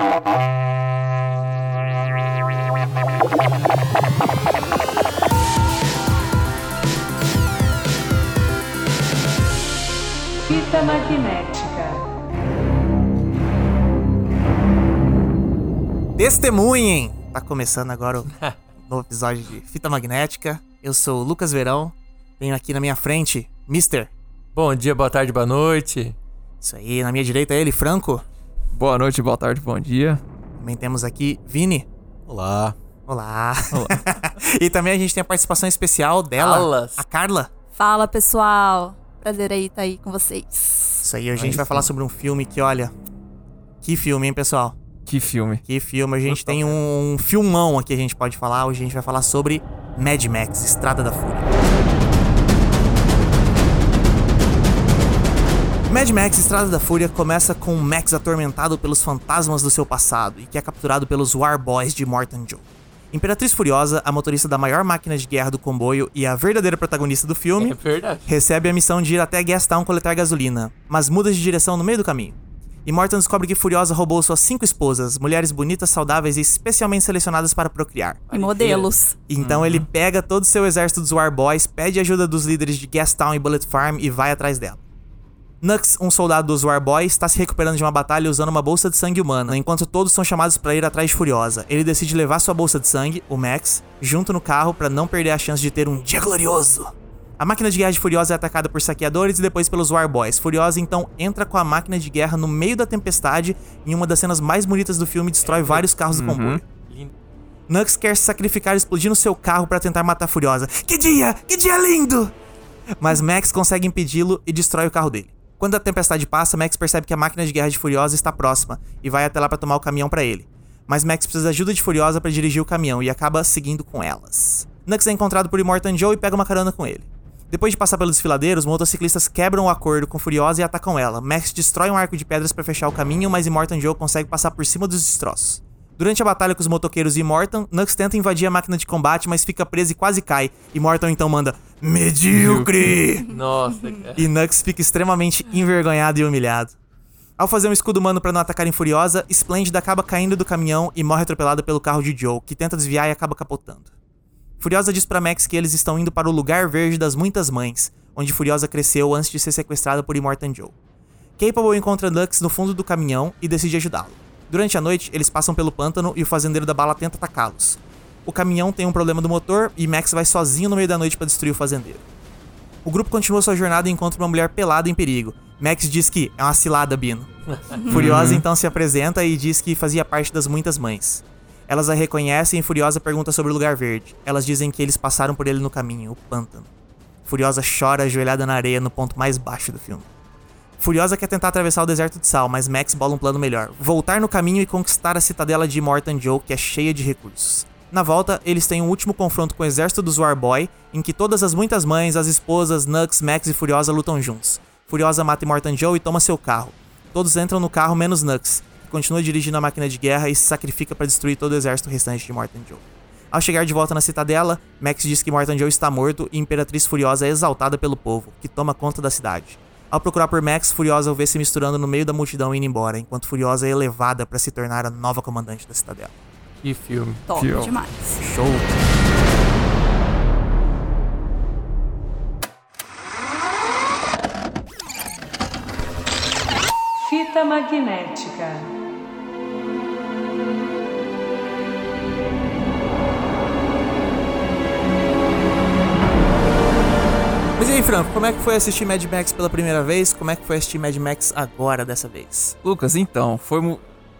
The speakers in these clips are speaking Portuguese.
Fita magnética. Testemunhem! Tá começando agora o novo episódio de Fita Magnética. Eu sou o Lucas Verão. Tenho aqui na minha frente, Mister. Bom dia, boa tarde, boa noite. Isso aí, na minha direita ele, Franco. Boa noite, boa tarde, bom dia. Também temos aqui Vini. Olá. Olá. e também a gente tem a participação especial dela, Alas. a Carla. Fala pessoal, prazer aí estar aí com vocês. Isso aí, hoje a gente vai falar sobre um filme que, olha. Que filme, hein, pessoal? Que filme. Que filme. A gente tem um, um filmão aqui, a gente pode falar. Hoje a gente vai falar sobre Mad Max, Estrada da Fúria. Mad Max Estrada da Fúria começa com Max atormentado pelos fantasmas do seu passado e que é capturado pelos War Boys de Morton Joe. Imperatriz Furiosa, a motorista da maior máquina de guerra do comboio e a verdadeira protagonista do filme, É recebe a missão de ir até Gastown coletar gasolina, mas muda de direção no meio do caminho. E Morton descobre que Furiosa roubou suas cinco esposas, mulheres bonitas, saudáveis e especialmente selecionadas para procriar. E modelos. Então ele pega todo o seu exército dos War Boys, pede ajuda dos líderes de Gastown e Bullet Farm e vai atrás dela. Nux, um soldado dos War Boys, está se recuperando de uma batalha usando uma bolsa de sangue humana, enquanto todos são chamados para ir atrás de Furiosa. Ele decide levar sua bolsa de sangue, o Max, junto no carro para não perder a chance de ter um dia glorioso. A máquina de guerra de Furiosa é atacada por saqueadores e depois pelos War Boys. Furiosa então entra com a máquina de guerra no meio da tempestade e em uma das cenas mais bonitas do filme destrói vários carros do comboio. Lindo. Nux quer se sacrificar explodindo seu carro para tentar matar Furiosa. Que dia! Que dia lindo! Mas Max consegue impedi-lo e destrói o carro dele. Quando a tempestade passa, Max percebe que a máquina de guerra de Furiosa está próxima e vai até lá para tomar o caminhão para ele. Mas Max precisa da ajuda de Furiosa para dirigir o caminhão e acaba seguindo com elas. Nux é encontrado por Immortan Joe e pega uma carona com ele. Depois de passar pelos desfiladeiros, motociclistas quebram o acordo com Furiosa e atacam ela. Max destrói um arco de pedras para fechar o caminho, mas Immortan Joe consegue passar por cima dos destroços. Durante a batalha com os motoqueiros e Immortan, Nux tenta invadir a máquina de combate, mas fica preso e quase cai. Immortan então manda Medíocre! Nossa, cara. E Nux fica extremamente envergonhado e humilhado. Ao fazer um escudo humano para não atacarem Furiosa, Splendid acaba caindo do caminhão e morre atropelado pelo carro de Joe, que tenta desviar e acaba capotando. Furiosa diz para Max que eles estão indo para o lugar verde das muitas mães, onde Furiosa cresceu antes de ser sequestrada por Immortan Joe. Capable encontra Nux no fundo do caminhão e decide ajudá-lo. Durante a noite, eles passam pelo pântano e o fazendeiro da bala tenta atacá-los. O caminhão tem um problema do motor e Max vai sozinho no meio da noite para destruir o fazendeiro. O grupo continua sua jornada e encontra uma mulher pelada em perigo. Max diz que é uma cilada, Bino. Furiosa então se apresenta e diz que fazia parte das muitas mães. Elas a reconhecem e Furiosa pergunta sobre o lugar verde. Elas dizem que eles passaram por ele no caminho, o pântano. Furiosa chora ajoelhada na areia no ponto mais baixo do filme. Furiosa quer tentar atravessar o deserto de sal, mas Max bola um plano melhor: voltar no caminho e conquistar a citadela de Morton Joe, que é cheia de recursos. Na volta, eles têm um último confronto com o exército dos Warboy, em que todas as muitas mães, as esposas, Nux, Max e Furiosa lutam juntos. Furiosa mata Morton Joe e toma seu carro. Todos entram no carro menos Nux, que continua dirigindo a máquina de guerra e se sacrifica para destruir todo o exército restante de Morton Joe. Ao chegar de volta na citadela, Max diz que Morton Joe está morto e Imperatriz Furiosa é exaltada pelo povo, que toma conta da cidade. Ao procurar por Max, Furiosa o vê se misturando no meio da multidão e indo embora, enquanto Furiosa é elevada para se tornar a nova comandante da cidadela. Que filme. Top Fio. demais. Show! Fita magnética. E aí, Franco, como é que foi assistir Mad Max pela primeira vez? Como é que foi assistir Mad Max agora, dessa vez? Lucas, então, foi,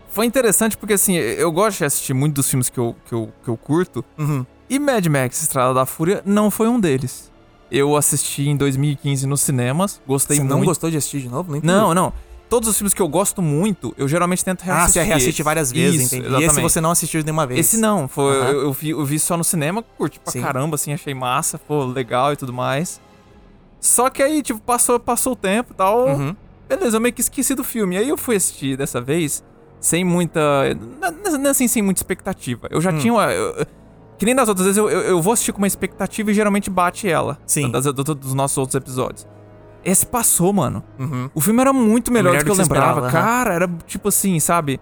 foi interessante porque assim, eu gosto de assistir muito dos filmes que eu, que eu, que eu curto. Uhum. E Mad Max Estrada da Fúria não foi um deles. Eu assisti em 2015 nos cinemas, gostei Você muito. não gostou de assistir de novo? Nem Não, não. Todos os filmes que eu gosto muito, eu geralmente tento Ah, reassistir. você reassiste várias vezes, Isso, entendi. E esse exatamente. você não assistiu nenhuma vez. Esse não, foi, eu, eu vi, eu vi só no cinema, curti pra Sim. caramba, assim, achei massa, pô, legal e tudo mais. Só que aí, tipo, passou, passou o tempo e tal. Uhum. Beleza, eu meio que esqueci do filme. Aí eu fui assistir dessa vez sem muita. Não, assim, sem muita expectativa. Eu Hum. já tinha uma. eu- que nem das outras vezes, eu, eu, eu vou assistir com uma expectativa e geralmente bate ela. Sim. Das, do- dos nossos outros episódios. Esse passou, mano. Uhum. O filme era muito melhor, Melhor do que eu que você lembrava. esperava. Cara, era tipo assim, sabe?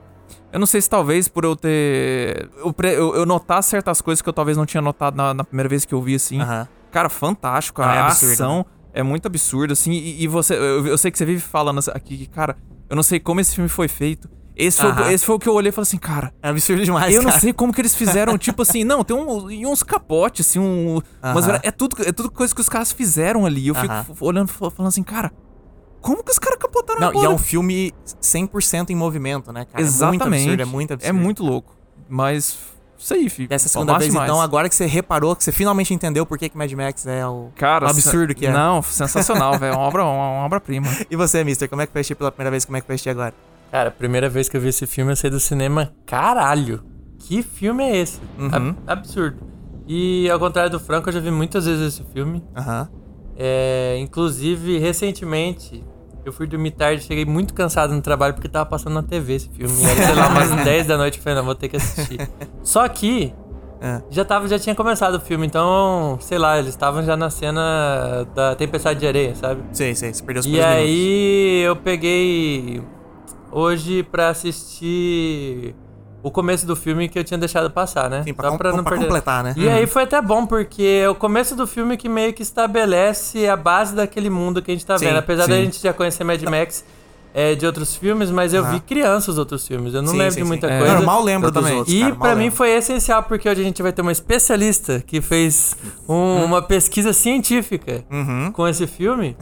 Eu não sei se talvez por eu ter. Eu, eu, eu notar certas coisas que eu talvez não tinha notado na, na primeira vez que eu vi, assim. Aham. Cara, fantástico. Ah, é a absurdo, ação é muito absurda, assim. E, e você. Eu, eu sei que você vive falando aqui, que, cara, eu não sei como esse filme foi feito. Esse foi, o que- Aham. esse foi o que eu olhei e falei assim, cara. É absurdo demais, eu não cara. sei como que eles fizeram, tipo assim, não, tem um, uns capotes, assim, um. Mas Aham. é tudo, é tudo coisa que os caras fizeram ali. Eu fico Aham. f- olhando, falando assim, cara, como que os caras capotaram Não, e é um filme 100% em movimento, né, cara? Exatamente. É muito absurdo, é muito absurdo. É muito louco. Mas. Isso aí, filho. Dessa segunda vez, demais. então, agora que você reparou, que você finalmente entendeu por que, que Mad Max é o, Cara, o absurdo que é. Não, sensacional, velho. Uma obra, uma obra-prima. E você, Mister, como é que foi assistir pela primeira vez? Como é que foi assistir agora? Cara, a primeira vez que eu vi esse filme, eu saí do cinema, caralho. Que filme é esse? Uhum. Ab- absurdo. E ao contrário do Franco, eu já vi muitas vezes esse filme. Aham. É, inclusive, recentemente, eu fui dormir tarde, cheguei muito cansado no trabalho porque tava passando na TV esse filme. E era, sei lá, umas 10 da noite, eu falei, não, vou ter que assistir. Só que É. já, tava, já tinha começado o filme, então, sei lá, eles estavam já na cena da Tempestade de Areia, sabe? Sei, sei, você perdeu os E primeiros minutos. aí eu peguei hoje pra assistir o começo do filme que eu tinha deixado passar, né? Sim, pra, Só com- pra completar, né? E aí foi até bom, porque é o começo do filme que meio que estabelece a base daquele mundo que a gente tá Sim, vendo. Apesar da sim. gente já conhecer Mad Max é, de outros filmes, mas eu vi criança os outros filmes. Eu não Sim, lembro sim, de sim. muita É. coisa. Eu mal lembro dos Exatamente. outros, E pra mim foi essencial, porque hoje a gente vai ter uma especialista que fez um- uma pesquisa científica Uhum. com esse filme.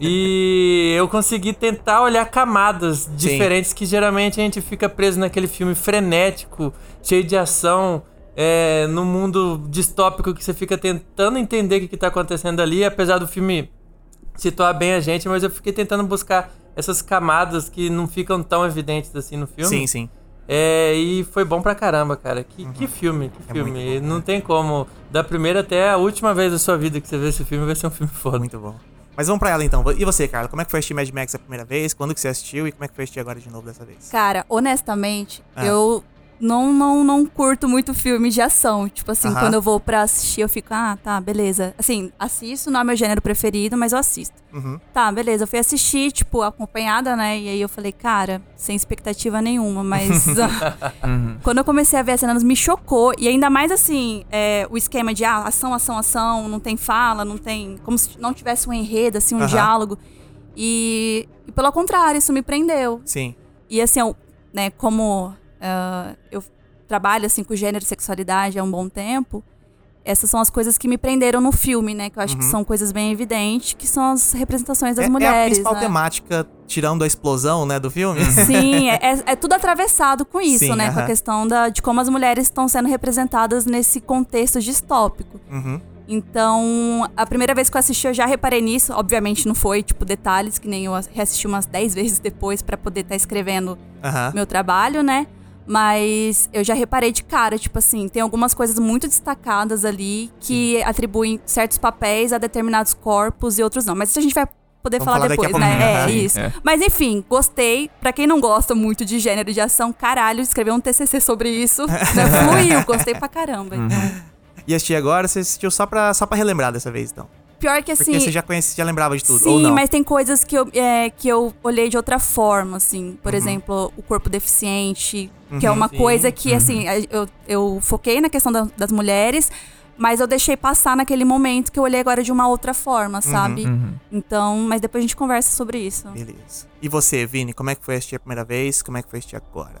e eu consegui tentar olhar camadas diferentes que geralmente a gente fica preso naquele filme frenético, cheio de ação. É, no mundo distópico que você fica tentando entender o que, que tá acontecendo ali, apesar do filme situar bem a gente, mas eu fiquei tentando buscar essas camadas que não ficam tão evidentes assim no filme. Sim, sim. É, e foi bom pra caramba, cara. Que, que filme, que É filme. bom, não tem como. Da primeira até a última vez da sua vida que você vê esse filme, vai ser um filme foda. Muito bom. Mas vamos pra ela então. E você, Carla? Como é que foi assistir Mad Max a primeira vez? Quando que você assistiu e como é que foi assistir agora de novo dessa vez? Cara, honestamente, Ah. eu não, não, não curto muito filme de ação. Tipo assim, Aham. quando eu vou pra assistir, eu fico, ah, tá, beleza. Assim, assisto, não é meu gênero preferido, mas eu assisto. Uhum. Tá, beleza. Eu fui assistir, tipo, acompanhada, né? E aí eu falei, cara, sem expectativa nenhuma, mas. Uhum. Quando eu comecei a ver as cenas, me chocou. E ainda mais assim, é, o esquema de ah, ação, ação, ação, não tem fala, não tem. Como se não tivesse um enredo, assim, um diálogo. E, e pelo contrário, isso me prendeu. Sim. E assim, eu, né, como ah, eu trabalho assim com gênero e sexualidade há um bom tempo, essas são as coisas que me prenderam no filme, né? Que eu acho que Uhum. são coisas bem evidentes, que são as representações das é, é a mulheres. principal né? temática, tirando a explosão, né, do filme. Sim, é, é- é tudo atravessado com isso, Sim, né? Com aham. a questão da, de como as mulheres estão sendo representadas nesse contexto distópico. Uhum. Então, a primeira vez que eu assisti, eu já reparei nisso. Obviamente não foi, tipo, detalhes, que nem eu reassisti umas 10 vezes depois pra poder estar escrevendo Aham. meu trabalho, né? Mas eu já reparei de cara, tipo assim, tem algumas coisas muito destacadas ali que atribuem certos papéis a determinados corpos e outros não. Mas isso a gente vai poder Vamos falar falar depois, né? É, isso. É. Mas enfim, gostei. Pra quem não gosta muito de gênero de ação, caralho, escrever um TCC sobre isso, né? Fluiu, gostei pra caramba. E assistir agora, você assistiu só pra, só pra relembrar dessa vez, então. Pior que Porque assim, você já conhecia, já lembrava de tudo, Sim, ou não? mas tem coisas que eu, é, que eu olhei de outra forma, assim. Uhum. Por exemplo, o corpo deficiente, que é uma Sim. coisa que, assim, a- eu, eu foquei na questão da- das mulheres, mas eu deixei passar naquele momento que eu olhei agora de uma outra forma, sabe? Uhum. Então, mas depois a gente conversa sobre isso. Beleza. E você, Vini, como é que foi assistir a primeira vez? Como é que foi assistir agora?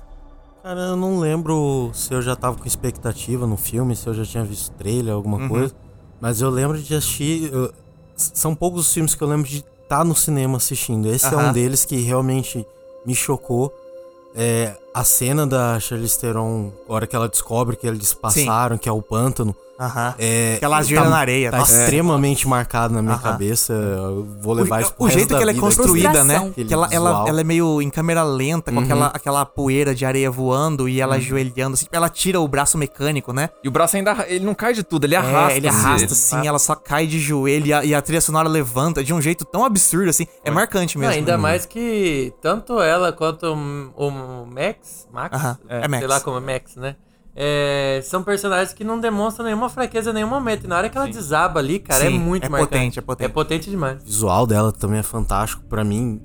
Cara, eu não lembro se eu já tava com expectativa no filme, se eu já tinha visto trailer, alguma Uhum. coisa. Mas eu lembro de assistir. eu- são poucos os filmes que eu lembro de estar no cinema assistindo. Esse é Aham. um deles que realmente me chocou. É, a cena da Charlize Theron, a hora que ela descobre que eles passaram, que é o pântano. Aham. É, Aquela ajoelha na areia. Tá nossa. extremamente marcado na minha Aham. cabeça. Eu vou levar isso pro o jeito da que ela é construída, né? Que ela, ela, ela é meio em câmera lenta, com Uhum. aquela, aquela poeira de areia voando e ela ajoelhando. Assim, ela tira o braço mecânico, né? E o braço ainda. Ele não cai de tudo, ele arrasta. É, ele assim. arrasta assim, ela só cai de joelho e a, e a trilha sonora levanta de um jeito tão absurdo assim. É marcante Não, mesmo. ainda mais que tanto ela quanto o, o Max, Max, Aham, é Max. sei lá como é Max, né? É, são personagens que não demonstram nenhuma fraqueza em nenhum momento. E na hora que ela desaba ali, cara, é Sim, muito é marcante. potente, é potente. É potente demais. O visual dela também é fantástico. Pra mim,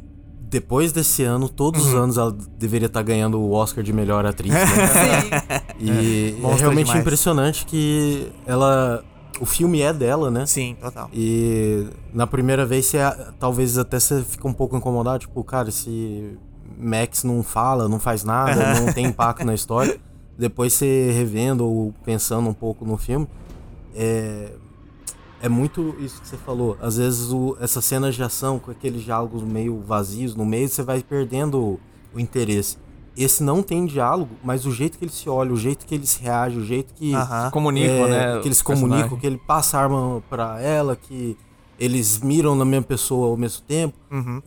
depois desse ano, todos Uhum. os anos ela deveria estar ganhando o Oscar de melhor atriz, né? E é, Monstro realmente demais. impressionante que ela. O filme é dela, né? Sim, total. E na primeira vez você talvez até você fica um pouco incomodado, tipo, cara, se Max não fala, não faz nada, não tem impacto na história. Depois você revendo ou pensando um pouco no filme, é, é muito isso que você falou. Às vezes o, essa cena de ação com aqueles diálogos meio vazios no meio, você vai perdendo o, o interesse. Esse não tem diálogo, mas o jeito que ele se olha, o jeito que ele se reage, o jeito que Aham. Comunicam, é, né? Que eles comunicam, personagens. que ele passa a arma pra ela, que eles miram na mesma pessoa ao mesmo tempo.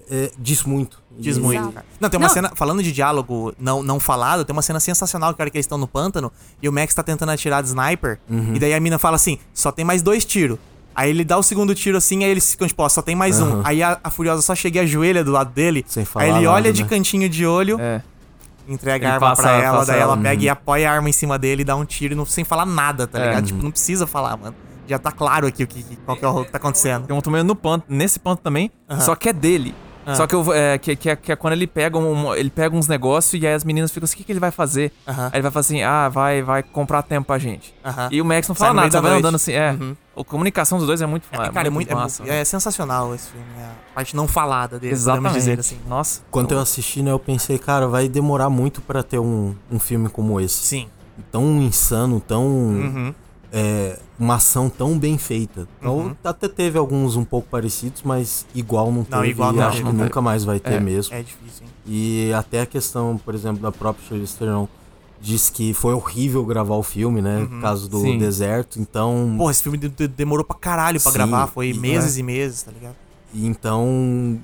é, diz muito. Diz E- muito, Exato. cara. Não, tem uma Não. cena, falando de diálogo não, não falado, tem uma cena sensacional que a hora que eles estão no pântano e o Max tá tentando atirar de sniper. Uhum. E daí a mina fala assim: só tem mais dois tiros. Aí ele dá o segundo tiro assim, aí eles ficam tipo, ó, só tem mais um. Aham. Aí a, a Furiosa só chega e ajoelha do lado dele. Sem falar aí ele nada, olha de né? cantinho de olho, É. entrega Ele a arma passa- pra ela, daí ela ela. pega e apoia a arma em cima dele e dá um tiro não- sem falar nada, tá É. ligado? Tipo, não precisa falar, mano. Já tá claro aqui o que, qual que é o que tá acontecendo. Tem um também no ponto, nesse ponto também, só que é dele. Ah. Só que, eu, é, que, que, é, que é quando ele pega, um, ele pega uns negócios e aí as meninas ficam assim, o que, que ele vai fazer? Aham. Aí ele vai falar assim, ah, vai, vai comprar tempo pra gente. Aham. E o Max não fala nada, só vai andando assim, é. Uhum. A comunicação dos dois é muito, É, cara, é muito, é massa. muito- é sensacional esse filme. é A parte não falada dele, Exatamente. dizer assim. Nossa. Quando eu assisti, né, eu pensei, cara, vai demorar muito pra ter um, um filme como esse. Sim. Tão insano, tão. Uhum. é, uma ação tão bem feita. Então, até teve alguns um pouco parecidos, mas igual não teve. Não, igual e não acho teve, que não nunca mais vai ter É, mesmo. É difícil, hein? E até a questão, por exemplo, da própria Charlize Theron diz que foi horrível gravar o filme, né? Por causa do Sim. deserto. Então, Porra, esse filme de- de- demorou pra caralho pra Sim, gravar. Foi e- meses e meses, tá ligado? e então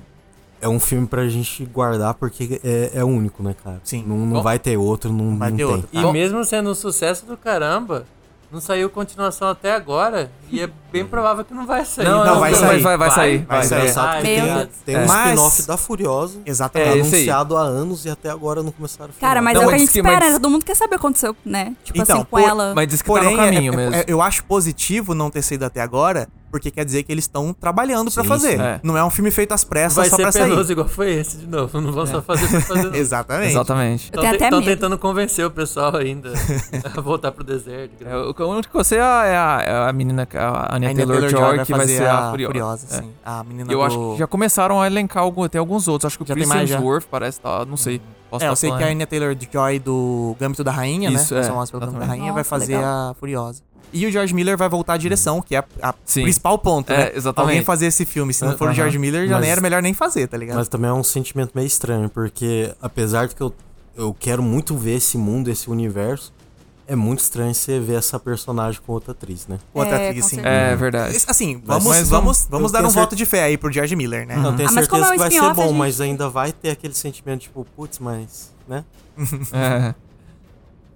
é um filme pra gente guardar porque é, é único, né, cara? Sim. Não, não Bom, vai ter outro, não, vai não ter tem. outro. E Bom. mesmo sendo um sucesso do caramba, não saiu continuação até agora. E é bem provável que não vai sair. Não, não, vai sair. Vai, vai sair. Vai Vai, sair. Engraçado Ai, que meu tem, tem um É. spin-off Mas- da Furiosa. Exatamente. É, aí. anunciado há anos e até agora não começaram a filmar. Cara, mas Não, é o que a gente que- espera, mas- né? Todo mundo quer saber o que aconteceu, né? Tipo Então, assim, com por- ela. Mas diz que Porém, tá no caminho é- mesmo. é- eu acho positivo não ter saído até agora, porque quer dizer que eles estão trabalhando pra Sim, fazer. É. Não é um filme feito às pressas Vai só ser pra sair. penoso igual foi esse de novo. Não vão só fazer por fazer. não. Exatamente. Exatamente. Eu tenho até Estão medo. tentando convencer o pessoal ainda a voltar pro deserto. É, o o único que eu sei é a, é a, é a menina, a A Anya Taylor-Joy, que vai ser a Furiosa. É. sim. A menina Eu do... acho que já começaram a elencar algum, tem alguns outros. Acho que o Chris? Hemsworth parece, tá, não sei. Posso É, eu sei que falando. a Anya Taylor-Joy do Gâmbito da Rainha, Isso, né? é, Famosa pelo Gâmbito da. Rainha, vai Nossa, fazer legal. a Furiosa. E o George Miller vai voltar à direção, que é a, principal ponto, É, né? exatamente. Alguém fazer esse filme. Se não for o. George Miller, já nem Mas- era melhor nem fazer, tá ligado? Mas também é um sentimento meio estranho, porque apesar de que eu, eu quero muito ver esse mundo, esse universo, é muito estranho você ver essa personagem com outra atriz, né? Outra É, atriz, com sim. certeza. É verdade. Assim, vamos, mas vamos, vamos- dar um tenho voto certeza- de fé aí pro George Miller, né? Eu tenho Ah, certeza é que vai ser bom, gente- mas ainda vai ter aquele sentimento tipo, putz, mas, né? É.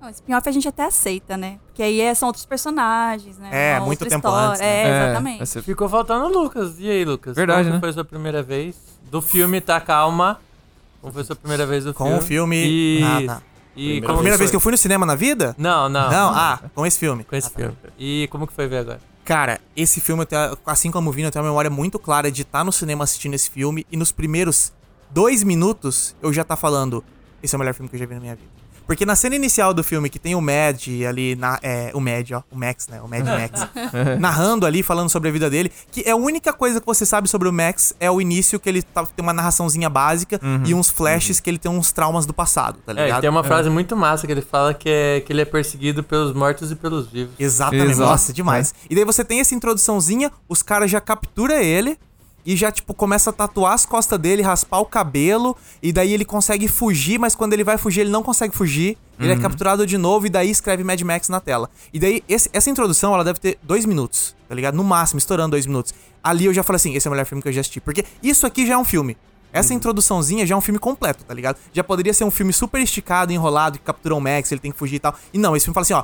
Não, spin-off a gente até aceita, né? Porque aí é- são outros personagens, né? É, Uma muito tempo história. antes, né? É, vai exatamente. ser- Ficou faltando o Lucas. E aí, Lucas? Verdade, Como né? foi sua primeira vez? Do filme Tá Calma. Como foi sua primeira vez do Com filme? o filme. E, Ah, tá. e Primeira como Primeira vez que eu fui no cinema na vida? Não, não. Não, ah, com esse filme. Com esse Ah, tá. filme. E como que foi ver agora? Cara, esse filme, tenho- assim como o Vini, eu tenho uma memória muito clara de estar no cinema assistindo esse filme e nos primeiros dois minutos eu já tá falando: esse é o melhor filme que eu já vi na minha vida. Porque na cena inicial do filme, que tem o Mad ali, na, é, o Mad, ó, o Max, né? O Mad Max. narrando ali, falando sobre a vida dele. Que é a única coisa que você sabe sobre o Max é o início que ele tá- tem uma narraçãozinha básica e uns flashes que ele tem uns traumas do passado, tá É, ligado? e tem uma frase muito massa que ele fala que, é, que ele é perseguido pelos mortos e pelos vivos. Exatamente. Exato. Nossa, demais. E daí você tem essa introduçãozinha, os caras já capturam ele e já, tipo, começa a tatuar as costas dele, raspar o cabelo, e daí ele consegue fugir, mas quando ele vai fugir, ele não consegue fugir. Ele é capturado de novo e daí escreve Mad Max na tela. E daí, esse- essa introdução, ela deve ter dois minutos, tá ligado? No máximo, estourando dois minutos. Ali eu já falei assim, esse é o melhor filme que eu já assisti. Porque isso aqui já é um filme. Essa introduçãozinha já é um filme completo, tá ligado? Já poderia ser um filme super esticado, enrolado, que captura o Max, ele tem que fugir e tal. E não, esse filme fala assim, ó.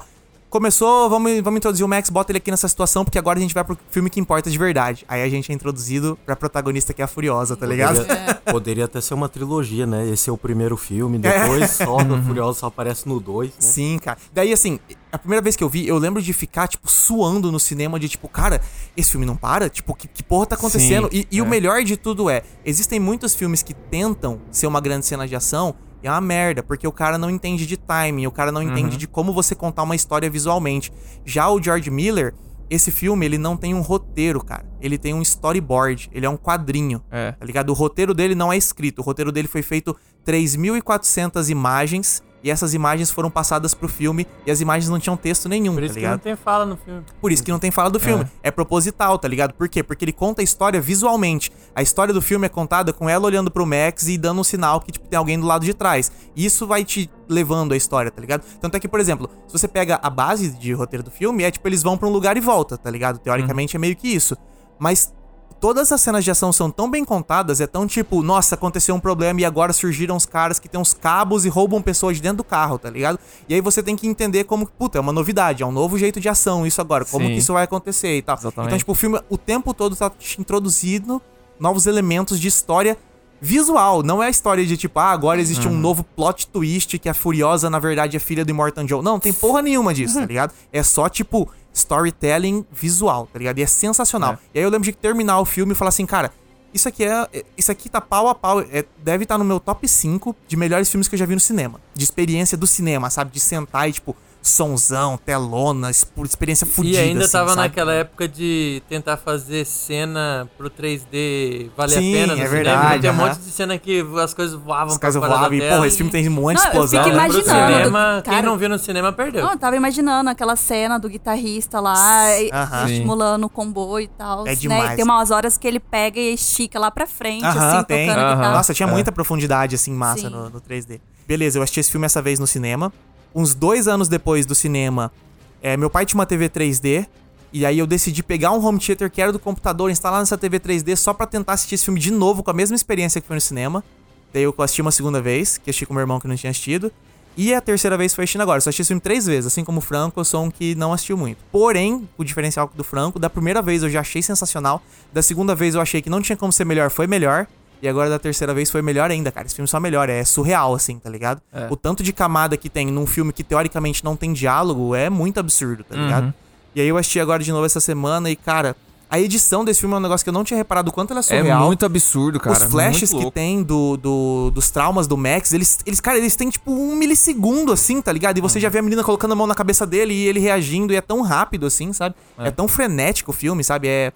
Começou, vamos, vamos introduzir o Max, bota ele aqui nessa situação, porque agora a gente vai pro filme que importa de verdade. Aí a gente é introduzido pra protagonista que é a Furiosa, tá ligado? Poderia, poderia até ser uma trilogia, né? Esse é o primeiro filme, depois só da Furiosa só aparece no 2, né? Sim, cara. Daí, assim, a primeira vez que eu vi, eu lembro de ficar, tipo, suando no cinema, de tipo, cara, esse filme não para? Tipo, que, que porra tá acontecendo? Sim, e e o é. melhor de tudo é, existem muitos filmes que tentam ser uma grande cena de ação e é uma merda, porque o cara não entende de timing, o cara não entende Uhum. de como você contar uma história visualmente. Já o George Miller, esse filme, ele não tem um roteiro, cara. Ele tem um storyboard, ele é um quadrinho. É. Tá ligado? O roteiro dele não é escrito. O roteiro dele foi feito 3.400 imagens. E essas imagens foram passadas pro filme. E as imagens não tinham texto nenhum, Por tá isso que não tem fala no filme. Por isso que não tem fala do filme. É. proposital, tá ligado? Por quê? Porque ele conta a história visualmente. A história do filme é contada com ela olhando pro Max e dando um sinal que, tipo, tem alguém do lado de trás. E isso vai te levando a história, tá ligado? Tanto é que, por exemplo, se você pega a base de roteiro do filme, é tipo, eles vão pra um lugar e volta, tá ligado? Teoricamente é meio que isso. Mas todas as cenas de ação são tão bem contadas, é tão tipo, nossa, aconteceu um problema e agora surgiram os caras que tem uns cabos e roubam pessoas de dentro do carro, tá ligado? E aí você tem que entender como, puta, é uma novidade, é um novo jeito de ação isso agora, como Sim. que isso vai acontecer e tal. Exatamente. Então, tipo, o filme o tempo todo tá te introduzindo novos elementos de história visual, não é a história de tipo, ah, agora existe um novo plot twist que a Furiosa, na verdade, é filha do Immortan Joe. Não, não tem porra nenhuma disso, tá ligado? É só, tipo, storytelling visual, tá ligado? E é sensacional. É. E aí eu lembro de terminar o filme e falar assim, cara, isso aqui é. Isso aqui tá pau a pau. é- deve estar no meu top 5 de melhores filmes que eu já vi no cinema. De experiência do cinema, sabe? De sentar e, tipo, sonzão, telona, experiência fodida. e ainda assim, tava sabe? naquela época de tentar fazer cena pro 3D valer Sim, a pena. no é cinema. verdade, Tinha um aham. monte de cena que as coisas voavam As da voavam e, porra, esse filme tem um monte de Não, eu explosão. fico né? Imaginando, cinema, quem cara. não viu no cinema perdeu. Não, eu tava imaginando aquela cena do guitarrista lá, e- Aham. estimulando o comboio e tal. É né? demais. E tem umas horas que ele pega e estica lá pra frente, Aham, assim, tem. tocando Aham. guitarra. Nossa, tinha muita profundidade, assim, massa Sim. no, no 3D. Beleza, eu assisti esse filme essa vez no cinema. Uns dois anos depois do cinema, é, meu pai tinha uma TV 3D. E aí eu decidi pegar um home theater que era do computador, instalar nessa TV 3D só pra tentar assistir esse filme de novo, com a mesma experiência que foi no cinema. Daí eu assisti uma segunda vez, que assisti com meu irmão que não tinha assistido. E a terceira vez foi assistindo agora. Só assisti esse filme três vezes, assim como o Franco, eu sou um que não assistiu muito. Porém, o diferencial do Franco, da primeira vez eu já achei sensacional. Da segunda vez eu achei que não tinha como ser melhor, foi melhor. E agora da terceira vez foi melhor ainda, cara. Esse filme só melhora, é surreal, assim, tá ligado? É. O tanto de camada que tem num filme que teoricamente não tem diálogo é muito absurdo, tá ligado? Uhum. E aí eu assisti agora de novo essa semana e, cara, a edição desse filme é um negócio que eu não tinha reparado o quanto ela é É surreal. muito absurdo, cara. Os flashes muito que tem do, do- dos traumas do Max, eles, eles, cara, eles têm tipo um milissegundo, assim, tá ligado? E você já vê a menina colocando a mão na cabeça dele e ele reagindo, e é tão rápido, assim, sabe? É, tão frenético o filme, sabe? É,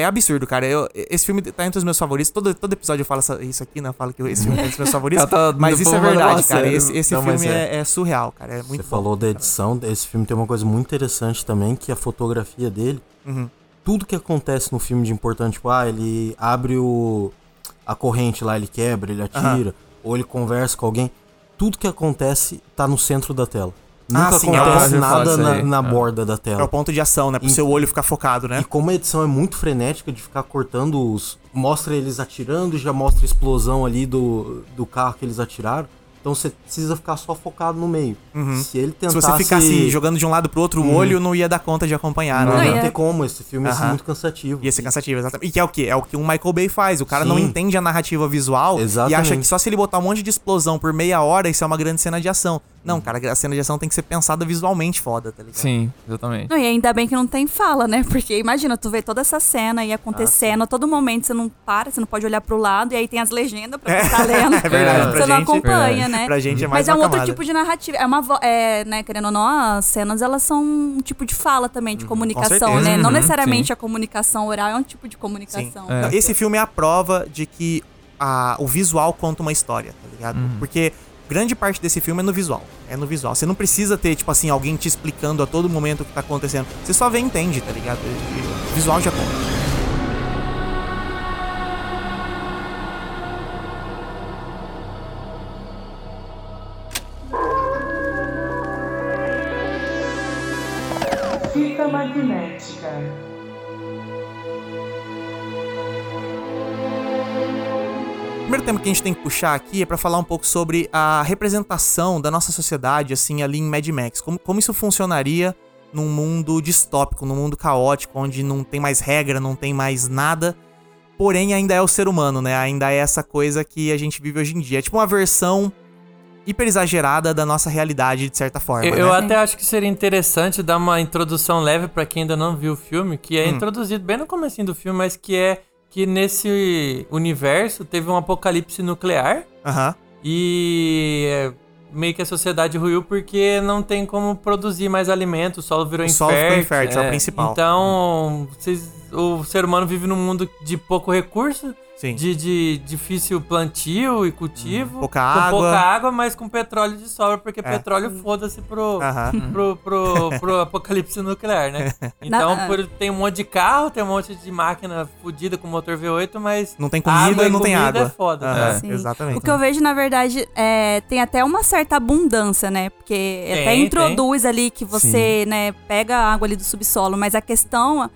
é absurdo, cara. Eu- esse filme tá entre os meus favoritos. Todo, todo episódio eu falo essa- isso aqui, né? Eu falo que esse filme é entre os meus favoritos. Tá- mas isso é verdade, cara. sério. Esse, esse Não, filme é. é, é surreal, cara. É muito Você bom. falou da edição, esse filme tem uma coisa muito interessante também, que é a fotografia dele. Uhum. Tudo que acontece no filme de importante, tipo, ah, ele abre o a corrente lá, ele quebra, ele atira, ou ele conversa com alguém, tudo que acontece tá no centro da tela. Nunca Ah, sim, é o acontece falo nada na, na É. borda da É tela. o ponto de ação, né? Pro E- seu olho ficar focado, né? E como a edição é muito frenética de ficar cortando os. Mostra eles atirando e já mostra a explosão ali do, do carro que eles atiraram. Então você precisa ficar só focado no meio. Se ele Se tentasse. você ficasse jogando de um lado pro outro, o olho não ia dar conta de acompanhar, Não, né? Não, não ia- tem como, esse filme ia ser muito cansativo. Ia ser cansativo, exatamente. E que é o quê? É o que um Michael Bay faz. O cara não Sim. entende a narrativa visual e Exatamente. acha que só se ele botar um monte de explosão por meia hora, isso é uma grande cena de ação. Não, cara, a cena de ação tem que ser pensada visualmente foda, tá ligado? Sim, exatamente. Não, e ainda bem que não tem fala, né? Porque imagina, tu vê toda essa cena e acontecendo, a todo momento você não para, você não pode olhar pro lado, e aí tem as legendas pra você tá lendo. É verdade, É. pra Você não gente- acompanha, né? Pra gente é mais Mas é um outro tipo de narrativa. É uma é, né, querendo ou não, as cenas elas são um tipo de fala também, de comunicação, Uhum, certeza. né? Não Uhum, necessariamente sim. a comunicação oral é um tipo de Sim. comunicação. É. Não, Esse filme é a prova de que a- o visual conta uma história, tá ligado? Uhum. Porque grande parte desse filme é no visual. É no visual. Você não precisa ter, tipo assim, alguém te explicando a todo momento o que tá acontecendo. Você só vê e entende, tá ligado? Visual já conta. Fita magnética. Primeiro tema que a gente tem que puxar aqui é pra falar um pouco sobre a representação da nossa sociedade, assim, ali em Mad Max. Como, como isso funcionaria num mundo distópico, num mundo caótico, onde não tem mais regra, não tem mais nada. Porém, ainda é o ser humano, né? Ainda é essa coisa que a gente vive hoje em dia. É tipo uma versão hiper exagerada da nossa realidade, de certa forma. Eu, né? eu até acho que seria interessante dar uma introdução leve pra quem ainda não viu o filme, que é Hum. introduzido bem no comecinho do filme, mas que é que nesse universo teve um apocalipse nuclear Aham. e é, meio que a sociedade ruiu porque não tem como produzir mais alimento, o solo virou O solo ficou infértil. infértil, é o principal. Então, vocês- o ser humano vive num mundo de pouco recurso, Sim. de, de difícil plantio e cultivo, Pouca com água. pouca água, mas com petróleo de sobra, porque É. petróleo foda-se pro, pro, pro, pro apocalipse nuclear, né? Então, Na- por- tem um monte de carro, tem um monte de máquina fodida com motor V8, mas. Não tem água comida e e não tem comida água. É foda, né? Sim. Exatamente. O que eu vejo, na verdade, é, tem até uma certa abundância, né? Porque até Tem, introduz ali que você, né, pega a água ali do subsolo, mas a questão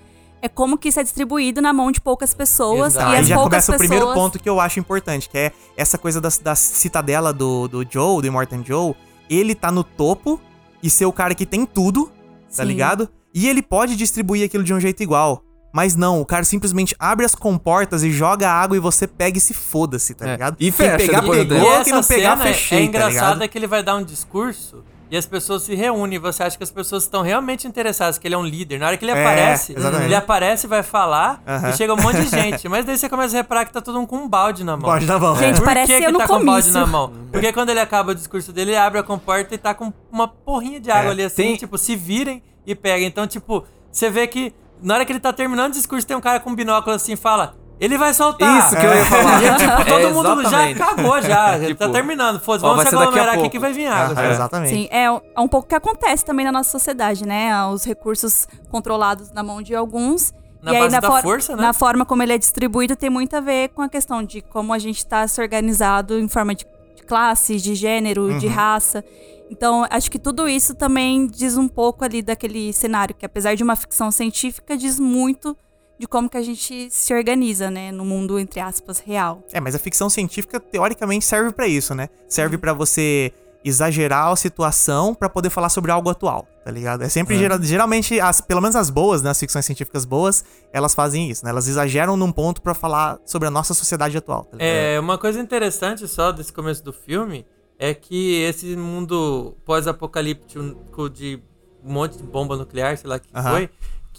é como que isso é distribuído na mão de poucas pessoas Exato. e Aí as já poucas começa o primeiro pessoas- ponto que eu acho importante, que é essa coisa da, da citadela do, do Joe, do Immortan Joe. Ele tá no topo e ser o cara que tem tudo, tá Sim. ligado? E ele pode distribuir aquilo de um jeito igual. Mas não, o cara simplesmente abre as comportas e joga água e você pega e se foda-se, tá É. ligado? E fecha Quem pegar, pegou, dela. E quem não essa pegar, cena é- fechei, é tá engraçado ligado? é que ele vai dar um discurso e as pessoas se reúnem. Você acha que as pessoas estão realmente interessadas, que ele é um líder. Na hora que ele É, aparece, exatamente. ele aparece e vai falar e chega um monte de gente. Mas daí você começa a reparar que tá todo mundo com um balde na mão. Pode na mão. Gente, Por parece que que tá com um balde na mão? Porque quando ele acaba o discurso dele, ele abre a comporta e tá com uma porrinha de água É, ali assim, tem- tipo, se virem e pega. Então, tipo, você vê que na hora que ele tá terminando o discurso, tem um cara com um binóculo assim e fala. Ele vai soltar. Isso que eu ia falar. E, tipo, todo É, mundo já cagou já. Ele Tipo, tá terminando. Foda-se, vamos se aglomerar aqui que vai vir água. Exatamente. Sim, é, é um pouco o que acontece também na nossa sociedade, né? Os recursos controlados na mão de alguns. Na e aí, base na, da for- força, né? na forma como ele é distribuído, tem muito a ver com a questão de como a gente está se organizado em forma de, de classe, de gênero, de raça. Então, acho que tudo isso também diz um pouco ali daquele cenário, que apesar de uma ficção científica, diz muito de como que a gente se organiza, né? No mundo, entre aspas, real. É, mas a ficção científica teoricamente serve pra isso, né? Serve pra você exagerar a situação pra poder falar sobre algo atual, tá ligado? É sempre gera- geralmente as, pelo menos as boas, né, as ficções científicas boas, elas fazem isso, né? Elas exageram num ponto pra falar sobre a nossa sociedade atual, tá ligado? É, uma coisa interessante só desse começo do filme é que esse mundo pós-apocalíptico de um monte de bomba nuclear, sei lá o que foi,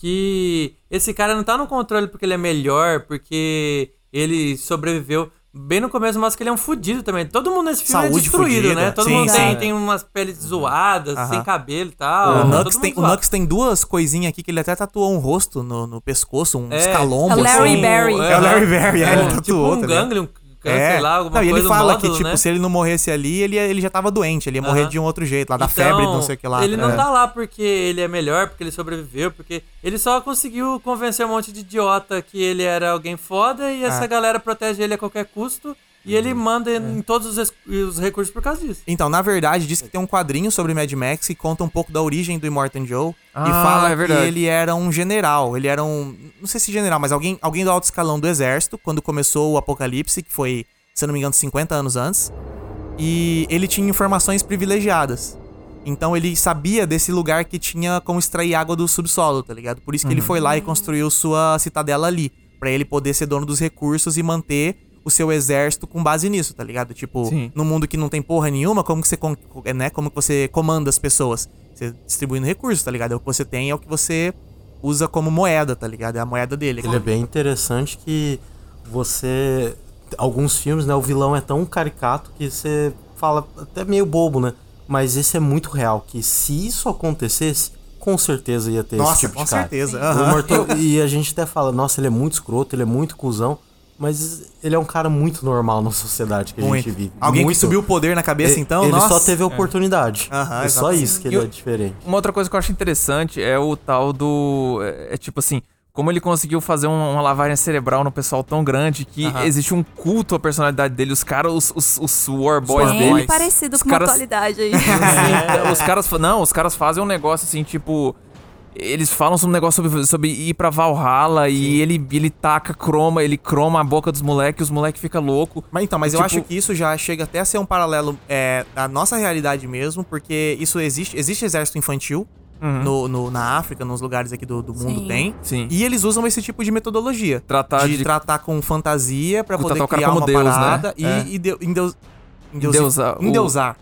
que esse cara não tá no controle porque ele é melhor, porque ele sobreviveu. Bem no começo mostra que ele é um fudido também. Todo mundo nesse filme Saúde é destruído, fudida. né? Todo Sim, mundo sim. tem, tem umas peles zoadas, sem cabelo e tal. O todo Nux, tem, o. Nux tem duas coisinhas aqui que ele até tatuou um rosto no, no pescoço, um É. escalombo. É o Larry assim. Berry. É o Larry Berry, é, ele tipo tatuou, um tá ligado? Ganglion, sei lá, alguma não, e ele fala nódulo, que, tipo, né? se ele não morresse ali, ele, ia- ele já tava doente, ele ia morrer de um outro jeito, lá da Então, febre, não sei o que lá. Ele não É. tá lá porque ele é melhor, porque ele sobreviveu, porque ele só conseguiu convencer um monte de idiota que ele era alguém foda e essa É. galera protege ele a qualquer custo e ele manda em todos os, os recursos por causa disso. Então, na verdade, diz que tem um quadrinho sobre Mad Max que conta um pouco da origem do Immortan Joe. e Ah, fala é que ele era um general. Ele era um. Não sei se general, mas alguém, alguém do alto escalão do exército, quando começou o apocalipse, que foi, se eu não me engano, 50 anos antes. E ele tinha informações privilegiadas. Então ele sabia desse lugar que tinha como extrair água do subsolo, tá ligado? Por isso que ele foi lá e construiu sua citadela ali. Pra ele poder ser dono dos recursos e manter o seu exército com base nisso, tá ligado? Tipo, Sim. num mundo que não tem porra nenhuma, como que você, né? Como que você comanda as pessoas? Você distribuindo recursos, tá ligado? É o que você tem, é o que você usa como moeda, tá ligado? É a moeda dele. Ele é bem interessante que você. Alguns filmes, né? O vilão é tão caricato que você fala até meio bobo, né? Mas esse é muito real. Que se isso acontecesse, com certeza ia ter esse Nossa, tipo com de cara. certeza. O aham. Mortal- e a gente até fala, nossa, ele é muito escroto, ele é muito cuzão. Mas ele é um cara muito normal na sociedade que a Muito. gente vive. Alguém muito. que subiu o poder na cabeça, E- então? Ele Nossa. só teve a oportunidade. Aham, é só isso que ele E é diferente. Uma outra coisa que eu acho interessante é o tal do. É, é tipo assim. Como ele conseguiu fazer um- uma lavagem cerebral no pessoal tão grande que Aham. existe um culto à personalidade dele. Os caras, os, os, os War Boys Bem dele. parecido os com caras- a atualidade aí. Sim, os caras. Não, os caras fazem um negócio assim, tipo. Eles falam sobre um negócio sobre, sobre ir pra Valhalla e ele, ele taca croma, ele croma a boca dos moleques, os moleques ficam loucos. Mas então, mas eu Tipo- acho que isso já chega até a ser um paralelo é, da nossa realidade mesmo, porque isso existe, existe exército infantil no, no- na África, nos lugares aqui do, do mundo Sim. tem. Sim. E eles usam esse tipo de metodologia. Tratar de, de- tratar com fantasia pra Com poder criar uma Deus, né? parada e, É. e em Deus- Endeusar o- Endeusar.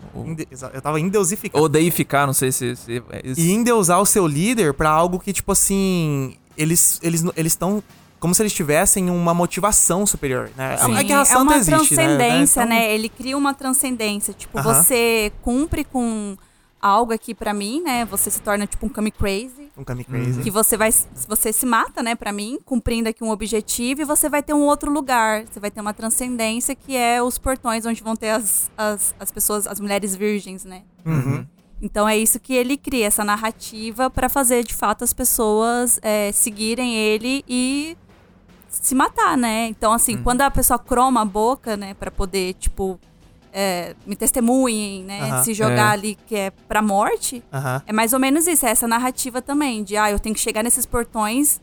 Eu tava endeusificando. Ou deificar, não sei se, se é isso. E endeusar o seu líder pra algo que, tipo assim. Eles eles eles estão. Como se eles tivessem uma motivação superior, né? Sim, a Guerra é Santa uma existe, né? transcendência, Então, né? Ele cria uma transcendência. Tipo, Aham. você cumpre com algo aqui pra mim, né? Você se torna tipo um Kami Crazy. Um Kami Crazy. Que você vai. Você se mata, né, pra mim, cumprindo aqui um objetivo, e você vai ter um outro lugar. Você vai ter uma transcendência que é os portões onde vão ter as, as, as pessoas, as mulheres virgens, né? Uhum. Então é isso que ele cria, essa narrativa pra fazer de fato as pessoas é, seguirem ele e se matar, né? Então, assim, Uhum. quando a pessoa croma a boca, né, Pra poder, tipo, é, me testemunhem, né? Aham. Se jogar É. ali que é pra morte. Aham. É mais ou menos isso, é essa narrativa também, de ah, eu tenho que chegar nesses portões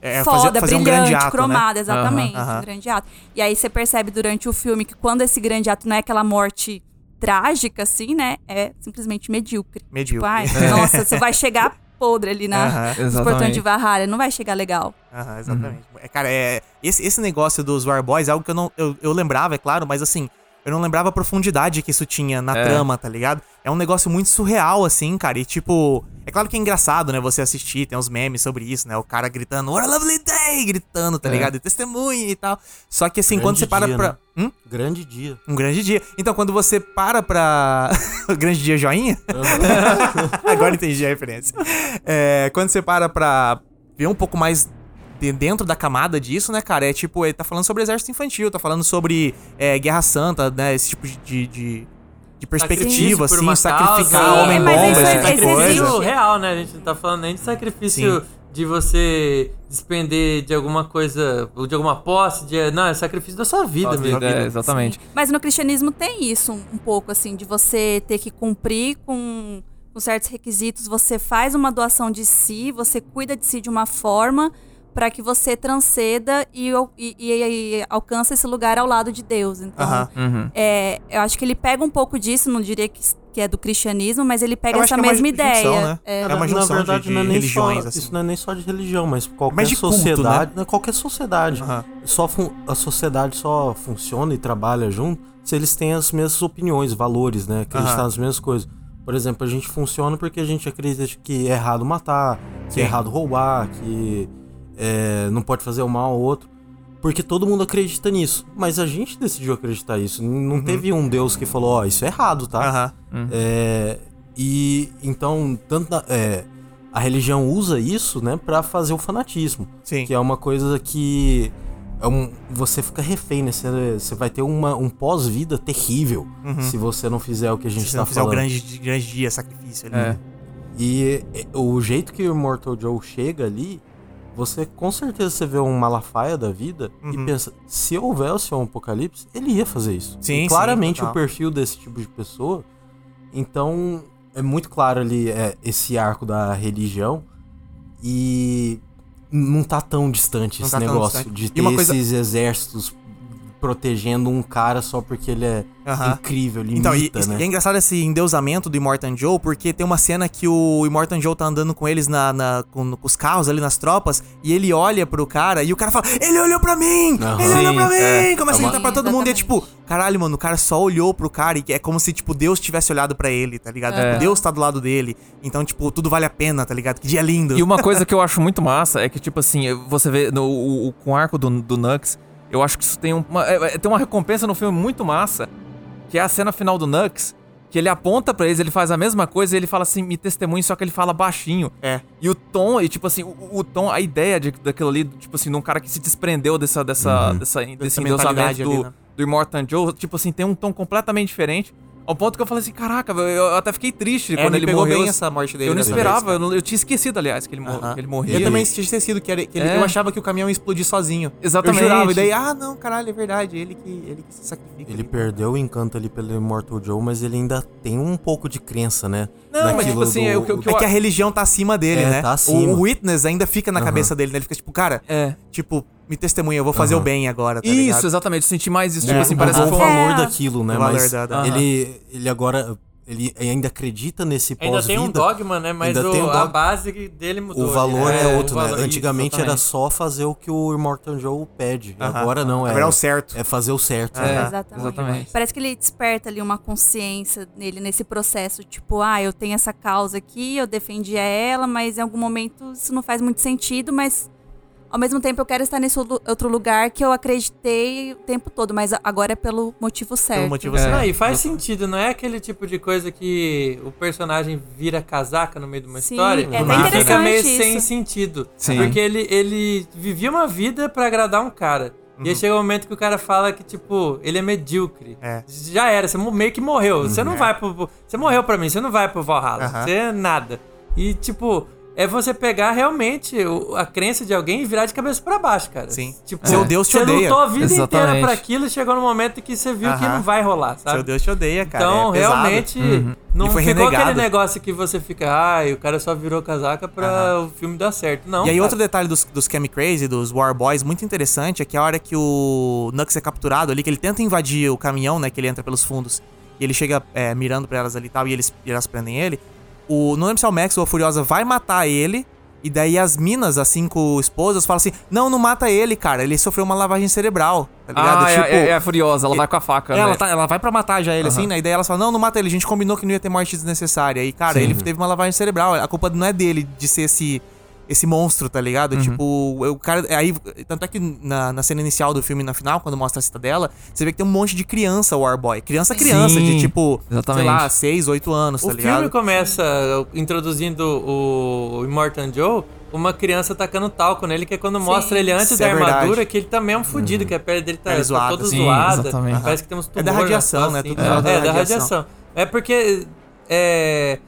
É, foda, fazer, fazer um brilhante, grande ato, né? cromada, exatamente, Aham, aham. um grande ato. E aí você percebe durante o filme que quando esse grande ato não é aquela morte trágica, assim, né? É simplesmente medíocre. Medíocre. Tipo, ai, nossa, você vai chegar podre ali na, Aham. nos portões Exatamente. de Valhalla, não vai chegar legal. Aham, exatamente. É, cara, é, esse, esse negócio dos War Boys é algo que eu não. Eu, eu lembrava, é claro, mas assim, eu não lembrava a profundidade que isso tinha na É. trama, tá ligado? É um negócio muito surreal, assim, cara. E tipo. É claro que é engraçado, né? Você assistir, tem uns memes sobre isso, né? O cara gritando, What a lovely day! Gritando, tá É. ligado? E testemunha e tal. Só que assim, Grande quando você para dia, pra. né? Hum? Grande dia. Um grande dia. Então, quando você para pra. grande dia joinha? Agora entendi a referência. É, quando você para pra ver um pouco mais dentro da camada disso, né, cara? É tipo, ele tá falando sobre exército infantil, tá falando sobre é, Guerra Santa, né? Esse tipo de. de, de- de perspectiva, assim, uma sacrificar causa. Sim, homem-bomba, esse é- tipo de coisa. real, né? A gente não tá falando nem de sacrifício Sim. de você despender de alguma coisa, ou de alguma posse, de, não, é sacrifício da sua vida mesmo. É, exatamente. Mas no cristianismo tem isso um, um pouco, assim, de você ter que cumprir com, com certos requisitos. Você faz uma doação de si, você cuida de si de uma forma para que você transceda e, e, e- e alcance esse lugar ao lado de Deus. Então. Uhum. é, eu acho que ele pega um pouco disso, não diria que, que é do cristianismo, mas ele pega essa é mesma junção, ideia. né? É, É uma Na- junção na de- verdade, de não é nem religiões, só, assim. Isso não é nem só de religião, mas qualquer Mas de culto, sociedade. né? Qualquer sociedade. Só a sociedade só funciona e trabalha junto se eles têm as mesmas opiniões, valores, né? Acreditar Aham. nas mesmas coisas. Por exemplo, a gente funciona porque a gente acredita que é errado matar, que Sim. é errado roubar, que é, não pode fazer o mal ao outro. Porque todo mundo acredita nisso. Mas a gente decidiu acreditar nisso. Não teve um Deus que falou, ó, isso é errado, tá? Aham. É, e então, tanto na- é, a religião usa isso, né, para fazer o fanatismo, Sim. que é uma coisa que é um, você fica refém, né? Você, você vai ter uma, um pós-vida terrível se você não fizer o que a gente Se tá não fizer o falando. grande, grande dia, sacrifício ali. É. E é, o jeito que o Immortal Joe chega ali, você com certeza você vê um Malafaia da vida Uhum. e pensa, se houvesse um apocalipse, ele ia fazer isso. Sim, E sim, claramente total. o perfil desse tipo de pessoa. Então, é muito claro ali é, esse arco da religião e não tá tão distante Não esse tá negócio distante. de ter coisa- esses exércitos protegendo um cara só porque ele é incrível, ele Então, e, né? e é engraçado esse endeusamento do Immortan Joe, porque tem uma cena que o Immortan Joe tá andando com eles na, na- com, com os carros ali nas tropas, e ele olha pro cara, e o cara fala, ele olhou pra mim! Ele olhou Sim, pra mim! é. Começa a É uma- gritar pra todo mundo, e é tipo, caralho, mano, o cara só olhou pro cara, e é como se, tipo, Deus tivesse olhado pra ele, tá ligado? É. Tipo, Deus tá do lado dele, então, tipo, tudo vale a pena, tá ligado? Que dia lindo. E uma coisa que eu acho muito massa é que, tipo assim, você vê no, o, o- com o arco do, do Nux, eu acho que isso tem, um- uma, é- é- tem uma recompensa no filme muito massa, que é a cena final do Nux, que ele aponta pra eles, ele faz a mesma coisa e ele fala assim, me testemunhe, só que ele fala baixinho. É. E o tom, e tipo assim, o, o tom, a ideia de, daquilo ali, tipo assim, de um cara que se desprendeu dessa, dessa, dessa, desse mentalidade endeusamento ali, do, né? do Immortan Joe, tipo assim, tem um tom completamente diferente. Ao ponto que eu falei assim, caraca, eu até fiquei triste É, quando ele pegou morreu. bem essa morte dele Eu não esperava, vez. eu, não- eu tinha esquecido, aliás, que ele, mor- Aham. que ele morria. Eu também tinha esquecido que, era, que ele- É. eu achava que o caminhão ia explodir sozinho. Exatamente. Eu jurava, e daí, ah, não, caralho, é verdade, ele que, ele que se sacrifica. Ele perdeu o encanto ali pelo Immortal Joe, mas ele ainda tem um pouco de crença, né? Não, mas, tipo assim, é o que- o que É que a religião tá acima dele, É, né? tá O- acima. O witness ainda fica na Aham. cabeça dele, né? Ele fica tipo, cara, É. tipo, me testemunha, eu vou fazer Aham. o bem agora, tá Isso, ligado? exatamente. Eu senti mais isso. É, Tipo assim, o parece o que foi um- valor É. daquilo, né? O valor Mas da- da- ele, ele agora, ele ainda acredita nesse Ainda tem um pós-vida. dogma, né? Mas o- um a dogma. base dele mudou. O valor né? é, outro, o né? valor- Antigamente era só fazer o que o Immortal Joe pede. Agora não, é, Agora é o certo. é fazer o certo. É, né? Exatamente. exatamente. Parece que ele desperta ali uma consciência nele nesse processo, tipo, ah, eu tenho essa causa aqui, eu defendia ela, mas em algum momento isso não faz muito sentido, mas ao mesmo tempo eu quero estar nesse outro lugar que eu acreditei o tempo todo, mas agora é pelo motivo certo. Pelo motivo É. certo. Não, e faz sentido, não é aquele tipo de coisa que o personagem vira casaca no meio de uma Sim, história é e até fica interessante meio isso. sem sentido. Sim. Porque ele, ele vivia uma vida pra agradar um cara. E aí chega um momento que o cara fala que, tipo, ele é medíocre. É. Já era, você meio que morreu. Você não vai pro. Você morreu pra mim, você não vai pro Valhalla. Aham. Você é nada. E, tipo, é você pegar realmente a crença de alguém e virar de cabeça pra baixo, cara. Sim. Tipo, Seu Deus te você odeia. lutou a vida inteira Exatamente. pra aquilo e chegou no momento que você viu que Aham. não vai rolar, sabe? Seu Deus te odeia, cara. Então, é realmente, Uhum. não ficou renegado. aquele negócio que você fica, ai, o cara só virou casaca pra o filme dar certo. Não. E aí, cara. outro detalhe dos, dos Cammy Crazy, dos War Boys, muito interessante, é que a hora que o Nux é capturado ali, que ele tenta invadir o caminhão, né? Que ele entra pelos fundos, e ele chega é, mirando pra elas ali e tal, e eles, e elas prendem ele. O, não lembro se é o Max ou a Furiosa vai matar ele, e daí as minas, as cinco esposas, falam assim: Não, não mata ele, cara, ele sofreu uma lavagem cerebral, tá ligado? Ah, é- é, é a Furiosa, ela vai com a faca, ela, né? tá- ela vai pra matar já ele, assim, né? E daí elas falam, não, não mata ele, a gente combinou que não ia ter morte desnecessária. E, cara, ele teve uma lavagem cerebral. A culpa não é dele de ser esse, esse monstro, tá ligado? Tipo, o cara. Aí, tanto é que na, na cena inicial do filme, na final, quando mostra a cidadela, você vê que tem um monte de criança Warboy. Criança, criança, Sim, de tipo, exatamente. sei lá, 6, 8 anos, O tá filme ligado? começa introduzindo o Immortan Joe, uma criança tacando talco nele, que é quando mostra ele antes da é verdade. armadura, que ele também é um fudido, que a pele dele tá, tá zoada, toda sim, zoada. exatamente. Parece que tem uns É da tumores radiação, nas né? costas, Tudo assim. zoado É, da da radiação. radiação. É porque. É.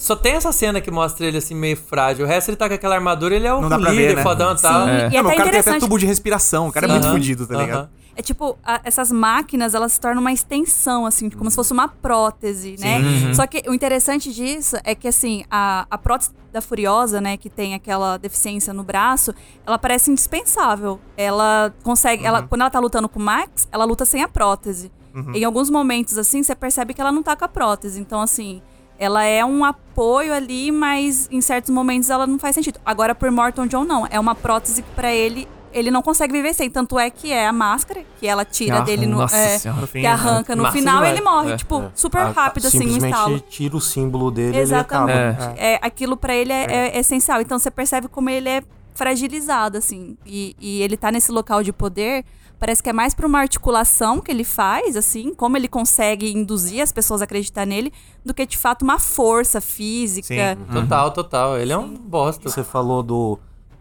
Só tem essa cena que mostra ele assim meio frágil. O resto ele tá com aquela armadura, ele é o Não dá pra líder, ver, né? fodão e Sim, tal. e É. Não, até mas o cara tem até interessante. tubo de respiração, o cara é muito Aham, fudido, tá ligado? É tipo, a- essas máquinas, elas se tornam uma extensão, assim, como se fosse uma prótese, né? Uhum. Só que o interessante disso é que, assim, a, a prótese da Furiosa, né, que tem aquela deficiência no braço, ela parece indispensável. Ela consegue, Uhum. ela, quando ela tá lutando com o Max, ela luta sem a prótese. Uhum. Em alguns momentos, assim, você percebe que ela não tá com a prótese. Então, assim, ela é um apoio ali, mas em certos momentos ela não faz sentido. Agora, por Morton John, não. É uma prótese que pra ele, ele não consegue viver sem. Tanto é que é a máscara que ela tira Que dele no. nossa é, senhora. No que arranca no final demais. ele morre. É, tipo, é. super rápido, assim, um Simplesmente estalo. tira o símbolo dele e ele Exatamente. acaba. É. É, aquilo pra ele é, é essencial. Então você percebe como ele é fragilizado, assim. E, e ele tá nesse local de poder. Parece que é mais pra uma articulação que ele faz, assim, como ele consegue induzir as pessoas a acreditar nele, do que de fato uma força física. Sim. Total, total. Ele é um bosta. Você falou do.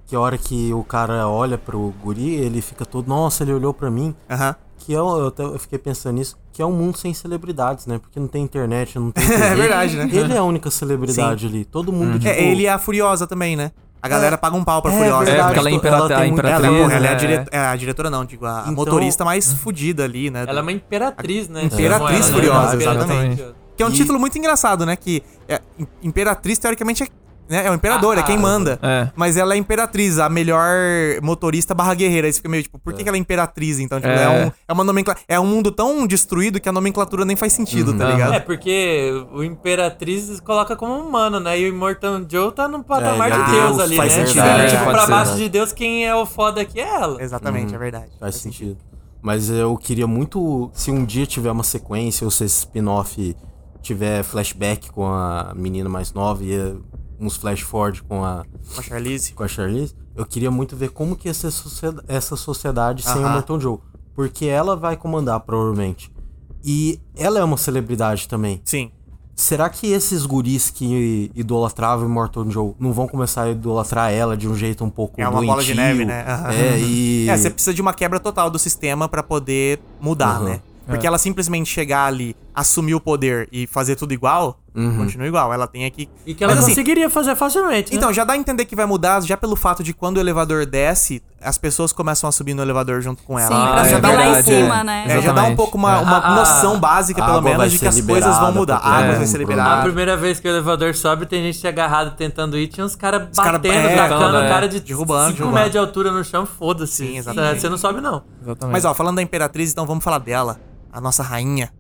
Que a hora que o cara olha pro guri, ele fica todo. Nossa, ele olhou pra mim. Aham. Que é, o- eu, até, eu fiquei pensando nisso. Que é um mundo sem celebridades, né? Porque não tem internet, não tem. É TV. verdade, né? Ele é a única celebridade ali. Todo mundo, tipo. É, ele e a Furiosa também, né? A galera paga um pau pra É Furiosa. É, porque ela é Ela imperata- tem a muito- Ela, imperatriz. porra, ela é, a né? dire- é a diretora, não, digo, a Então- motorista mais fudida ali, né? Ela é uma imperatriz, né? Imperatriz Chamam furiosa, exatamente. Que é um E- título muito engraçado, né? Que é, im- Imperatriz, teoricamente, é, né, é o imperador, Ah, é quem ah, manda. É. Mas ela é imperatriz, a melhor motorista barra guerreira. Aí você fica meio tipo, por que, que ela é imperatriz, então? Tipo, é, É. um, é uma nomenclatura. É um mundo tão destruído que a nomenclatura nem faz sentido, tá Uhum. ligado? É, porque o Imperatriz coloca como humano, né? E o Immortan Joe tá no patamar É, de é Deus Deus, ali, faz né? sentido, Tipo, é, tipo, pode pra ser. baixo de Deus, quem é o foda aqui é ela. Exatamente, é verdade. Faz sentido. Mas eu queria muito. Se um dia tiver uma sequência ou se esse spin-off tiver flashback com a menina mais nova e eh, uns flash forward com a, Com a Charlize. com a Charlize, eu queria muito ver como que ia ser essa sociedade sem o. Morton Joe. Porque ela vai comandar, provavelmente. E ela é uma celebridade também. Sim. Será que esses guris que idolatravam o Morton Joe não vão começar a idolatrar ela de um jeito um pouco É uma bola de doentio? neve, né? Aham. É, e... É, você precisa de uma quebra total do sistema pra poder mudar, Aham. né? Porque ela simplesmente chegar ali, assumir o poder e fazer tudo igual, Uhum. continua igual. Ela tem aqui. E que ela Mas, assim, conseguiria fazer facilmente, né? Então, já dá a entender que vai mudar já pelo fato de quando o elevador desce, as pessoas começam a subir no elevador junto com ela. Sim, Ah, pra é subir dá um lá em cima, é. né? É, já dá um pouco uma, uma A- a- noção básica, pelo menos, de que as coisas vão liberada mudar. A água todo vai ser mundo. A liberada. primeira vez que o elevador sobe, tem gente agarrado tentando ir, tinha uns caras cara- batendo, é, tacando é, o cara de derrubando, 5 derrubando. metros de altura no chão, foda-se. Sim, exatamente. Você não sobe, não. Exatamente. Mas ó, falando da Imperatriz, então vamos falar dela. A nossa rainha.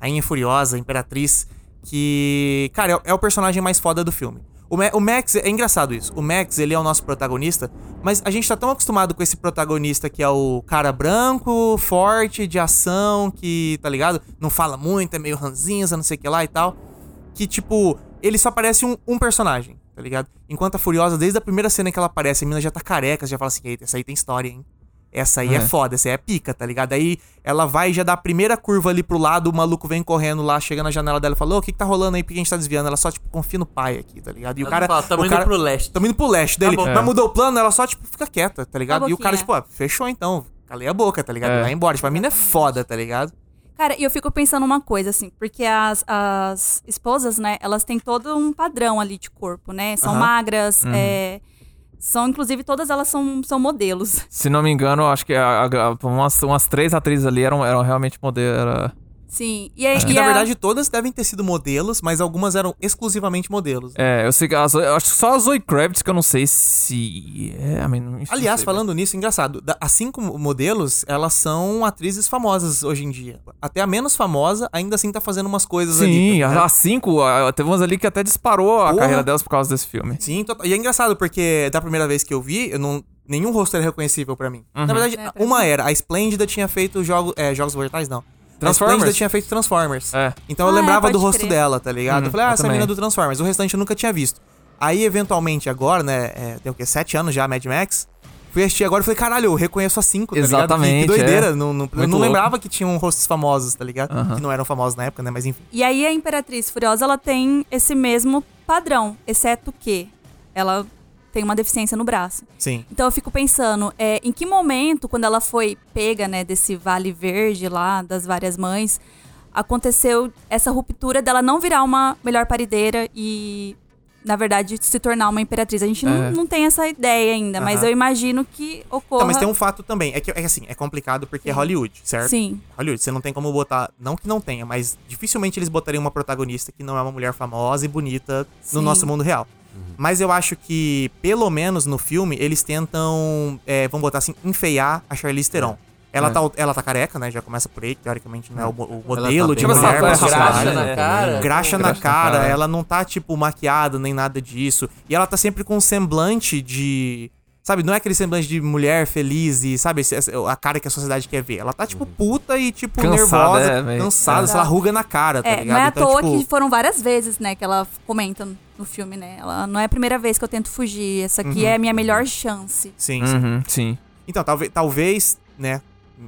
Rainha Furiosa, Imperatriz. Que, cara, é, é o personagem mais foda do filme. O, Ma- o Max, é engraçado isso. O Max, ele é o nosso protagonista, mas a gente tá tão acostumado com esse protagonista que é o cara branco, forte, de ação, que, tá ligado? Não fala muito, é meio ranzinza, não sei o que lá e tal. Que, tipo, ele só parece um, um personagem, tá ligado? Enquanto a Furiosa, desde a primeira cena que ela aparece, a mina já tá careca, já fala assim, eita, essa aí tem história, hein? Essa aí é. É. foda, essa aí é pica, tá ligado? Aí ela vai e já dá a primeira curva ali pro lado, o maluco vem correndo lá, chega na janela dela e fala, ô, o que que tá rolando aí? Por que a gente tá desviando? Ela só, tipo, confia no pai aqui, tá ligado? E o Ela cara... fala, tamo o indo cara, pro leste. Tamo indo pro leste dele. bom. Mas mudou o plano, ela só, tipo, fica quieta, tá ligado? A E o cara, tipo, ó, fechou então. Calei a boca, tá ligado? É. Vai embora. Tipo, a mina é foda, tá ligado? Cara, e eu fico pensando uma coisa, assim, porque as, as esposas, né, elas têm todo um padrão ali de corpo, né? São magras, Uhum. é, são, inclusive, todas elas são, são modelos. Se não me engano, acho que a- a- umas, umas três atrizes ali eram, eram realmente modelo. Era... Sim. E, aí Acho que, e na a- verdade, todas devem ter sido modelos, mas algumas eram exclusivamente modelos. É, eu sei que a eu acho que só a Zoe Kravitz que eu não sei se. É, I mean, Aliás, sei, falando nisso, engraçado. As cinco modelos, elas são atrizes famosas hoje em dia. Até a menos famosa, ainda assim tá fazendo umas coisas ali. Sim, ligado? as cinco, a- teve umas ali que até disparou a Porra. carreira delas por causa desse filme. Sim, e é engraçado porque da primeira vez que eu vi, eu não, nenhum rosto era reconhecível pra mim. Uhum. Na verdade, É, uma mim. era. A Splendida tinha feito jogo, é, Jogos Mortais, não. A Transformers. Splendida tinha feito Transformers. É. Então eu Ah, é, lembrava do pode rosto crer. dela, tá ligado? Uhum, eu falei, ah, eu essa também. menina do Transformers. O restante eu nunca tinha visto. Aí, eventualmente, agora, né, é, tem o quê? Sete anos já, Mad Max. Fui assistir agora e falei, caralho, eu reconheço as cinco, tá ligado? Que- Exatamente, Que, doideira. é. Não, não, eu não louco. lembrava que tinham rostos famosos, tá ligado? Aham. Que não eram famosos na época, né? Mas enfim. E aí a Imperatriz Furiosa, ela tem esse mesmo padrão, exceto que ela tem uma deficiência no braço. Sim. Então eu fico pensando, é, em que momento, quando ela foi pega, né, desse Vale Verde lá, das várias mães, aconteceu essa ruptura dela não virar uma melhor parideira e, na verdade, se tornar uma imperatriz. A gente não, É. não tem essa ideia ainda, mas eu imagino que ocorra. Tá, mas tem um fato também. É que, é assim, é complicado porque é Hollywood, certo? Sim. Hollywood, você não tem como botar. Não que não tenha, mas dificilmente eles botariam uma protagonista que não é uma mulher famosa e bonita no Sim. nosso mundo real. Mas eu acho que, pelo menos no filme, eles tentam, é, vamos botar assim, enfeiar a Charlize Theron. Ela, É. tá, ela tá careca, né? Já começa por aí, teoricamente não é o, o Ela modelo tá de mulher rapada, sociedade, graxa né? na cara. graxa na Graxa na cara, cara. ela não tá, tipo, maquiada nem nada disso. E ela tá sempre com um semblante de. Sabe, não é aquele semblante de mulher feliz e, sabe, essa- a cara que a sociedade quer ver. Ela tá, tipo, puta e, tipo, Cansada, nervosa, é, cansada, é. sei lá, ruga na cara, tá É, ligado? não é à Então, toa tipo, que foram várias vezes, né, que ela comenta no filme, né? Ela não é a primeira vez que eu tento fugir. Essa aqui Uhum. é a minha melhor chance. Sim, sim. Uhum, sim. Então, talvez, talvez né,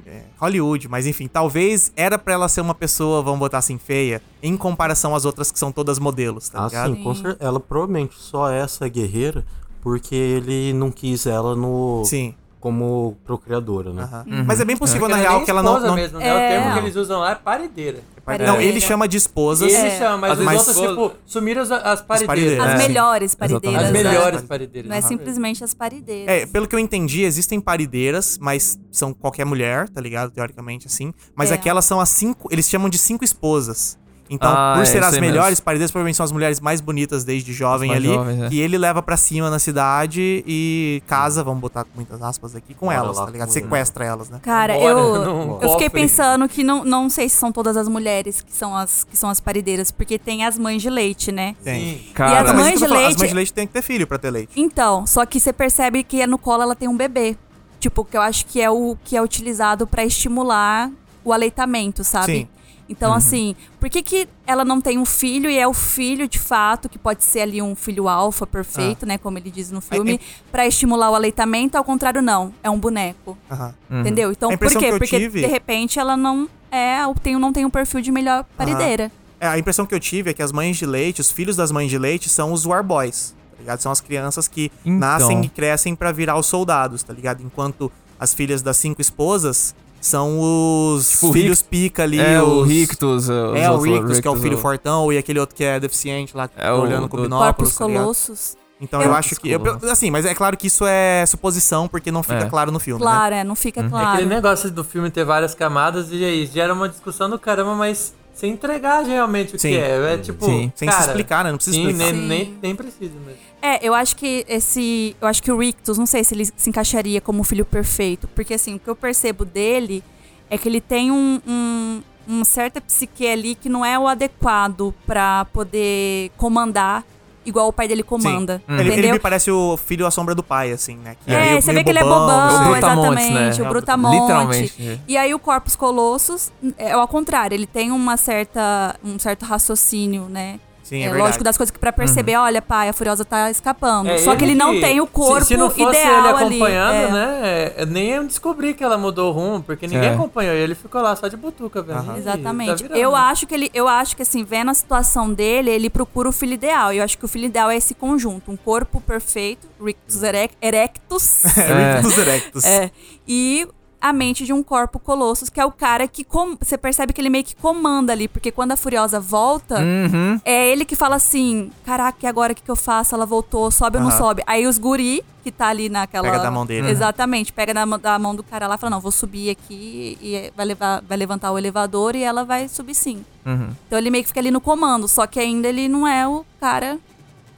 é, Hollywood, mas enfim, talvez era pra ela ser uma pessoa, vamos botar assim, feia, em comparação às outras que são todas modelos, tá Ah, ligado? sim, com Sim. certeza. Ela provavelmente só é essa guerreira porque ele não quis ela no Sim. como procriadora, né? aham. Mas é bem possível, na Porque real, que ela não. esposa não... mesmo, né? É. O termo que eles usam lá é parideira. Paredeira. Não, ele chama de esposas. Ele É. chama, mas Às os outros, tipo, sumiram as, as parideiras. parideiras. As É. melhores parideiras. As né? melhores parideiras. Não é simplesmente as parideiras. É, pelo que eu entendi, existem parideiras, mas são qualquer mulher, tá ligado? Teoricamente, assim. Mas É. aquelas são as cinco. Eles chamam de cinco esposas. Então, Ah, por é, ser as melhores mesmo. parideiras, provavelmente são as mulheres mais bonitas desde jovem ali. jovens, é. E ele leva pra cima na cidade e casa, vamos botar com muitas aspas aqui, com elas, lá tá ligado? Sequestra elas, né? Cara, Bora eu, eu fiquei pensando que não, não sei se são todas as mulheres que são as, que são as parideiras, porque tem as mães de leite, né? Tem. Sim. E Cara, as mães de falando, As leite- mães de leite tem que ter filho pra ter leite. Então, só que você percebe que no colo ela tem um bebê. Tipo, que eu acho que é o que é utilizado pra estimular o aleitamento, sabe? Sim. Então, assim, por que, que ela não tem um filho e é o filho de fato, que pode ser ali um filho alfa perfeito, né? Como ele diz no filme, pra estimular o aleitamento, ao contrário, não. É um boneco. Aham. Entendeu? Então, por quê? que eu Porque tive- de repente ela não é, tem, não tem um perfil de melhor parideira. É, a impressão que eu tive é que as mães de leite, os filhos das mães de leite, são os war boys, tá ligado? São as crianças que Então. nascem e crescem pra virar os soldados, tá ligado? Enquanto as filhas das cinco esposas são os Tipo, o filhos pica ali. É, o os... Rictus. É, o Rictus, que é o filho fortão, e aquele outro que é deficiente lá, É fica o- olhando com o binóculos, Corpos tá. Então eu, Eu- acho que... eu- assim, mas é claro que isso é suposição, porque não fica É. claro no filme, né? Claro, é, não fica É claro. aquele negócio do filme ter várias camadas e aí gera uma discussão do caramba, mas sem entregar realmente o Sim. que é. É tipo, Sim. Sem cara, se explicar, né? Não precisa Sim, explicar. nem, Sim. nem, nem precisa mesmo. É, eu acho que esse. Eu acho que o Rictus, não sei se ele se encaixaria como o filho perfeito. Porque assim, o que eu percebo dele é que ele tem um, um, uma certa psique ali que não é o adequado pra poder comandar igual o pai dele comanda. Ele, ele Entendeu? me parece o filho à sombra do pai, assim, né? Que É, você vê que ele é bobão, exatamente, né? o Brutamonte. Literalmente, é. E aí o Corpus Colossus é ao contrário, ele tem uma certa, um certo raciocínio, né? Sim, é, É, lógico das coisas que pra perceber, olha, pai, a Furiosa tá escapando. É Só que ele não tem o corpo se, se não fosse ideal ele ali. acompanhando, É. né? é, Nem eu descobri que ela mudou o rumo, porque ninguém É. acompanhou. E ele ficou lá só de butuca, velho. Aham. E Exatamente. tá eu acho que ele, eu acho que assim, vendo a situação dele, ele procura o filho ideal. E eu acho que o filho ideal é esse conjunto, um corpo perfeito, rictus erec- erectus, É, Rictus Erectus. é, e a mente de um corpo colossus, que é o cara que você percebe que ele meio que comanda ali, porque quando a Furiosa volta, Uhum. é ele que fala assim: "Caraca, e agora o que que eu faço? Ela voltou, sobe ou não sobe?" Aí os guri que tá ali naquela Pega da mão dele. Exatamente, pega mão- da mão do cara lá e fala: "Não, vou subir aqui e vai levar vai levantar o elevador e ela vai subir sim". Uhum. Então ele meio que fica ali no comando, só que ainda ele não é o cara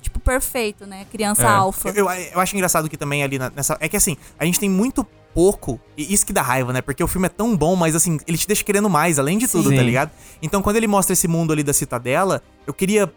tipo perfeito, né? Criança É. alfa. Eu, eu, eu acho engraçado que também ali na- nessa. É que assim, a gente tem muito pouco. E isso que dá raiva, né? Porque o filme é tão bom, mas assim, ele te deixa querendo mais, além de tudo, Sim. tá ligado? Então quando ele mostra esse mundo ali da Citadela, eu queria.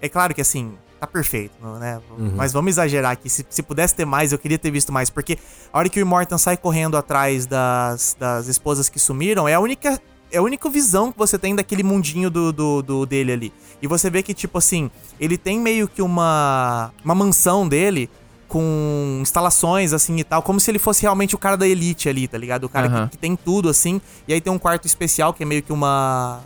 É claro que assim. Tá perfeito, né? Mas vamos exagerar aqui. Se, se pudesse ter mais, eu queria ter visto mais. Porque a hora que o Immortan sai correndo atrás das, das esposas que sumiram, é a única. É a única visão que você tem daquele mundinho do, do, do- dele ali. E você vê que, tipo assim, ele tem meio que uma. Uma mansão dele com instalações, assim e tal, como se ele fosse realmente o cara da elite ali, tá ligado? O cara Aham. que, que tem tudo, assim. E aí tem um quarto especial que é meio que uma.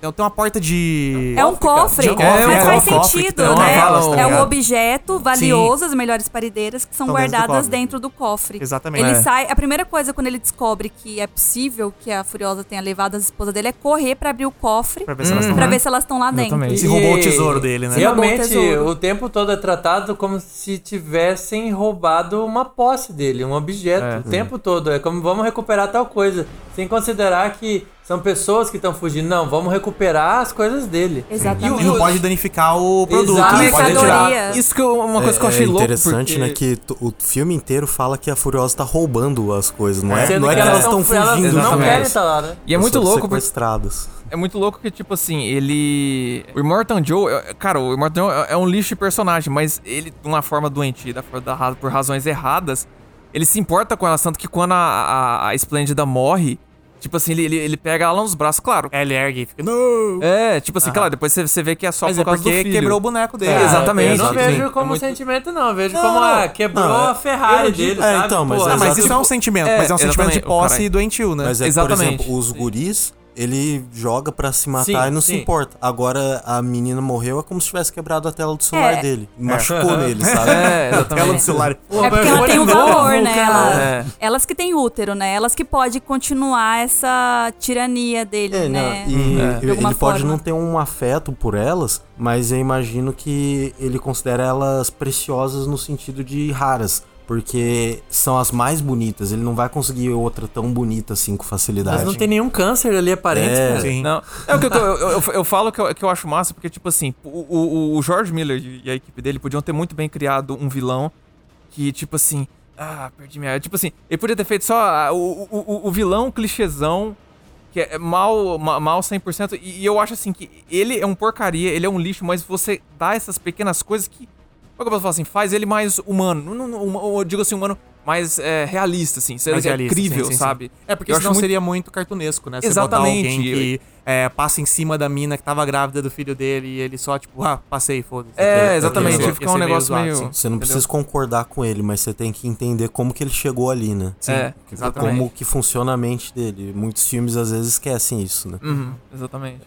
Tem tem uma porta de. É um cofre, De um cofre, mas é, faz um cofre sentido, né? tá é um objeto valioso, as melhores paredeiras que são Estão dentro do guardadas dentro do cofre. Exatamente. Ele É. sai, a primeira coisa quando ele descobre que é possível que a Furiosa tenha levado as esposas dele é correr pra abrir o cofre Pra ver se elas estão pra lá. ver se elas estão lá dentro. Exatamente. Se roubou o tesouro dele, né? O Realmente, tesouro. o tempo todo é tratado como se tivessem roubado uma posse dele, um objeto. É. O tempo todo. É como vamos recuperar tal coisa. Sem considerar que são pessoas que estão fugindo. Não, vamos recuperar as coisas dele. Exatamente. E não pode danificar o produto, Exato. não pode tirar. Isso que eu- uma coisa que eu É- achei é louco. interessante, porque- né? Que o filme inteiro fala que a Furiosa tá roubando as coisas, não é? Sendo não é que elas tão- estão elas fugindo. não Exatamente. querem estar lá, né? E é muito Elas louco porque sequestradas. É muito louco que, tipo assim, ele. O Immortan Joe. é- Cara, o Immortan Joe é- é um lixo de personagem, mas ele, de uma forma doentia, por razões erradas, ele se importa com ela, tanto que quando a, a, a Splendida morre, tipo assim, ele, ele, ele pega ela nos braços, claro. É, ele ergue e fica. Não! É, tipo assim, claro, depois você, você vê que é só Mas por é causa do porque filho. quebrou o boneco dele. É, exatamente. Eu não vejo é como muito- sentimento, não. Eu vejo Não, como, não. ah, quebrou Não, é- a Ferrari dele, é, sabe? então, mas Pô, é Ah, mas isso é um sentimento, É, mas é um sentimento de exatamente. posse Caralho. doentio, né? Mas é, Exatamente. por exemplo, os guris, ele joga pra se matar Sim, e não se sim. importa. Agora, a menina morreu, é como se tivesse quebrado a tela do celular É. dela. Machucou nele, sabe? É, Tela do celular. Pô, É porque ela tem um novo, valor, né? Ela- É. Elas que têm útero, né? Elas que podem continuar essa tirania dele, É, né? não, e É. Ele pode forma. não ter um afeto por elas, mas eu imagino que ele considera elas preciosas no sentido de raras. Porque são as mais bonitas. Ele não vai conseguir outra tão bonita assim com facilidade. Mas não tem nenhum câncer ali aparente, É. Sim. Não, é o que eu, eu, eu, eu falo que eu, que eu acho massa, porque, tipo assim, o, o, o George Miller e a equipe dele podiam ter muito bem criado um vilão que, tipo assim, ah, perdi minha. Tipo assim, ele podia ter feito só o, o, o, vilão clichêzão, que é mal, ma- mal 100%. E, e eu acho assim que ele é um porcaria, ele é um lixo, mas você dá essas pequenas coisas que. Como é que eu posso falar assim? Faz ele mais humano. Não, não, não, eu digo assim, humano mais é, realista, assim. Ser Mais é realista, crível, sim, sim, sim. sabe? É porque Eu senão muito- seria muito cartunesco, né? Você Exatamente. botar alguém que é, passa em cima da mina que tava grávida do filho dele e ele só, tipo, ah, passei, foda-se. É, exatamente. ia ficar um meio negócio zoado, meio. sim. Você não Entendeu? precisa concordar com ele, mas você tem que entender como que ele chegou ali, né? Sim, É, exatamente. Como que funciona a mente dele. Muitos filmes às vezes esquecem isso, né? Uhum, exatamente.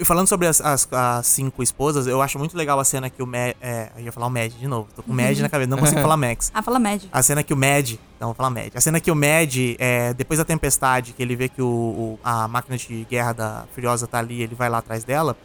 E falando sobre as, as- as cinco esposas, eu acho muito legal a cena que o Mad. É, eu ia falar o Mad de novo. Tô com o Mad na cabeça, não consigo falar Max. Ah, fala médio. A cena que o Mad. Não, vou falar Mad. A cena que o Mad, é, depois da tempestade, que ele vê que o, o- a máquina de guerra da Furiosa tá ali, ele vai lá atrás dela.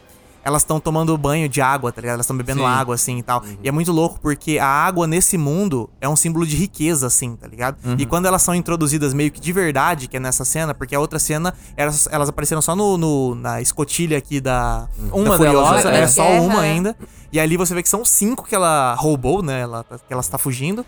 Elas estão tomando banho de água, tá ligado? Elas estão bebendo Sim. água, assim e tal. E é muito louco porque a água nesse mundo é um símbolo de riqueza, assim, tá ligado? E quando elas são introduzidas meio que de verdade, que é nessa cena, porque a outra cena, elas, elas apareceram só no, no- na escotilha aqui da, Uma da delas, Furiosa, é. é só uma ainda. E ali você vê que são cinco que ela roubou, né? Ela, tá- que ela está fugindo.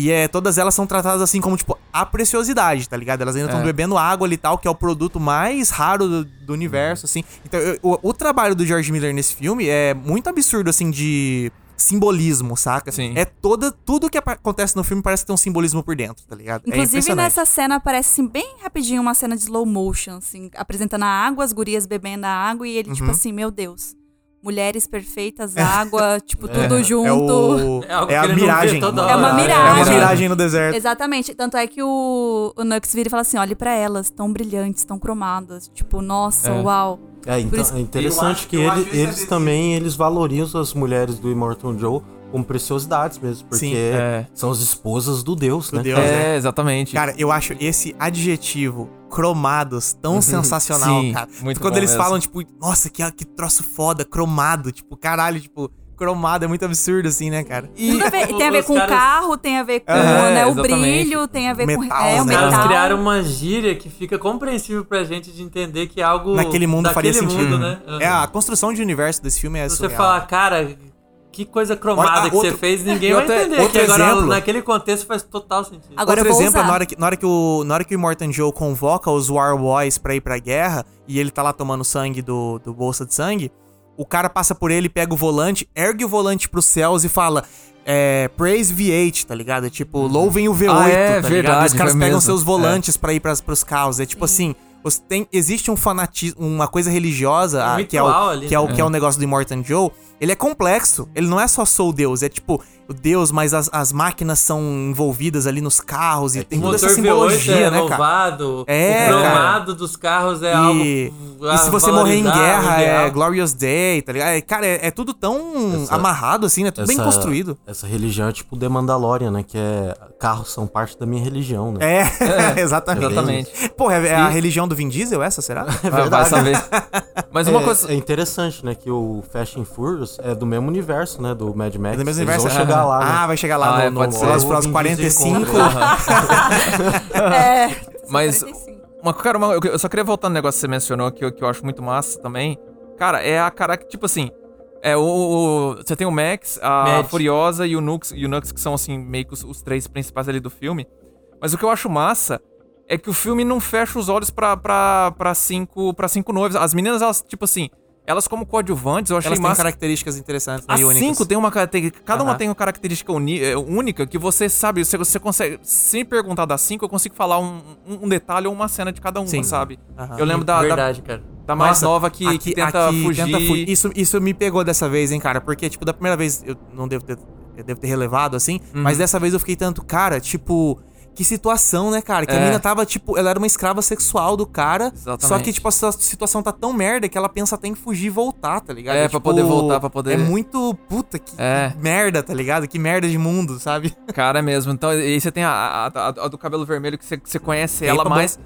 E é, todas elas são tratadas assim como, tipo, a preciosidade, tá ligado? Elas ainda estão É. bebendo água ali e tal, que é o produto mais raro do, do universo, assim. Então, eu- o, o trabalho do George Miller nesse filme é muito absurdo, assim, de simbolismo, saca? Sim. É toda. Tudo que acontece no filme parece ter um simbolismo por dentro, tá ligado? é Inclusive, impressionante. nessa cena aparece assim, bem rapidinho uma cena de slow motion, assim, apresentando a água, as gurias bebendo a água e ele, Uhum. tipo assim, meu Deus. Mulheres perfeitas, água, tipo, tudo É junto. o. É algo É, que a miragem. É uma hora. miragem. É uma miragem no deserto. Exatamente. Tanto é que o, o Nux vira e fala assim: olhe pra elas, tão brilhantes, tão cromadas. Tipo, nossa, É. uau. É, então, isso- é interessante que acho- eu ele- eles é também eles valorizam as mulheres do Immortal Joe como preciosidades mesmo, porque Sim, é. são as esposas do Deus, Do né? Deus, É, né? exatamente. Cara, eu acho esse adjetivo cromados tão sensacional, Sim, cara. muito Quando bom eles mesmo. falam, tipo, nossa, que, que troço foda, cromado, tipo, caralho, tipo, cromado é muito absurdo, assim, né, cara? Tudo a ver- tem a ver com o caras- carro, tem a ver com É, né, o brilho, tem a ver com Metal, é, o né? Os caras metal. criaram uma gíria que fica compreensível pra gente de entender que é algo. Naquele mundo faria daquele sentido. mundo, né? É, a construção de universo desse filme é Se você surreal. falar, cara, que coisa cromada ah, que outro- você fez, ninguém vai outra- entender. outro agora, exemplo- naquele contexto, faz total sentido. Agora Outro vou exemplo é usar. na hora, que, na, hora que o, na hora que o Immortan Joe convoca os War Boys pra ir pra guerra e ele tá lá tomando sangue do, do bolsa de sangue, o cara passa por ele, pega o volante, ergue o volante pros céus e fala. É, praise V8, tá ligado? É tipo, louvem o V8, Ah, é, tá ligado? verdade, Os caras pegam mesmo. seus volantes pra ir pras, pros carros. É tipo assim, tem, existe um fanatismo, uma coisa religiosa, Um ah, que, é o, ali, que, é o, né? que é o negócio do Immortan Joe. Ele é complexo, ele não é só sou Deus, é tipo, o Deus, mas as, as máquinas são envolvidas ali nos carros e tem O toda essa motor V8 simbologia, é né, cara? louvado, É, o cromado dos carros é algo. E, e se você morrer em guerra, é. Glorious Day, tá ligado? É, cara, é, é tudo tão Essa- amarrado assim, né? Tudo bem Essa- construído. Essa religião é tipo The Mandalorian, né? Que é carros são parte da minha religião, né? É, exatamente. Exatamente. Porra, é, é a religião do Vin Diesel essa, será? Ah, vai saber. Mas uma é, coisa. é interessante, né? Que o Fast and Furious é do mesmo universo, né? Do Mad Max. É do mesmo Eles universo? vão chegar lá, né? Ah, vai chegar lá Ah, é, no, pode no ser. Velozes e O Furiosos Vin 45. Diesel encontra- É, Mas 45. Uma, cara, uma- eu só queria voltar no negócio que você mencionou, que, eu- que eu acho muito massa também. Cara, é a cara que, tipo assim. É, o, o- você tem o Max, a Mad. Furiosa e o Nux, e o Nux, que são, assim, meio que os, os três principais ali do filme. Mas o que eu acho massa é que o filme não fecha os olhos pra, pra, pra, cinco, pra cinco noivas. As meninas, elas, tipo assim, elas como coadjuvantes, eu achei Elas têm massa. características interessantes, né, As únicas. cinco tem uma característica. Cada uma Aham. tem uma característica uni- é, única que você sabe. Você, você consegue. Sem perguntar das cinco, eu consigo falar um, um- detalhe ou uma cena de cada uma, Sim. sabe? Aham. Eu lembro da, da, Verdade, cara. da mais Nossa, nova que, que tenta fugir. fu- Isso, isso me pegou dessa vez, hein, cara? Porque, tipo, da primeira vez eu não devo ter, eu devo ter relevado, assim. Uhum. Mas dessa vez eu fiquei tanto, cara, tipo... Que situação, né, cara? Que a É. menina tava, tipo... Ela era uma escrava sexual do cara. Exatamente. Só que, tipo, a situação tá tão merda que ela pensa até em fugir e voltar, tá ligado? É, pra tipo, poder voltar, pra poder- É muito... Puta, que É. merda, tá ligado? Que merda de mundo, sabe? Cara, é mesmo. Então, e aí você tem a, a- a- a do cabelo vermelho que você, que você conhece ela pra mais.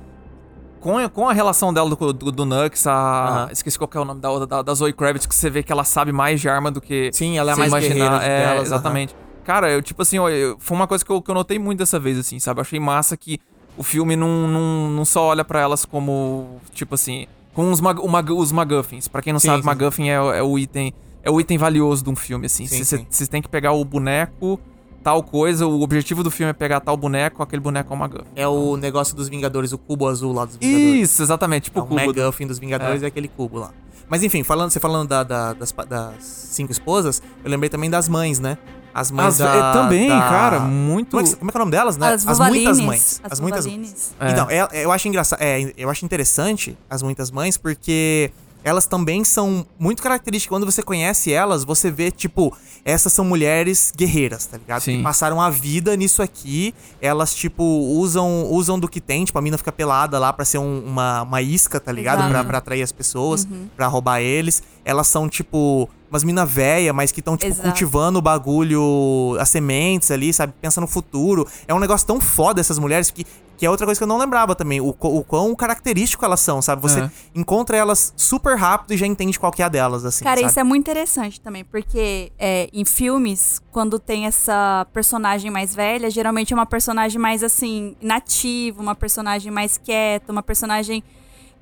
Com, a- com a relação dela do, do, do Nux, a. Aham. Esqueci qual que é o nome da outra, da, da Zoe Kravitz, que você vê que ela sabe mais de arma do que. Sim, ela é mais imaginar. É, delas, exatamente. Cara, eu, tipo assim, ó, eu- foi uma coisa que eu, que eu notei muito dessa vez, assim, sabe? Eu achei massa que o filme não, não, não só olha pra elas como, tipo assim, com os, mag, o mag- os MacGuffins. Pra quem não Sim, sabe, sim. MacGuffin é, o- é o item. É o item valioso de um filme, assim. Sim, Você sim. você tem que pegar o boneco, tal coisa. O objetivo do filme é pegar tal boneco, aquele boneco é o MacGuffin. É o negócio dos Vingadores, o cubo azul lá dos Vingadores. Isso, exatamente. Tipo É o o cubo. do- MacGuffin dos Vingadores é. aquele cubo lá. Mas enfim, falando, você falando da- da- das, das cinco esposas, eu lembrei também das mães, né? As mães As- da, é, também, da- cara, muito- Como é, que, como é que é o nome delas, né? As muitas Vuvalines. mães. As As muitas Vuvalines. É. Então, é- eu acho engraçado, é, eu acho interessante as muitas mães porque elas também são muito características. Quando você conhece elas, você vê tipo, essas são mulheres guerreiras, tá ligado? Sim. Que passaram a vida nisso aqui. Elas tipo usam usam do que tem, tipo a mina fica pelada lá pra ser um- uma, uma isca, tá ligado? Exato. Pra, pra atrair as pessoas, pra roubar eles. Elas são tipo umas mina véia, mas que estão tipo Exato. cultivando o bagulho, as sementes ali, sabe? Pensa no futuro. É um negócio tão foda essas mulheres que que é outra coisa que eu não lembrava também, o, o quão característico elas são, sabe? Você É. encontra elas super rápido e já entende qual que é a delas, assim, Cara, sabe? isso é muito interessante também, porque é, em filmes, quando tem essa personagem mais velha, geralmente é uma personagem mais assim, nativa, uma personagem mais quieta, uma personagem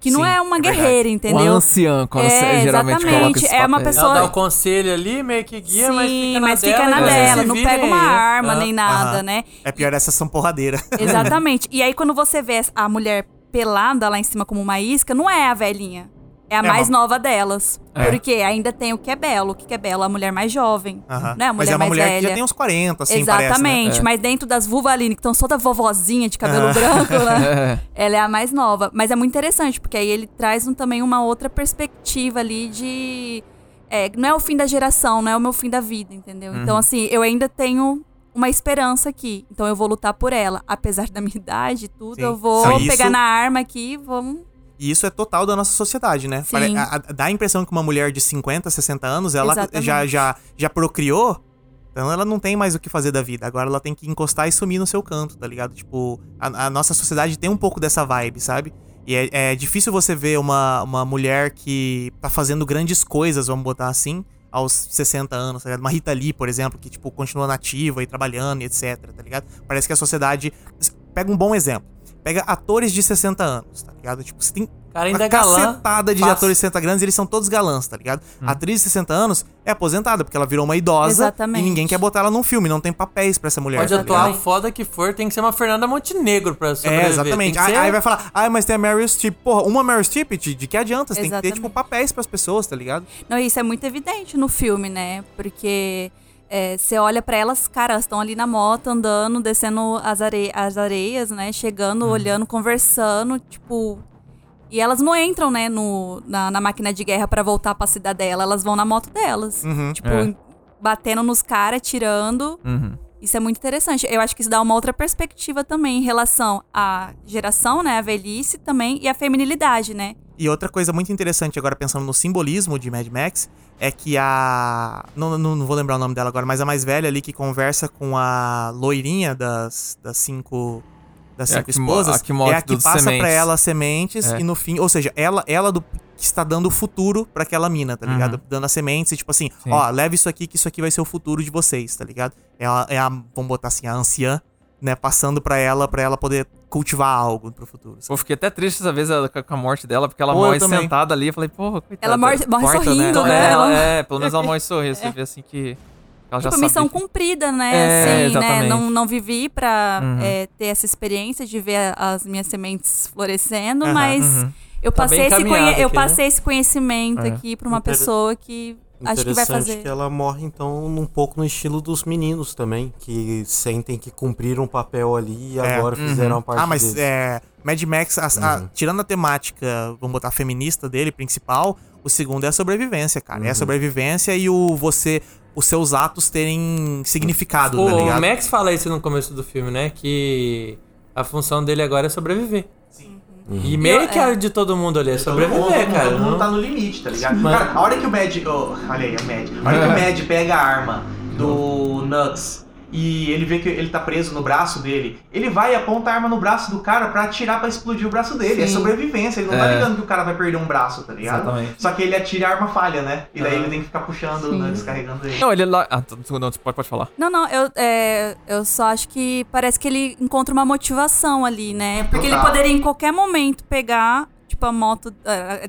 que não Sim, é uma é guerreira, Uma entendeu? anciã, quando É, geralmente exatamente. coloca esse É uma papel. pessoa- Ela dá o conselho ali, meio que guia, Sim, mas fica na mas dela. fica na e dela, não pega uma aí. arma Ah. nem nada, Aham. né? É pior essa são porradeira. Exatamente. E aí, quando você vê a mulher pelada lá em cima como uma isca, não é a velhinha. É a É mais uma- nova delas. É. Porque ainda tem o que é belo. O que é belo? A mulher mais jovem. Aham. Né? A mulher Mas é uma mais mulher velha. que já tem uns 40, assim, Exatamente. parece, né? É. Mas dentro das vulvaline, que estão toda vovozinha de cabelo Ah. branco, né? Ela é a mais nova. Mas é muito interessante, porque aí ele traz um- também uma outra perspectiva ali de. é, não é o fim da geração, não é o meu fim da vida, entendeu? Então, Uhum. assim, eu ainda tenho uma esperança aqui. Então eu vou lutar por ela. Apesar da minha idade e tudo, Sim. eu vou isso- pegar na arma aqui e vamos. E isso é total da nossa sociedade, né? Sim. A- a- dá a impressão que uma mulher de 50, 60 anos, ela Exatamente. já, já, já procriou, então ela não tem mais o que fazer da vida. Agora ela tem que encostar e sumir no seu canto, tá ligado? Tipo, a, a nossa sociedade tem um pouco dessa vibe, sabe? E é, é difícil você ver uma, uma mulher que tá fazendo grandes coisas, vamos botar assim, aos 60 anos, tá ligado? Uma Rita Lee, por exemplo, que, tipo, continua nativa e trabalhando e etc, tá ligado? Parece que a sociedade... Pega um bom exemplo. Pega atores de 60 anos, tá ligado? Tipo, você tem cara ainda uma é galã. cacetada de Fácil. atores de 60 grandes, eles são todos galãs, tá ligado? A atriz de 60 anos é aposentada, porque ela virou uma idosa Exatamente. e ninguém quer botar ela num filme, não tem papéis pra essa mulher. Pode tá atuar ligado? o foda que for, tem que ser uma Fernanda Montenegro pra sobreviver. É, exatamente. Aí, ser- aí vai falar, ah, mas tem a Meryl Streep. Porra, uma Meryl Streep, de, de que adianta? Você tem que ter, Exatamente. tipo, papéis pras pessoas, tá ligado? Não, isso é muito evidente no filme, né? Porque é, você olha pra elas, cara, elas estão ali na moto, andando, descendo as, are as areias, né? Chegando, Uhum. olhando, conversando, tipo. E elas não entram, né, no, na, na máquina de guerra pra voltar pra cidadela, elas vão na moto delas. Uhum. Tipo, É. batendo nos caras, tirando. Uhum. Isso é muito interessante. Eu acho que isso dá uma outra perspectiva também em relação à geração, né? A velhice também e a feminilidade, né? E outra coisa muito interessante agora, pensando no simbolismo de Mad Max, é que a. Não, não, não vou lembrar o nome dela agora, mas a mais velha ali que conversa com a loirinha das, das cinco. Das É a cinco esposas. a que mostra é a que passa pra sementes. ela as sementes É. e no fim. Ou seja, ela, ela do, que está dando o futuro pra aquela mina, tá ligado? Uhum. Dando as sementes e tipo assim, Sim. ó, leve isso aqui que isso aqui vai ser o futuro de vocês, tá ligado? É a, é a vamos botar assim, a anciã, né? Passando pra ela, pra ela poder cultivar algo pro futuro. Pô, fiquei até triste essa vez ela- com a morte dela, porque ela Pô, morre também. sentada ali. Eu falei, porra, coitada. Ela morre- morre Corta, sorrindo, né? né? É, ela- Ela- é, pelo menos ela morre sorrindo. Você vê assim que ela já tipo, missão que- cumprida, né? É, assim, né? Não, não vivi pra Uhum. é, ter essa experiência de ver as minhas sementes florescendo, Aham, mas uhum. eu Tá passei, esse, conhe- eu aqui, né? passei esse conhecimento É. aqui pra uma Inter- pessoa que acho que vai Interessante fazer. que ela morre, então, um pouco no estilo dos meninos também, que sentem que cumpriram um papel ali e É, agora fizeram a parte Ah, mas é. Mad Max, a- a- Uhum. tirando a temática, vamos botar feminista dele, principal, o segundo é a sobrevivência, cara. É a Uhum. sobrevivência e o você. Os seus atos terem significado, tá O? Max fala isso no começo do filme, né? Que a função dele agora é sobreviver. E meio que é. a de todo mundo ali é Todo mundo- sobreviver, todo cara. mundo não- tá no limite, tá ligado? Cara, a hora que o Mad. oh, olha aí, o Mad. A hora que o Mad pega a arma do Nux e ele vê que ele tá preso no braço dele, ele vai e aponta a arma no braço do cara pra atirar pra explodir o braço dele. É Sim. sobrevivência, ele não tá É. ligando que o cara vai perder um braço, tá ligado? Exatamente. Só que ele atira e a arma falha, né? E daí Aham. ele tem que ficar puxando o Nux, carregando ele. Não, ele lá. Ah, tu- não, pode, pode falar. Não, não, eu, é, eu só acho que parece que ele encontra uma motivação ali, né? Porque ele Total. poderia em qualquer momento pegar, tipo, a moto.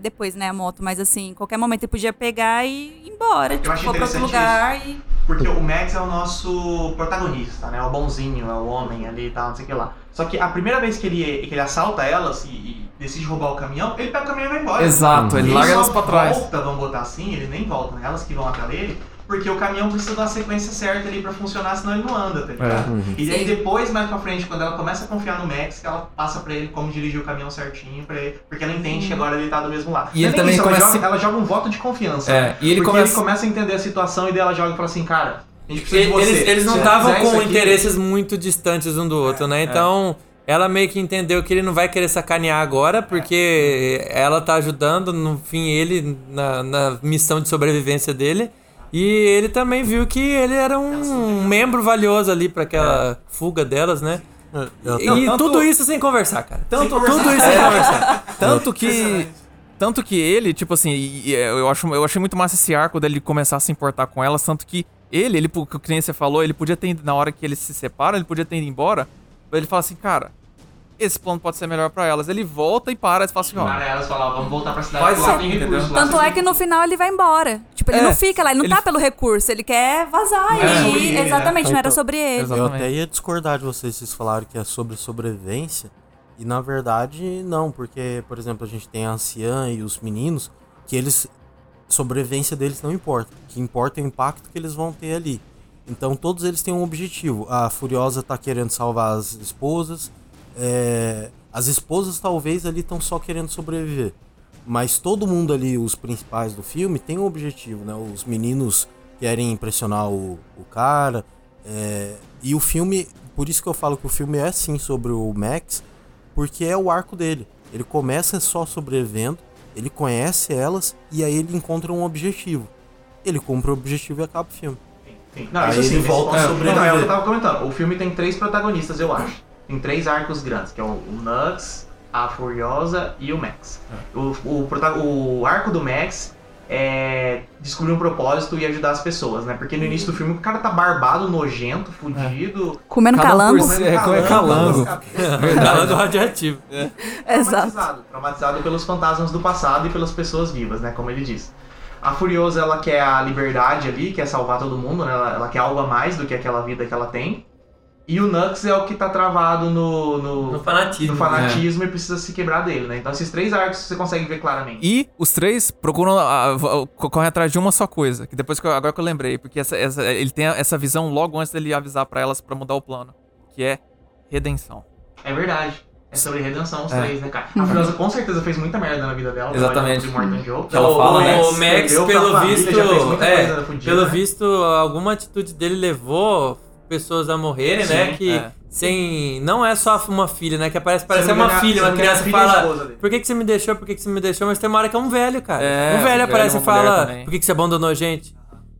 depois, né, a moto, mas assim, em qualquer momento ele podia pegar e ir embora. Tipo, acho for pra outro lugar e. Porque o Max é o nosso protagonista, né? O bonzinho, é o homem ali e tal, não sei o que lá. Só que a primeira vez que ele, que ele assalta elas e, e decide roubar o caminhão, ele pega o caminhão e vai embora. Exato, ele Ele larga elas pra trás. volta, vamos botar assim, ele nem volta, né? Elas que vão atrás dele, porque o caminhão precisa dar a sequência certa ali pra funcionar, senão ele não anda, tá ligado? Uhum. E aí depois, mais pra frente, quando ela começa a confiar no Max, que ela passa pra ele como dirigir o caminhão certinho pra ele, porque ela entende que agora ele tá do mesmo lado. E Não é ele também isso, começa- ela, joga, ela joga um voto de confiança. É, né? e ele porque começa- ele começa a entender a situação e daí ela joga e fala assim, cara, a gente precisa de Eles, você. eles não Se você estavam com aqui- interesses muito distantes um do outro, né? Então, ela meio que entendeu que ele não vai querer sacanear agora, porque ela tá ajudando, no fim, ele na, na missão de sobrevivência dele. E ele também viu que ele era um membro valioso ali pra aquela fuga delas, né? Eu- E tanto- tudo isso sem conversar, cara. Tanto, Tudo isso sem conversar. Tanto que. Tanto que ele, tipo assim, eu, acho, eu achei muito massa esse arco dele começar a se importar com elas, tanto que ele, ele, o que nem você falou, ele podia ter ido, na hora que eles se separam, ele podia ter ido embora, ele fala assim, cara, esse plano pode ser melhor pra elas. Ele volta e para e fala assim, ó. Para elas falar, vamos voltar pra cidade lá tem recurso. Tanto é que no final ele vai embora. Tipo, ele É, não fica lá, ele não ele- tá pelo recurso, ele quer vazar. Era e né? exatamente, não era Então, sobre ele. Eu Exatamente. até ia discordar de vocês, vocês falaram que é sobre sobrevivência. E na verdade, não, porque, por exemplo, a gente tem a anciã e os meninos, que eles. Sobrevivência deles não importa. O que importa é o impacto que eles vão ter ali. Então todos eles têm um objetivo. A Furiosa tá querendo salvar as esposas. É, As esposas talvez ali estão só querendo sobreviver. Mas todo mundo ali, os principais do filme, tem um objetivo, né? Os meninos querem impressionar o, o cara. é, E o filme, por isso que eu falo que o filme é sim sobre o Max, porque é o arco dele. Ele começa só sobrevivendo, ele conhece elas e aí ele encontra um objetivo. Ele cumpre o objetivo e acaba o filme. Sim. Não, Aí isso sim, ele volta a ponto- sobreviver. Não, é o que eu tava comentando. O filme tem três protagonistas, eu acho. Tem três arcos grandes, que é o, o Nux, a Furiosa e o Max. O, o, prota- o arco do Max é descobrir um propósito e ajudar as pessoas, né? Porque no início do filme o cara tá barbado, nojento, fudido. Comendo Cada um calango. si. É, é calango. Verdade. radioativo. Exato. Traumatizado. Traumatizado pelos fantasmas do passado e pelas pessoas vivas, né? Como ele diz. A Furiosa, ela quer a liberdade ali, quer salvar todo mundo, né? Ela, ela quer algo a mais do que aquela vida que ela tem. E o Nux é o que tá travado no, no, No fanatismo. no fanatismo e precisa se quebrar dele, né? Então esses três arcos você consegue ver claramente. E os três procuram, ah, v- correm atrás de uma só coisa. Que depois que eu, agora que eu lembrei, porque essa, essa- ele tem essa visão logo antes dele avisar pra elas pra mudar o plano, que é redenção. É verdade. É sobre redenção os É. três, né, cara? A Furiosa com certeza fez muita merda na vida dela. Exatamente. De Morton Joe. Que ela o, fala, né? o Max, pelo visto, é, pelo né? visto, alguma atitude dele levou pessoas a morrerem, Sim, né? Que é. sem, não é só uma filha, né? Que aparece, parece uma filha, uma criança filha e fala, por que, que você me deixou, por que, que você me deixou? Mas tem uma hora que é um velho, cara. É, um velho aparece e uma mulher fala, por que, que você abandonou a gente?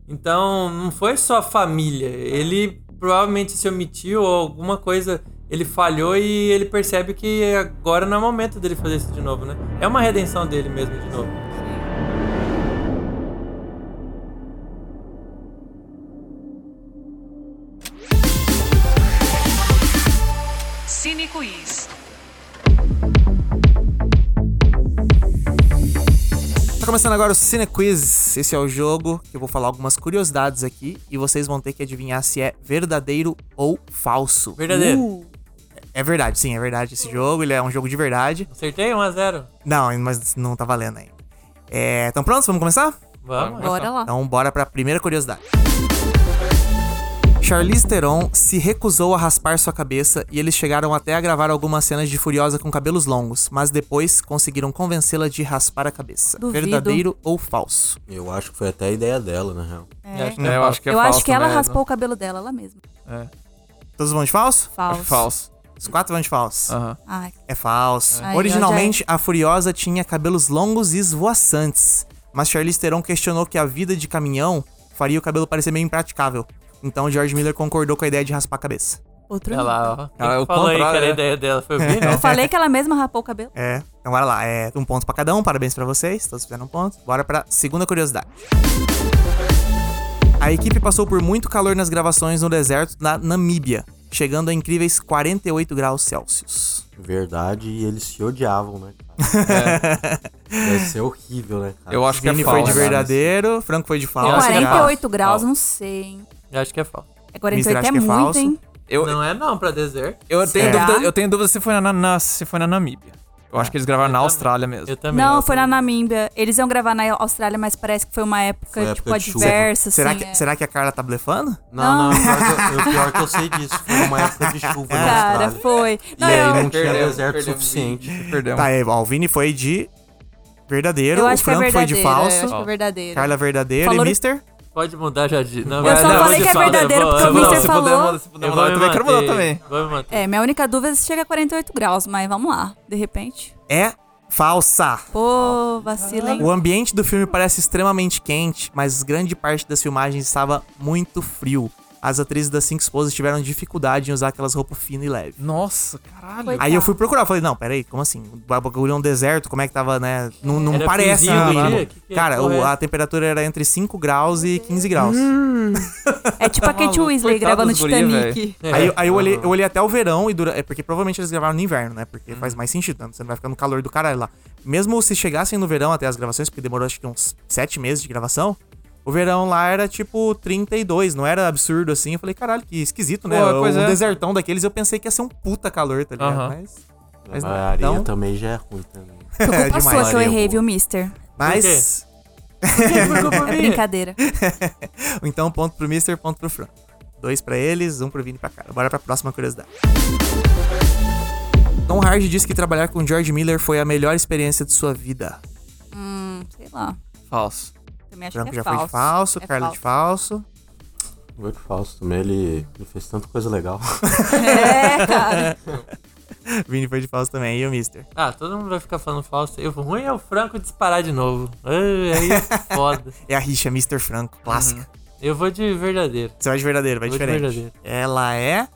Então, não foi só família. Ele provavelmente se omitiu ou alguma coisa, ele falhou e ele percebe que agora não é o momento dele fazer isso de novo, né? É uma redenção dele mesmo de novo. Cine Quiz. Tá começando agora o Cine Quiz. Esse é o jogo que eu vou falar algumas curiosidades aqui e vocês vão ter que adivinhar se é verdadeiro ou falso. Verdadeiro. Uh, é verdade, sim, é verdade esse jogo. Ele é um jogo de verdade. Acertei 1x0. Não, mas não tá valendo ainda. É, tão prontos? Vamos começar? Vamos. Bora lá. Então bora pra primeira curiosidade. Charlize Theron se recusou a raspar sua cabeça e eles chegaram até a gravar algumas cenas de Furiosa com cabelos longos, mas depois conseguiram convencê-la de raspar a cabeça. Duvido. Verdadeiro ou falso? Eu acho que foi até a ideia dela, na real. Eu acho que É, eu acho que é eu falso acho que ela raspou o cabelo dela, ela mesma. Todos vão de falso? Falso. Acho falso. Os quatro vão de falso. Aham. Ai, É falso. Originalmente, a Furiosa tinha cabelos longos e esvoaçantes, mas Charlize Theron questionou que a vida de caminhão faria o cabelo parecer meio impraticável. Então George Miller concordou com a ideia de raspar a cabeça. outro. Olha lá, ó. Quem é falou aí que era a né? ideia dela? Foi o Vini? Eu falei que ela mesma rapou o cabelo. É, então bora lá. É um ponto pra cada um, parabéns pra vocês, todos fizeram um ponto. Bora pra segunda curiosidade. A equipe passou por muito calor nas gravações no deserto da Namíbia, chegando a incríveis 48 graus Celsius. Verdade, e eles se odiavam, né? cara? Deve ser horrível, né, cara? Eu acho que é Vini falso. foi de verdadeiro, Franco foi de falso. Eu acho que é 48 graus, não sei, hein? Eu acho que é falso. É 48 Mister, é é muito, falso. hein? Eu, Não é não, pra deserto. eu, tenho Será? dúvida, eu tenho dúvida se foi na, na- se foi na Namíbia. Eu acho que eles gravaram na também. Austrália mesmo. Eu também. Não, eu foi na Namíbia. Eles iam gravar na Austrália, mas parece que foi uma época, Foi época tipo, adversa, Será, assim. que, é. será que a Carla tá blefando? Não, não, pior que, eu, eu- pior que eu sei disso. Foi uma época de chuva na Cara, Austrália. foi. E Não, aí eu, não tinha Perdemos, deserto perdemos, suficiente. Perdemos. Tá aí, ó, o Vini foi de verdadeiro, eu o é Franco foi verdadeiro. de Eu falso, acho que é verdadeiro. Carla verdadeiro Falou- e Mister? Pode mudar já de. Não, Eu vai- só não, falei você que é verdadeiro eu porque o eu Mister puder, falou. manda, se puder Eu mudar, eu me também quero mudar também. É, minha única dúvida é se chega a 48 graus, mas vamos lá, de repente. É falsa. Pô, vacila, hein? O ambiente do filme parece extremamente quente, mas grande parte das filmagens estava muito frio. As atrizes das cinco esposas tiveram dificuldade em usar aquelas roupas finas e leves. Nossa, caralho. Coitado. Aí eu fui procurar, falei, não, peraí, como assim? O bagulho é um deserto, como é que tava, né? Não, não Era parece. Que que é Cara, o- é a temperatura era entre 5 graus e 15 graus. É tipo a Kate maluco, Weasley gravando Titanic. É. Aí, aí eu, olhei, eu olhei até o verão e dura, é porque provavelmente eles gravaram no inverno, né? Porque Uhum. faz mais sentido, né? Você não vai ficar no calor do caralho lá. Mesmo se chegassem no verão até as gravações, porque demorou acho que uns 7 meses de gravação, o verão lá era tipo 32, não era absurdo assim. Eu falei, caralho, que esquisito, né? Pô, um é. desertão daqueles eu pensei que ia ser um puta calor, tá ligado? Mas. Mas Mas a não, areia então- também já é ruim também. Foi culpa É demais. sua que eu errei, viu, mister? Mas. É brincadeira. Então, ponto pro Mister, ponto pro Fran. Dois pra eles, um pro Vini e pra cara. Bora pra próxima curiosidade. Tom Hardy disse que trabalhar com George Miller foi a melhor experiência de sua vida. Hum, sei lá. Falso. Também acho Franco que é já falso. foi de falso, É Carla de falso. Vou de falso também, ele, ele fez tanta coisa legal. É, cara. Vini foi de falso também, e o Mister. Ah, todo mundo vai ficar falando falso. O ruim é o Franco disparar de novo. Ai, Aí é foda. É a rixa Mr. Franco, clássica. Eu vou de verdadeiro. Você vai de verdadeiro, vai Vou de diferente. verdadeiro. Ela é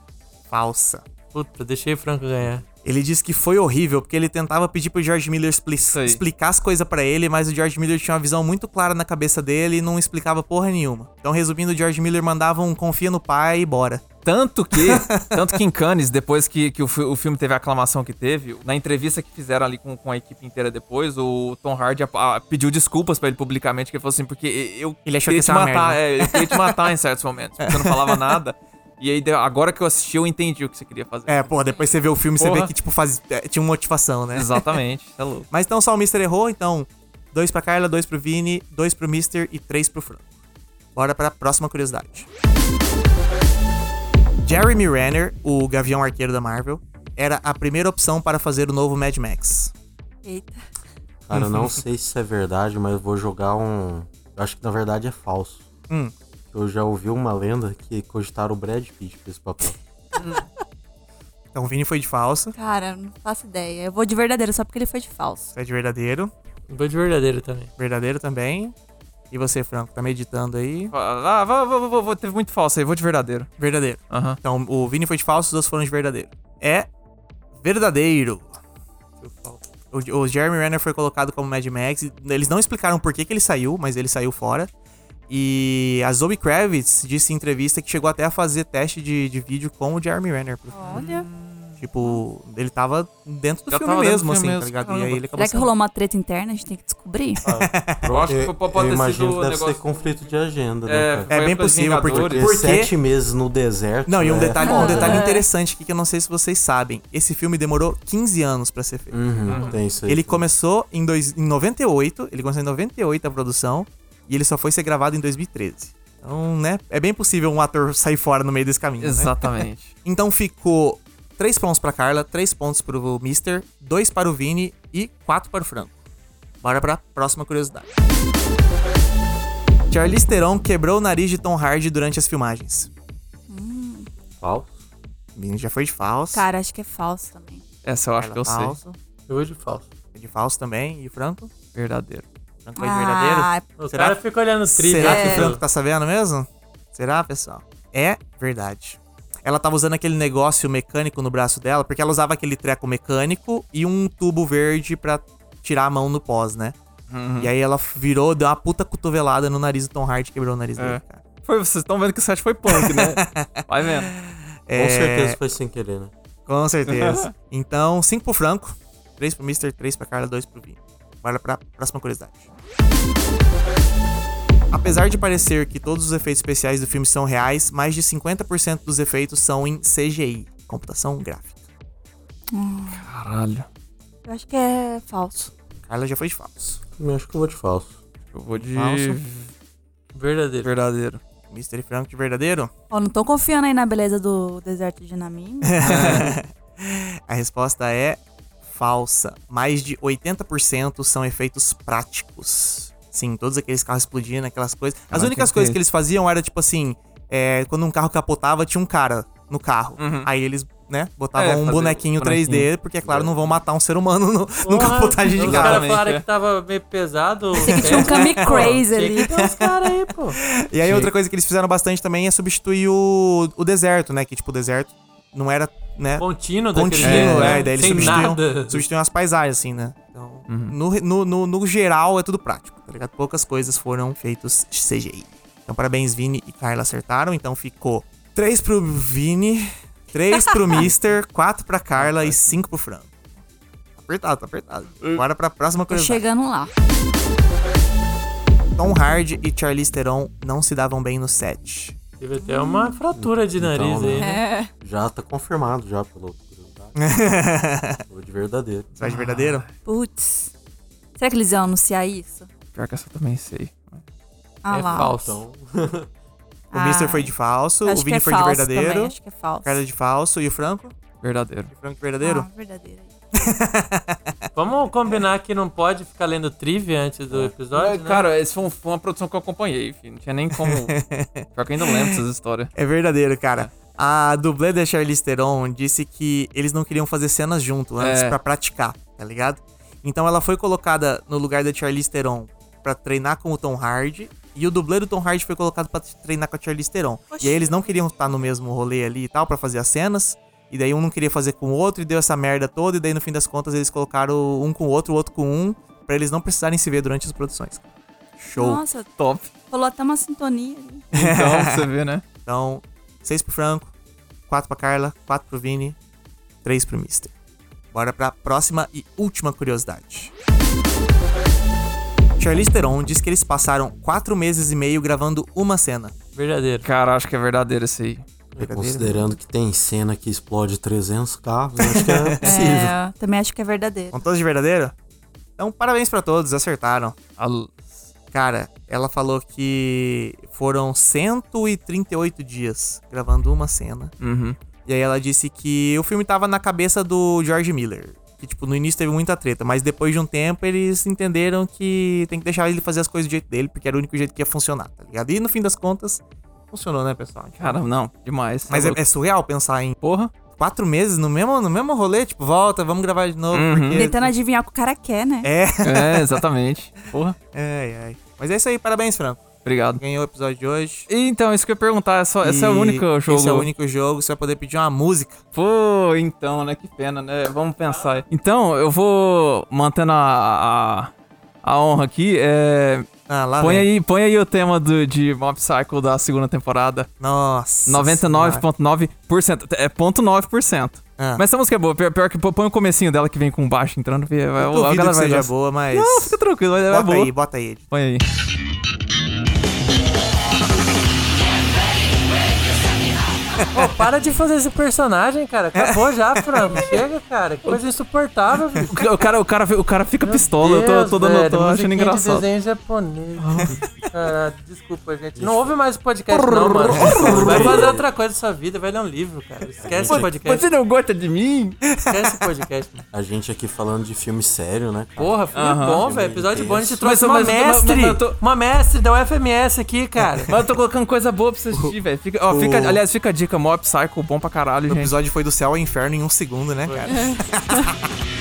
falsa. Puta, deixei o Franco ganhar. Ele disse que foi horrível porque ele tentava pedir pro George Miller expli- explicar as coisas pra ele, mas o George Miller tinha uma visão muito clara na cabeça dele e não explicava porra nenhuma. Então, resumindo, o George Miller mandava um confia no pai e bora. Tanto que, tanto que em Cannes, depois que, que o, o filme teve a aclamação que teve, na entrevista que fizeram ali com, com a equipe inteira depois, o Tom Hardy a- a- pediu desculpas pra ele publicamente, que ele falou assim, porque eu Ele achou queria que te ia uma matar, é, eu queria te matar em certos momentos, porque você não falava nada. E aí, agora que eu assisti, eu entendi o que você queria fazer. É, pô, depois você vê o filme, você Porra. vê que, tipo, faz... é, tinha uma motivação, né? Exatamente, é louco. Mas então só o Mister errou, então dois pra Carla, dois pro Vini, dois pro Mister e três pro Franco. Bora pra próxima curiosidade. Jeremy Renner, o Gavião Arqueiro da Marvel, era a primeira opção para fazer o novo Mad Max. Eita. Cara, eu não sei se isso é verdade, mas eu vou jogar um. Eu acho que na verdade é falso. Hum. Eu já ouvi uma lenda que cogitaram o Brad Pitt pra esse papel. Então o Vini foi de falso, Cara, não faço ideia. Eu vou de verdadeiro só porque ele foi de falso. você é de verdadeiro, Vou de verdadeiro também. verdadeiro também. E você, Franco, tá meditando aí? Ah, vou, vou, vou, vou- teve muito falso aí, vou de verdadeiro. Verdadeiro. Aham. Então o Vini foi de falso, os dois foram de verdadeiro. É verdadeiro. O, o Jeremy Renner foi colocado como Mad Max. Eles não explicaram por que, que ele saiu, mas ele saiu fora. E a Zoe Kravitz disse em entrevista que chegou até a fazer teste de, de vídeo com o Jeremy Renner. Olha. Tipo, ele tava dentro do Já filme mesmo, do assim, tá mesmo, ligado? E caramba. aí ele acabou Será que rolou uma treta interna? A gente tem que descobrir. Eu acho que pode ter eu imagino sido que deve negócio... ser conflito de agenda, É, né, cara? É foi bem possível, porque-. Porque sete meses no deserto. Não, e um é detalhe, um detalhe né? interessante aqui que eu não sei se vocês sabem. Esse filme demorou 15 anos pra ser feito. Uhum, tem isso aí. Ele começou em, dois, em 98, ele começou em 98 a produção, e ele só foi ser gravado em 2013. Então, né, é bem possível um ator sair fora no meio desse caminho, né? Exatamente. Então ficou 3 pontos pra Carla, 3 pontos pro Mister, 2 para o Vini e 4 para o Franco. Bora pra próxima curiosidade. Charlize Theron quebrou o nariz de Tom Hardy durante as filmagens. Falso. Vini já foi de falso. Cara, acho que é falso também. Essa eu acho que eu sei. falso. Eu vou de falso. Foi de falso também. E o Franco? Verdadeiro. De verdadeiro? Ah, O Será- cara fica olhando triste. Será que o É. Franco tá sabendo mesmo? Será, pessoal? É verdade. Ela tava usando aquele negócio mecânico no braço dela, porque ela usava aquele treco mecânico e um tubo verde pra tirar a mão no pós, né? Uhum. E aí ela virou, deu uma puta cotovelada no nariz do Tom Hardy e quebrou o nariz É. dele, cara. Foi, vocês estão vendo que o set foi punk, né? Vai vendo. É, Com certeza foi sem querer, né? Com certeza. então, 5 pro Franco, 3 pro Mr., 3 pra Carla, 2 pro Vini. Bora pra próxima curiosidade. Apesar de parecer que todos os efeitos especiais do filme são reais, mais de 50% dos efeitos são em CGI, computação gráfica. Caralho. eu acho que é falso. Carla já foi de falso. Eu acho que eu vou de falso. Eu vou de Falso. Verdadeiro. verdadeiro. Mr. Franco de verdadeiro? Ó, não tô confiando aí na beleza do deserto de Namim. A resposta é falsa. Mais de 80% são efeitos práticos. Sim, todos aqueles carros explodindo, aquelas coisas. As Caraca, únicas que coisas que é que eles faziam era tipo assim: é, quando um carro capotava, tinha um cara no carro. Uhum. Aí eles né, botavam É, um bonequinho, bonequinho. 3D, porque, é claro, não vão matar um ser humano no, no Porra, capotagem de Os carro. caras Exatamente, falaram é. que tava meio pesado. Tinha um Kami Crazy ali. Tem uns caras aí, pô. E aí outra coisa que eles fizeram bastante também é substituir o, o deserto, né, que tipo, o deserto não era, né, Contínuo daquele contínuo, é, e daí eles Sem substituíam, nada. substituíam as paisagens, assim, né? Então, Uhum. no, no, no, no geral é tudo prático, tá ligado? Poucas coisas foram feitas de CGI. Então, parabéns, Vini e Carla acertaram. Então ficou 3 pro Vini, 3 pro Mister, 4 pra Carla e 5 pro Franco. Tá apertado, tá apertado. Bora pra próxima Tô curiosidade. chegando lá. Tom Hardy e Charlize Theron não se davam bem no set. Teve até uma fratura de nariz Então, aí, né? É. Já tá confirmado já pelo. Vou de verdadeiro. Você vai de verdadeiro? Putz. Será que eles iam anunciar isso? Pior que essa eu também sei. Ah é lá. falso. Então, O Mister foi de falso, Acho o Vini é foi de verdadeiro, Também, acho que é falso. Carla de falso e o Franco? Verdadeiro. O Franco de verdadeiro? Ah, verdadeiro. Vamos combinar que não pode ficar lendo trivia antes do episódio, né? Cara, esse foi, um- foi uma produção que eu acompanhei, filho. Não tinha nem como. Pior que eu ainda lembro dessas histórias. É verdadeiro, cara. A dublê da Charlize Theron disse que eles não queriam fazer cenas junto antes É. pra praticar, tá ligado? Então ela foi colocada no lugar da Charlize Theron pra treinar com o Tom Hardy e o dublê do Tom Hardy foi colocado pra treinar com a Charlize Theron. E aí eles não queriam estar no mesmo rolê ali e tal pra fazer as cenas. E daí um não queria fazer com o outro e deu essa merda toda e daí no fim das contas eles colocaram um com o outro, o outro com um, pra eles não precisarem se ver durante as produções. Show. Nossa, Top. rolou até uma sintonia ali. Então, pra você ver, né? Então, 6 pro Franco, 4 pra Carla, 4 pro Vini, 3 pro Mister. Bora pra próxima e última curiosidade. Charlize Theron diz que eles passaram 4 meses e meio gravando uma cena. Verdadeiro. Cara, acho que é verdadeiro isso aí. Verdadeiro? considerando que tem cena que explode 300 carros, acho que é possível. É, também acho que é verdadeiro. São todos de verdadeiro? Então, parabéns pra todos, acertaram. A- Cara, ela falou que foram 138 dias gravando uma cena. Uhum. E aí ela disse que o filme tava na cabeça do George Miller. Que, tipo, no início teve muita treta, mas depois de um tempo eles entenderam que tem que deixar ele fazer as coisas do jeito dele, porque era o único jeito que ia funcionar, tá ligado? E no fim das contas, funcionou, né, pessoal? Cara, não, demais. Mas é, é surreal pensar em Porra. quatro meses no mesmo, no mesmo rolê, tipo, volta, vamos gravar de novo, Uhum. porque... Tentando adivinhar o que o cara quer, né? É, É, exatamente. Porra. ai, ai. Mas é isso aí, parabéns, Franco. Obrigado. Ganhou o episódio de hoje. E, Então, isso que eu ia perguntar, é só, esse é o único jogo. Esse é o único jogo, você vai poder pedir uma música. Pô, então, né? Que pena, né? Vamos pensar. Então, eu vou mantendo a, a, a honra aqui. É, Ah, põe, vem. aí, põe aí o tema do, de Mob Psycho da segunda temporada. Nossa. senhora. 99,9%. É 0,9%. Ah. Mas essa música é boa. Pior, pior que põe o comecinho dela que vem com baixo entrando. Eu a duvido galera que vai seja gostar. boa, mas... Não, fica tranquilo. É bota boa. aí, bota aí. Põe aí. Pô, para de fazer esse personagem, cara. Acabou já, Franco. Chega, cara. Que coisa insuportável, velho. O ca- O cara, o cara, o cara fica pistola. eu tô, Deus, tô, velho, tô achando musiquinha de engraçado. desenho japonês. Caralho, desculpa, gente. Não ouve mais o podcast, não, mano. Vai fazer outra coisa da sua vida, vai ler um livro, cara. Esquece o podcast. Você não gosta de mim? Esquece o podcast. mano. A gente aqui falando de filme sério, né? cara? Porra, filme bom, velho. Episódio bom. A gente Mas- trouxe uma mestre. mas- mas eu tô- Uma mestre da UFMS aqui, cara. Mas eu tô colocando coisa boa pra você assistir, velho. Fica, ó, fica, aliás, fica a dica, Mob Psycho, bom pra caralho, O gente. episódio foi do céu ao inferno em um segundo, né, cara?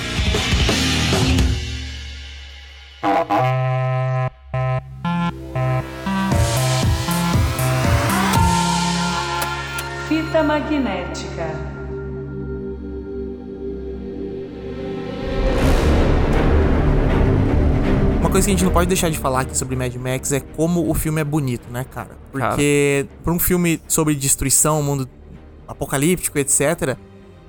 coisa que a gente não pode deixar de falar aqui sobre Mad Max é como o filme é bonito, né, cara? Porque pra um filme sobre destruição, mundo apocalíptico, etc.,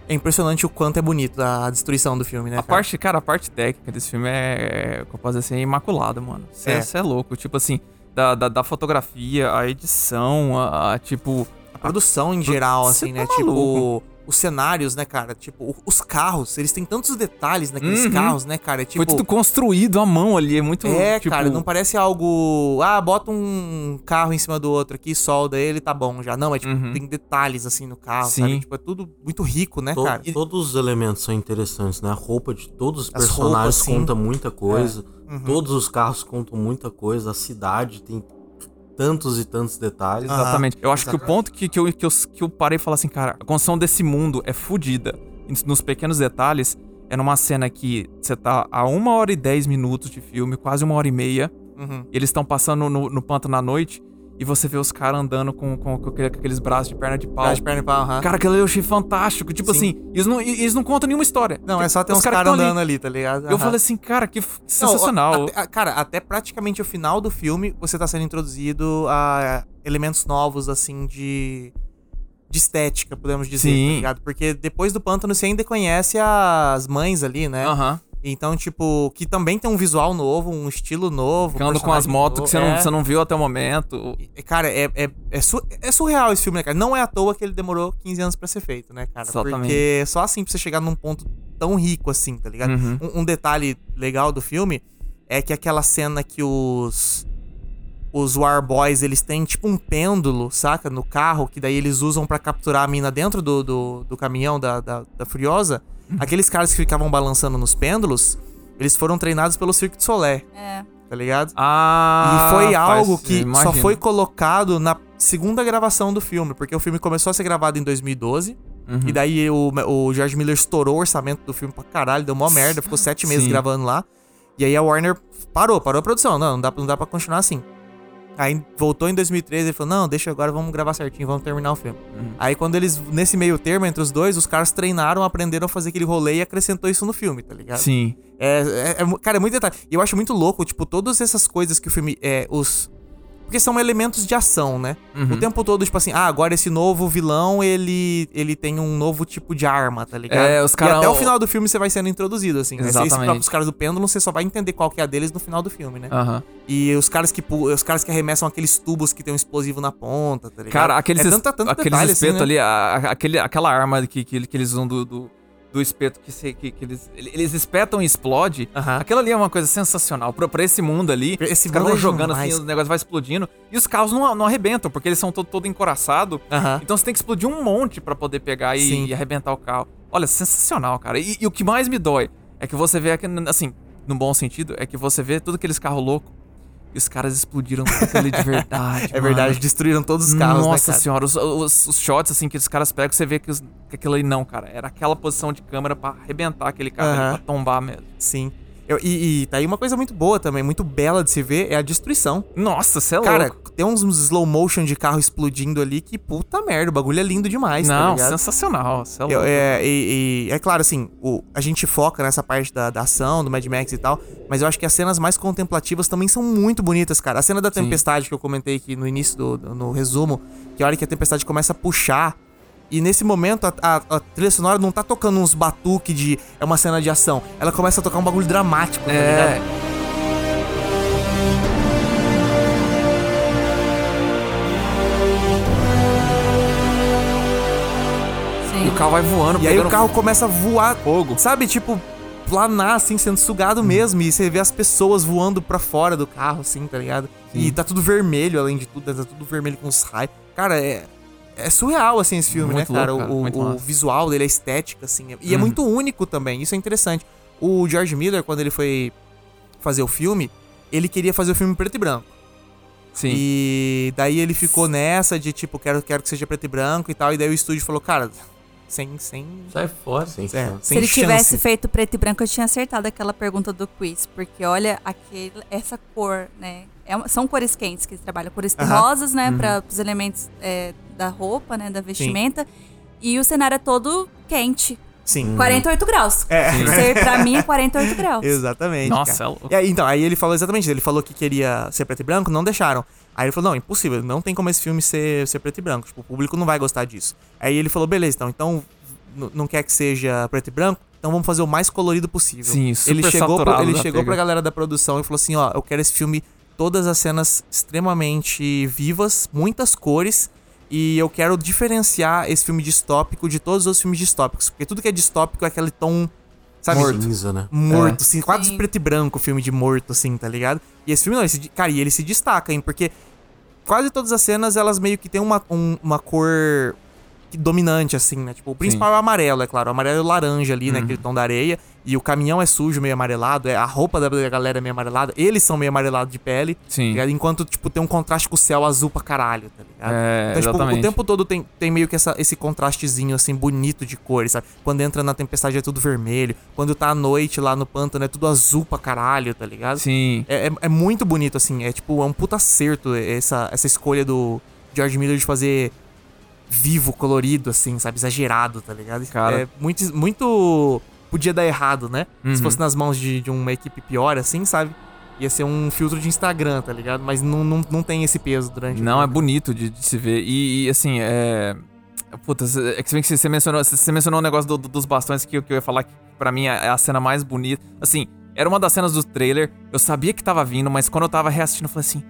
é impressionante o quanto é bonito a destruição do filme, né, A cara? parte, cara, a parte técnica desse filme é, como eu posso dizer assim, é imaculada, mano. Você É. é. louco. Tipo assim, da, da, da fotografia, a edição, a, a, tipo. A produção em geral, Cê assim, tá né? Tipo, maluco. Os cenários, né, cara? Tipo, os carros, eles têm tantos detalhes naqueles Uhum. carros, né, cara? Tipo, foi tudo construído à mão ali. É muito. É, tipo, cara, não parece algo. Ah, bota um carro em cima do outro aqui, solda ele, tá bom já. Não, é tipo, Uhum. tem detalhes assim no carro, Sim. sabe? Tipo, é tudo muito rico, né, To- cara? Todos os elementos são interessantes, né? A roupa de todos os As personagens roupas, conta muita coisa. Uhum. Todos os carros contam muita coisa. A cidade tem tantos e tantos detalhes. Exatamente. Eu acho que o ponto que, que, eu, que, eu, que eu parei e falei assim, cara, a construção desse mundo é fodida. Nos pequenos detalhes, é numa cena que você tá a uma hora e dez minutos de filme, quase uma hora e meia. Uhum. E eles estão passando no, no pântano à noite. E você vê os caras andando com, com, com aquele- com aqueles braços de perna de pau. Braço de perna e pau, aham. Cara, aquilo ali eu achei fantástico. Tipo Sim. assim, eles não, eles não contam nenhuma história. Não, é só ter Os uns caras tão andando ali. tá ligado? Eu Aham. falei assim, cara, que Não, sensacional. até- a- cara, até praticamente o final do filme, você tá sendo introduzido a elementos novos, assim, de. de estética, podemos dizer, Sim. tá ligado? Porque depois do pântano você ainda conhece as mães ali, né? Aham. Então, tipo, que também tem um visual novo, um estilo novo. Andam com as motos que você não, novo. você não viu até o momento. É. Cara, é, é, é, su- é surreal esse filme, né, cara? Não é à toa que ele demorou 15 anos pra ser feito, né, cara? Exatamente. Porque só assim pra você chegar num ponto tão rico assim, tá ligado? Uhum. Um, um detalhe legal do filme é que aquela cena que os. Os War Boys, eles têm tipo um pêndulo, saca? No carro, que daí eles usam pra capturar a mina dentro do, do, do caminhão da, da, da Furiosa. Aqueles caras que ficavam balançando nos pêndulos, eles foram treinados pelo Cirque du Soleil, É. tá ligado? Ah, E foi algo que só foi colocado na segunda gravação do filme, porque o filme começou a ser gravado em 2012. Uhum. E daí o, o George Miller estourou o orçamento do filme pra caralho, deu mó merda, ficou sete meses Sim. gravando lá. E aí a Warner parou, parou a produção. Não, não dá, não dá pra continuar assim. Aí voltou em 2013 e falou: Não, deixa agora, vamos gravar certinho, vamos terminar o filme. Uhum. Aí quando eles, nesse meio termo entre os dois, os caras treinaram, aprenderam a fazer aquele rolê e acrescentou isso no filme, tá ligado? Sim. É, é- é cara, é muito detalhe. E eu acho muito louco, tipo, todas essas coisas que o filme. É, os. Porque são elementos de ação, né? Uhum. O tempo todo, tipo assim, ah, agora esse novo vilão, ele ele tem um novo tipo de arma, tá ligado? É, os cara- E até o final do filme você vai sendo introduzido, assim. né? Esses Exatamente. próprios caras do pêndulo, você só vai entender qual que é a deles no final do filme, né? Aham. E os caras que os caras que arremessam aqueles tubos que tem um explosivo na ponta, tá ligado? Cara, aqueles, é tanta, tanto aqueles detalhe, assim, espetos né? ali, a- a- aquele, aquela arma que, que, que eles usam do, do, do espeto que, se, que, que eles, eles espetam e explode. Aham. Aquilo ali é uma coisa sensacional. Pra, pra esse mundo ali, Esse os caras mundo vão é jogando demais. assim, o negócio vai explodindo. E os carros não, não arrebentam, porque eles são todo, todo encoraçados. Aham. Então você tem que explodir um monte pra poder pegar e, e arrebentar o carro. Olha, sensacional, cara. E, e o que mais me dói é que você vê, assim, no bom sentido, é que você vê tudo aqueles carros loucos e os caras explodiram tudo ali de verdade. É verdade, mano. destruíram todos os carros, Nossa né, senhora, os, os- os shots assim que os caras pegam, você vê que, os- que aquilo aí não, cara. Era aquela posição de câmera pra arrebentar aquele carro, ali, Aham. pra tombar mesmo. Sim. Eu- e, e tá aí uma coisa muito boa também, muito bela de se ver, é a destruição. Nossa, você é Cara, louco. Tem uns slow motion de carro explodindo ali que puta merda, o bagulho é lindo demais, tá Não, ligado? sensacional, é Eu- é, e, e- é claro, assim, o- a gente foca nessa parte da, da ação, do Mad Max e tal, mas eu acho que as cenas mais contemplativas também são muito bonitas, cara. A cena da Sim. tempestade que eu comentei aqui no início do, do- no resumo, que a hora que a tempestade começa a puxar, e nesse momento a, a- a trilha sonora não tá tocando uns batuque de. É uma cena de ação. Ela começa a tocar um bagulho dramático, tá É. ligado? Carro vai voando, E aí o carro começa a voar, fogo. sabe? Tipo, planar, assim, sendo sugado mesmo. E você vê as pessoas voando pra fora do carro, assim, tá ligado? E tá tudo vermelho, além de tudo, tá tudo vermelho com os raios. Cara, é. É surreal, assim, esse filme, Muito né, cara? louco, cara, o muito o visual dele, a estética, assim. E é Uhum. muito único também, isso é interessante. O George Miller, quando ele foi fazer o filme, ele queria fazer o filme preto e branco. Sim. E daí ele ficou nessa de, tipo, quero, quero que seja preto e branco e tal. E daí o estúdio falou, cara, sem. sem Sai fora. Sim, é, sim. Se sem ele chance. tivesse feito preto e branco, eu tinha acertado aquela pergunta do quiz. Porque olha, aquele, essa cor, né? é uma- são cores quentes que eles trabalham. Cores Aham. terrosas, né? Uhum. Para os elementos é, da roupa, né? Da vestimenta. E o cenário é todo quente. Sim. 48 graus. É. Ser, pra mim é 48 graus. Exatamente. Nossa, cara. é louco. E aí, então, aí ele falou exatamente, ele falou que queria ser preto e branco, não deixaram. Aí ele falou, não, impossível, não tem como esse filme ser, ser preto e branco, tipo, o público não vai gostar disso. Aí ele falou, beleza, então, então não quer que seja preto e branco, então vamos fazer o mais colorido possível. Sim, super ele chegou, pro- ele chegou pega. pra galera da produção e falou assim, ó, eu quero esse filme, todas as cenas extremamente vivas, muitas cores, e eu quero diferenciar esse filme distópico de todos os filmes distópicos, porque tudo que é distópico é aquele tom, sabe? Cinza, né? morto, assim, quase Sim. preto e branco, filme de morto, assim, tá ligado? E esse filme não, esse, cara, e ele se destaca, hein, porque quase todas as cenas, elas meio que tem uma, um- uma cor que dominante, assim, né? Tipo, o principal é o amarelo, é claro. O amarelo e o laranja ali, né? Aquele tom da areia. E o caminhão é sujo, meio amarelado. É, a roupa da galera é meio amarelada. Eles são meio amarelados de pele. Sim. tá ligado? Enquanto, tipo, tem um contraste com o céu azul pra caralho, tá ligado? É, então, tipo, o tempo todo tem, tem meio que essa, esse contrastezinho, assim, bonito de cores, sabe? Quando entra na tempestade é tudo vermelho. Quando tá à noite lá no pântano é tudo azul pra caralho, tá ligado? Sim. É, é, é muito bonito, assim. É tipo, é um puta acerto essa, essa escolha do George Miller de fazer vivo, colorido, assim, sabe? Exagerado, tá ligado? Cara. É muito, muito. Podia dar errado, né? Se Uhum. fosse nas mãos de, de uma equipe pior, assim, sabe? Ia ser um filtro de Instagram, tá ligado? Mas não, não, não tem esse peso durante Não, é bonito de, de se ver. E, e, assim, é. Puta, é que se você mencionou, você mencionou o negócio do- do- dos bastões que, que eu ia falar que pra mim é a cena mais bonita. Assim, era uma das cenas do trailer. Eu sabia que tava vindo, mas quando eu tava reassistindo, eu falei assim: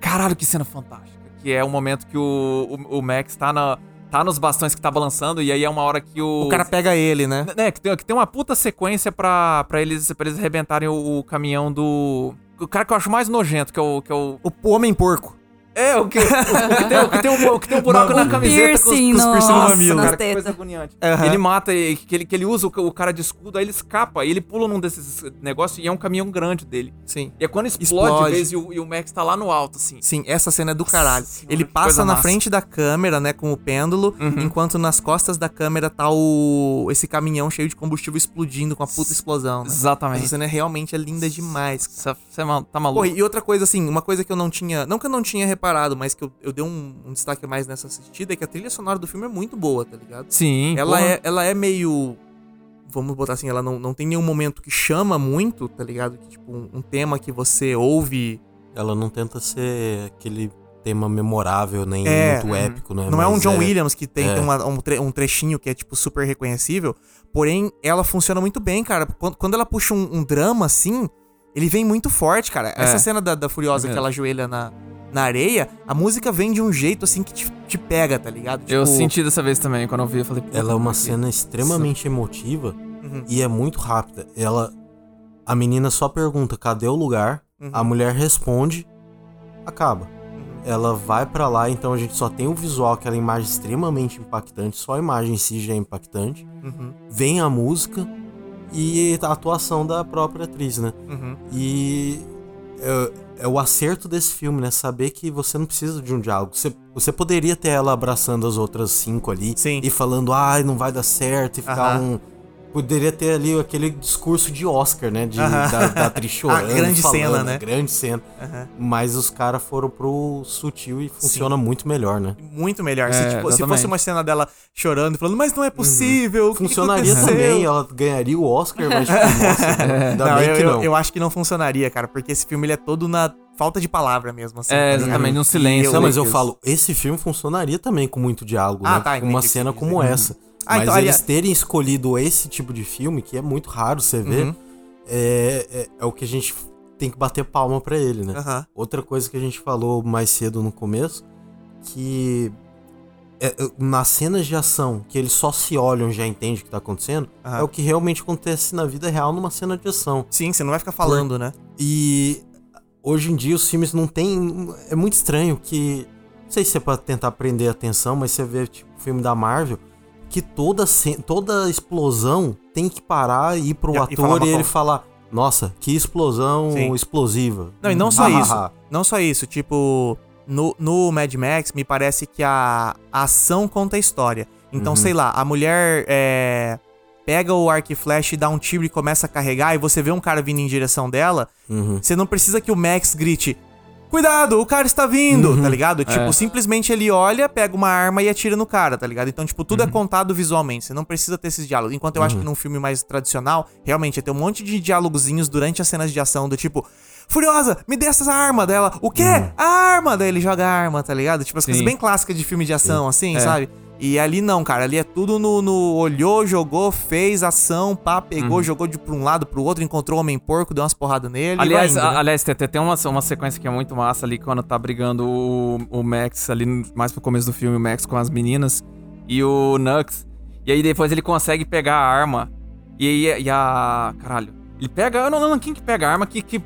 caralho, que cena fantástica. Que é o momento que o, o, o Max tá, na, tá nos bastões que tá balançando, e aí é uma hora que o. O cara pega ele, né? Né, que tem, que tem uma puta sequência pra, pra, eles, pra eles arrebentarem o, o caminhão do. O cara que eu acho mais nojento, que é o. Que é o O homem porco. É, o que, o que, tem, o que, tem, um, o que tem um buraco na camiseta com os, piercing com os piercing no nossa, mamilo. Cara, que coisa agoniante. Aham. Ele mata, que ele, que ele usa o, o cara de escudo, aí ele escapa, e ele pula num desses negócios e é um caminhão grande dele. Sim. E é quando explode, Explode. vez, e, o, e o Max tá lá no alto, assim. Sim, essa cena é do caralho. Senhora, Ele passa na massa. frente da câmera, né, com o pêndulo, Uhum. enquanto nas costas da câmera tá o esse caminhão cheio de combustível explodindo com a puta explosão, né? Exatamente. Essa cena é realmente é linda demais. Você é tá maluco? Pô, e outra coisa, assim, uma coisa que eu não tinha. Não que eu não tinha reparado, mas que eu, eu dei um, um destaque mais nessa assistida é que a trilha sonora do filme é muito boa, tá ligado? Sim, Ela porra. é, ela é meio. Vamos botar assim, ela não, não tem nenhum momento que chama muito, tá ligado? Que, tipo, um, um tema que você ouve. Ela não tenta ser aquele tema memorável, nem É, muito épico, né? Não é um Mas John Williams que tem, é. tem uma- um, tre- um trechinho que é, tipo, super reconhecível. Porém, ela funciona muito bem, cara. Quando, quando ela puxa um, um drama assim, ele vem muito forte, cara. Essa cena da, da Furiosa É que ela ajoelha na, na areia, a música vem de um jeito assim que te, te pega, tá ligado? Eu Tipo, senti dessa vez também, quando eu vi, eu falei... Ela é uma que cena extremamente emotiva Uhum. e é muito rápida. Ela. A menina só pergunta cadê o lugar, Uhum. a mulher responde, acaba. Uhum. Ela vai pra lá, então a gente só tem o visual, aquela imagem extremamente impactante, só a imagem em si já é impactante. Uhum, Vem a música e a atuação da própria atriz, né? uhum. E é, é o acerto desse filme, né? Saber que você não precisa de um diálogo. Você, você poderia ter ela abraçando as outras cinco ali Sim. e falando, ai, não vai dar certo, e ficar Aham. um. Poderia ter ali aquele discurso de Oscar, né? De, Aham. da, da atriz chorando. A grande falando, cena, né? Grande cena. Aham. Mas os caras foram pro sutil e funciona muito melhor, né? Muito melhor. se, É, tipo, se fosse uma cena dela chorando e falando, mas não é possível. que que Funcionaria aconteceu?" também, ela ganharia o Oscar, mas tipo, nossa, ainda Não, bem eu, que eu- não. eu acho que não funcionaria, cara, porque esse filme ele é todo na falta de palavra mesmo. Assim, É, tá exatamente, no E silêncio. Não, mas eu Lucas. falo, esse filme funcionaria também com muito diálogo, Ah, né? tá, Com uma cena como entendi. essa. Ah, mas então, eles aliás- terem escolhido esse tipo de filme, que é muito raro você ver, Uhum. é, é, é o que a gente tem que bater palma pra ele, né? Aham. Outra coisa que a gente falou mais cedo no começo, que é, é, nas cenas de ação, que eles só se olham e já entendem o que tá acontecendo, Aham. é o que realmente acontece na vida real numa cena de ação. Sim, você não vai ficar falando, né? E hoje em dia os filmes não tem. É muito estranho que. Não sei se é pra tentar prender a atenção, mas você vê, tipo, o filme da Marvel, que toda, toda explosão tem que parar e ir pro E- e ator uma e ele falar: Nossa, que explosão Sim. explosiva. Não, e não só isso. Não só isso, tipo, no, no Mad Max, me parece que a, a ação conta a história. Então, Uhum. sei lá, a mulher é, pega o arco e flash, dá um tiro e começa a carregar, e você vê um cara vindo em direção dela, Uhum. você não precisa que o Max grite. Cuidado, o cara está vindo, Uhum. tá ligado? Tipo, É. simplesmente ele olha, pega uma arma e atira no cara, tá ligado? Então, tipo, Uhum. tudo é contado visualmente. Você não precisa ter esses diálogos. Enquanto eu acho que num filme mais tradicional, realmente, é ter um monte de diálogozinhos durante as cenas de ação, do tipo, Furiosa, me dê essa arma dela. O quê? Uhum. A arma! Daí ele joga a arma, tá ligado? Tipo, as coisas Sim. bem clássicas de filme de ação, assim, É. sabe? E ali não, cara. Ali é tudo no, no olhou, jogou, fez ação, pá, pegou, jogou de pra um lado pro outro, encontrou o homem porco, deu umas porradas nele. Aliás, indo, né? aliás tem, tem uma, uma sequência que é muito massa ali quando tá brigando o, o Max ali mais pro começo do filme, o Max com as meninas e o Nux. E aí depois ele consegue pegar a arma. E aí e a. Caralho. Ele pega. Eu não lembro quem que pega a arma que, que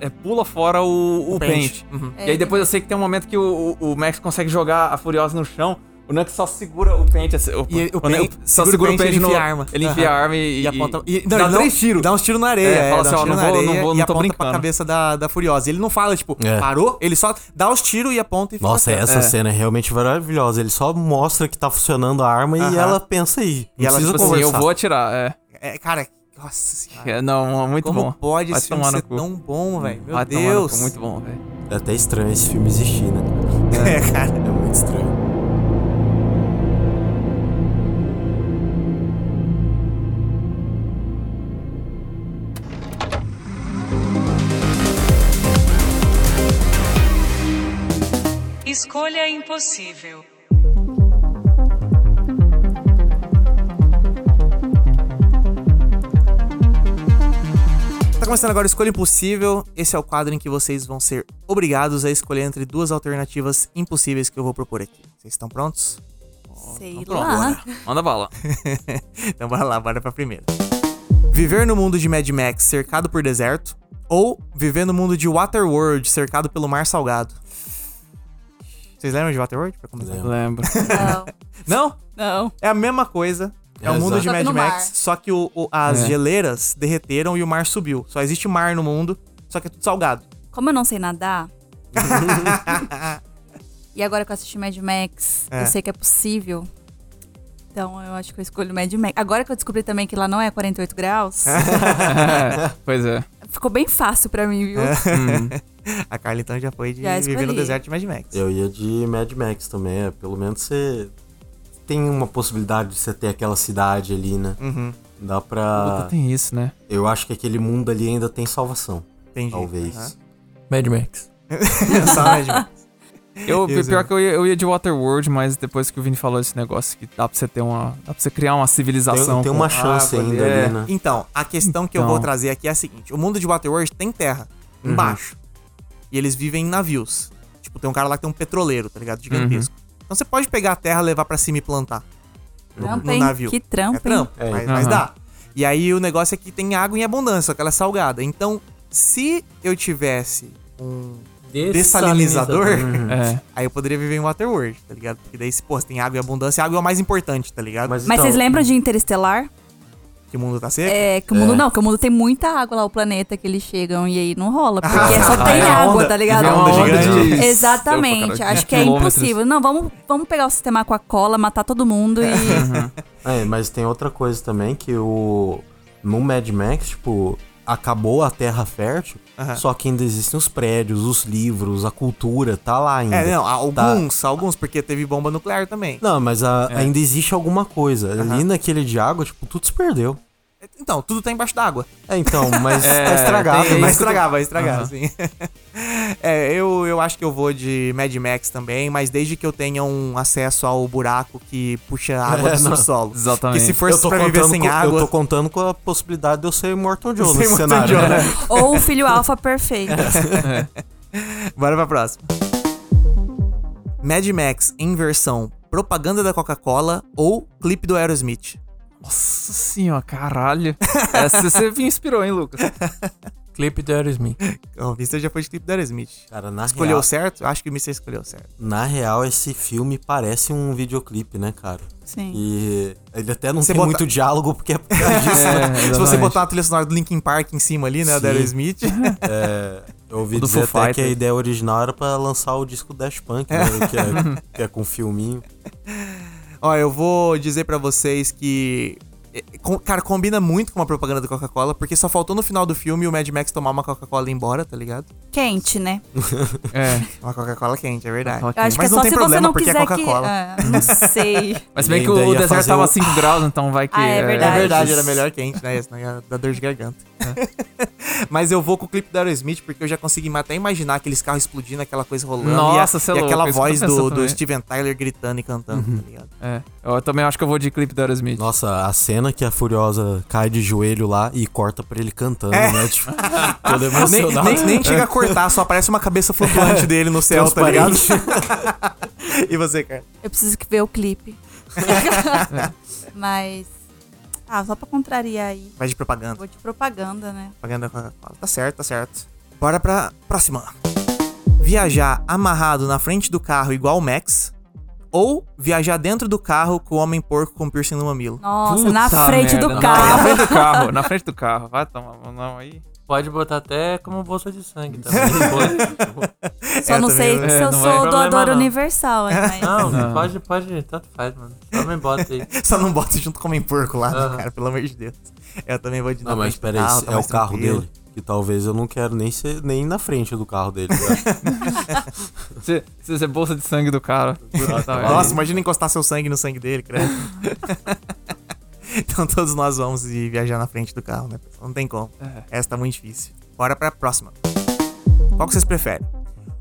é, pula fora o, o, O pente. Uhum. E aí depois eu sei que tem um momento que o, o- o Max consegue jogar a Furiosa no chão. O Nux só segura o pente assim. O, E o pente- só segura o pente, pente ele no. enfia a arma. Ele enfia a Aham. arma e. E aponta. E, dá ele três tiros. Dá uns tiros na areia. É, É, fala dá assim, ó, tiros não vou- não areia vou- e não tô aponta pra brincando. cabeça da, da Furiosa. Ele não fala, tipo, É. parou, ele só dá os tiros e aponta e fica Nossa, quieto. essa É. cena é realmente maravilhosa. Ele só mostra que tá funcionando a arma Aham. e ela pensa aí. E Não ela, tipo assim, conversar. Eu vou atirar, é. É, cara, nossa senhora. É, Não, muito Como bom. pode Vai esse filme ser cu. tão bom, velho? Meu Vai no Deus. cu, muito bom, velho. É até estranho esse filme existir, né? É, cara. É muito estranho. Escolha impossível. Tá começando agora o Escolha Impossível. Esse é o quadro em que vocês vão ser obrigados a escolher entre duas alternativas impossíveis que eu vou propor aqui. Vocês estão prontos? Sei Então pronto, lá. bora. Manda bala. então bora lá, bora pra primeira. Viver no mundo de Mad Max cercado por deserto ou viver no mundo de Waterworld cercado pelo mar salgado? Vocês lembram de Waterworld? Pra começar? Lembro. Lembro. Não, Não? não. É a mesma coisa. É, o É, mundo de. Mad Max, mar. só que o- o- as É. geleiras derreteram e o mar subiu. Só existe mar no mundo, só que é tudo salgado. Como eu não sei nadar. e agora que eu assisti Mad Max, É. eu sei que é possível. Então eu acho que eu escolho Mad Max. Agora que eu descobri também que lá não é 48 graus, pois é. Ficou bem fácil pra mim, viu? Hum. A Carla então já foi de Já viver no deserto de Mad Max. Eu ia de Mad Max também. É, pelo menos você tem uma possibilidade de você ter aquela cidade ali, né? Uhum, Dá Puta, pra. tem isso, né? Eu acho que aquele mundo ali ainda tem salvação. entendi. Talvez. Aham. Mad Max. Só Mad Max. Eu, pior que eu ia, eu ia de Waterworld, mas depois que o Vini falou esse negócio que dá pra você ter uma. Dá pra você criar uma civilização. Tem, tem uma chance água ali, ainda é. ali, né? Então, a questão que eu Então. vou trazer aqui é a seguinte: o mundo de Waterworld tem terra Uhum. embaixo. E eles vivem em navios. Tipo, tem um cara lá que tem um petroleiro, tá ligado? Gigantesco. Uhum. Então você pode pegar a terra, levar pra cima e plantar. No, Trampo, no navio. Que trampo, É trampo, hein? mas, É. mas Aham. dá. E aí o negócio é que tem água em abundância, só que ela é salgada. Então, se eu tivesse um dessalinizador, É. aí eu poderia viver em Waterworld, tá ligado? Porque daí, se, pô, se tem água em abundância, a água é o mais importante, tá ligado? Mas, Mas então, vocês lembram de Interestelar? Que o mundo tá seco. É, que o mundo É. não, que o mundo tem muita água lá, o planeta que eles chegam e aí não rola, porque só Ah, tem é a água, onda. tá ligado? É uma onda gigante. de- Exatamente, Opa, acho que é impossível. Não, vamos, vamos pegar o sistema Aquacola, matar todo mundo e. É, mas tem outra coisa também que o. No Mad Max, tipo, acabou a terra fértil, Aham. só que ainda existem os prédios, os livros, a cultura, tá lá ainda. É, não, Tá. alguns, alguns, porque teve bomba nuclear também. Não, mas a- É. ainda existe alguma coisa. Aham. Ali naquele de água, tipo, tudo se perdeu. Então, tudo tá embaixo d'água. É, então, mas É, tá estragado. tem- Vai né? estragar, vai estragar, Aham. sim. é, eu, eu acho que eu vou de Mad Max também, mas desde que eu tenha um acesso ao buraco que puxa a água É, do não. subsolo. Exatamente. Que se for Eu tô, pra viver sem com, água... eu tô contando com a possibilidade de eu ser Immortal Joe nesse cenário. Joe, né? né? Ou o filho alfa perfeito. Bora pra próxima. Mad Max em versão propaganda da Coca-Cola ou clipe do Aerosmith. Nossa senhora, caralho. Essa você me inspirou, hein, Lucas? Clipe do Aerosmith. O Mister já foi de clipe do Aerosmith. Cara, na Escolheu real, certo? Acho que o Mister escolheu certo. na real, esse filme parece um videoclipe, né, cara? Sim. E ele até não Você tem bota- muito diálogo, porque é por causa disso, né? É, Se você botar a trilha sonora do Linkin Park em cima ali, né, Sim. da Aerosmith. É, eu ouvi dizer até que a ideia original era pra lançar o disco Dash Punk, né? que, é, que é com filminho. Ó, eu vou dizer pra vocês que. é, Cara, combina muito com uma propaganda da Coca-Cola, porque só faltou no final do filme o Mad Max tomar uma Coca-Cola e ir embora, tá ligado? Quente, né? É. Uma Coca-Cola quente, é verdade. Eu acho Mas que não é só tem se problema, você não porque é quiser que. Coca-Cola. Ah, não sei. Mas se bem que ainda o ia deserto fazer tava o- 5 graus, então vai que. Ah, é É verdade. verdade, era melhor quente, né? Senão ia dar dor de garganta. Mas eu vou com o clipe da Aerosmith porque eu já consegui até imaginar aqueles carros explodindo, aquela coisa rolando. Nossa, e, a- cê é e louco, aquela isso que eu voz tô do, pensando do também. Steven Tyler gritando e cantando, tá ligado? É. Eu também acho que eu vou de clipe do Aerosmith. Nossa, a cena que a Furiosa cai de joelho lá e corta pra ele cantando, É. né? Tipo, todo Nem, emocionado. nem, nem chega a cortar, só aparece uma cabeça flutuante dele no céu, tá ligado? e você, cara? Eu preciso ver o clipe. Mas. Ah, só pra contrariar aí. Vai de propaganda. Vou de propaganda, né? Propaganda com a Coca-Cola. Tá certo, tá certo. Bora pra próxima. Viajar amarrado na frente do carro igual o Max Ou viajar dentro do carro com o homem porco com piercing no mamilo. Nossa, na Puta frente merda, do não, carro. Na frente do carro, na frente do carro. Vai tomar, não, aí. Pode botar até como bolsa de sangue também. Pode. Só É, não sei eu- se É, eu não sou doadora não. universal, hein, mas... Não, Não. pode, pode, tanto faz, mano. Só me bota aí. Só não bota junto com o porco lá, né, Aham. cara, pelo amor de Deus. Eu também vou de Não, mas pera peraí, é o carro dele. Que talvez eu não quero nem ser nem na frente do carro dele. tá? Você, você é bolsa de sangue do cara. Nossa, merda. imagina encostar seu sangue no sangue dele, credo. então todos nós vamos viajar na frente do carro, né? Não tem como. Essa tá muito difícil. Bora pra próxima. Qual que vocês preferem?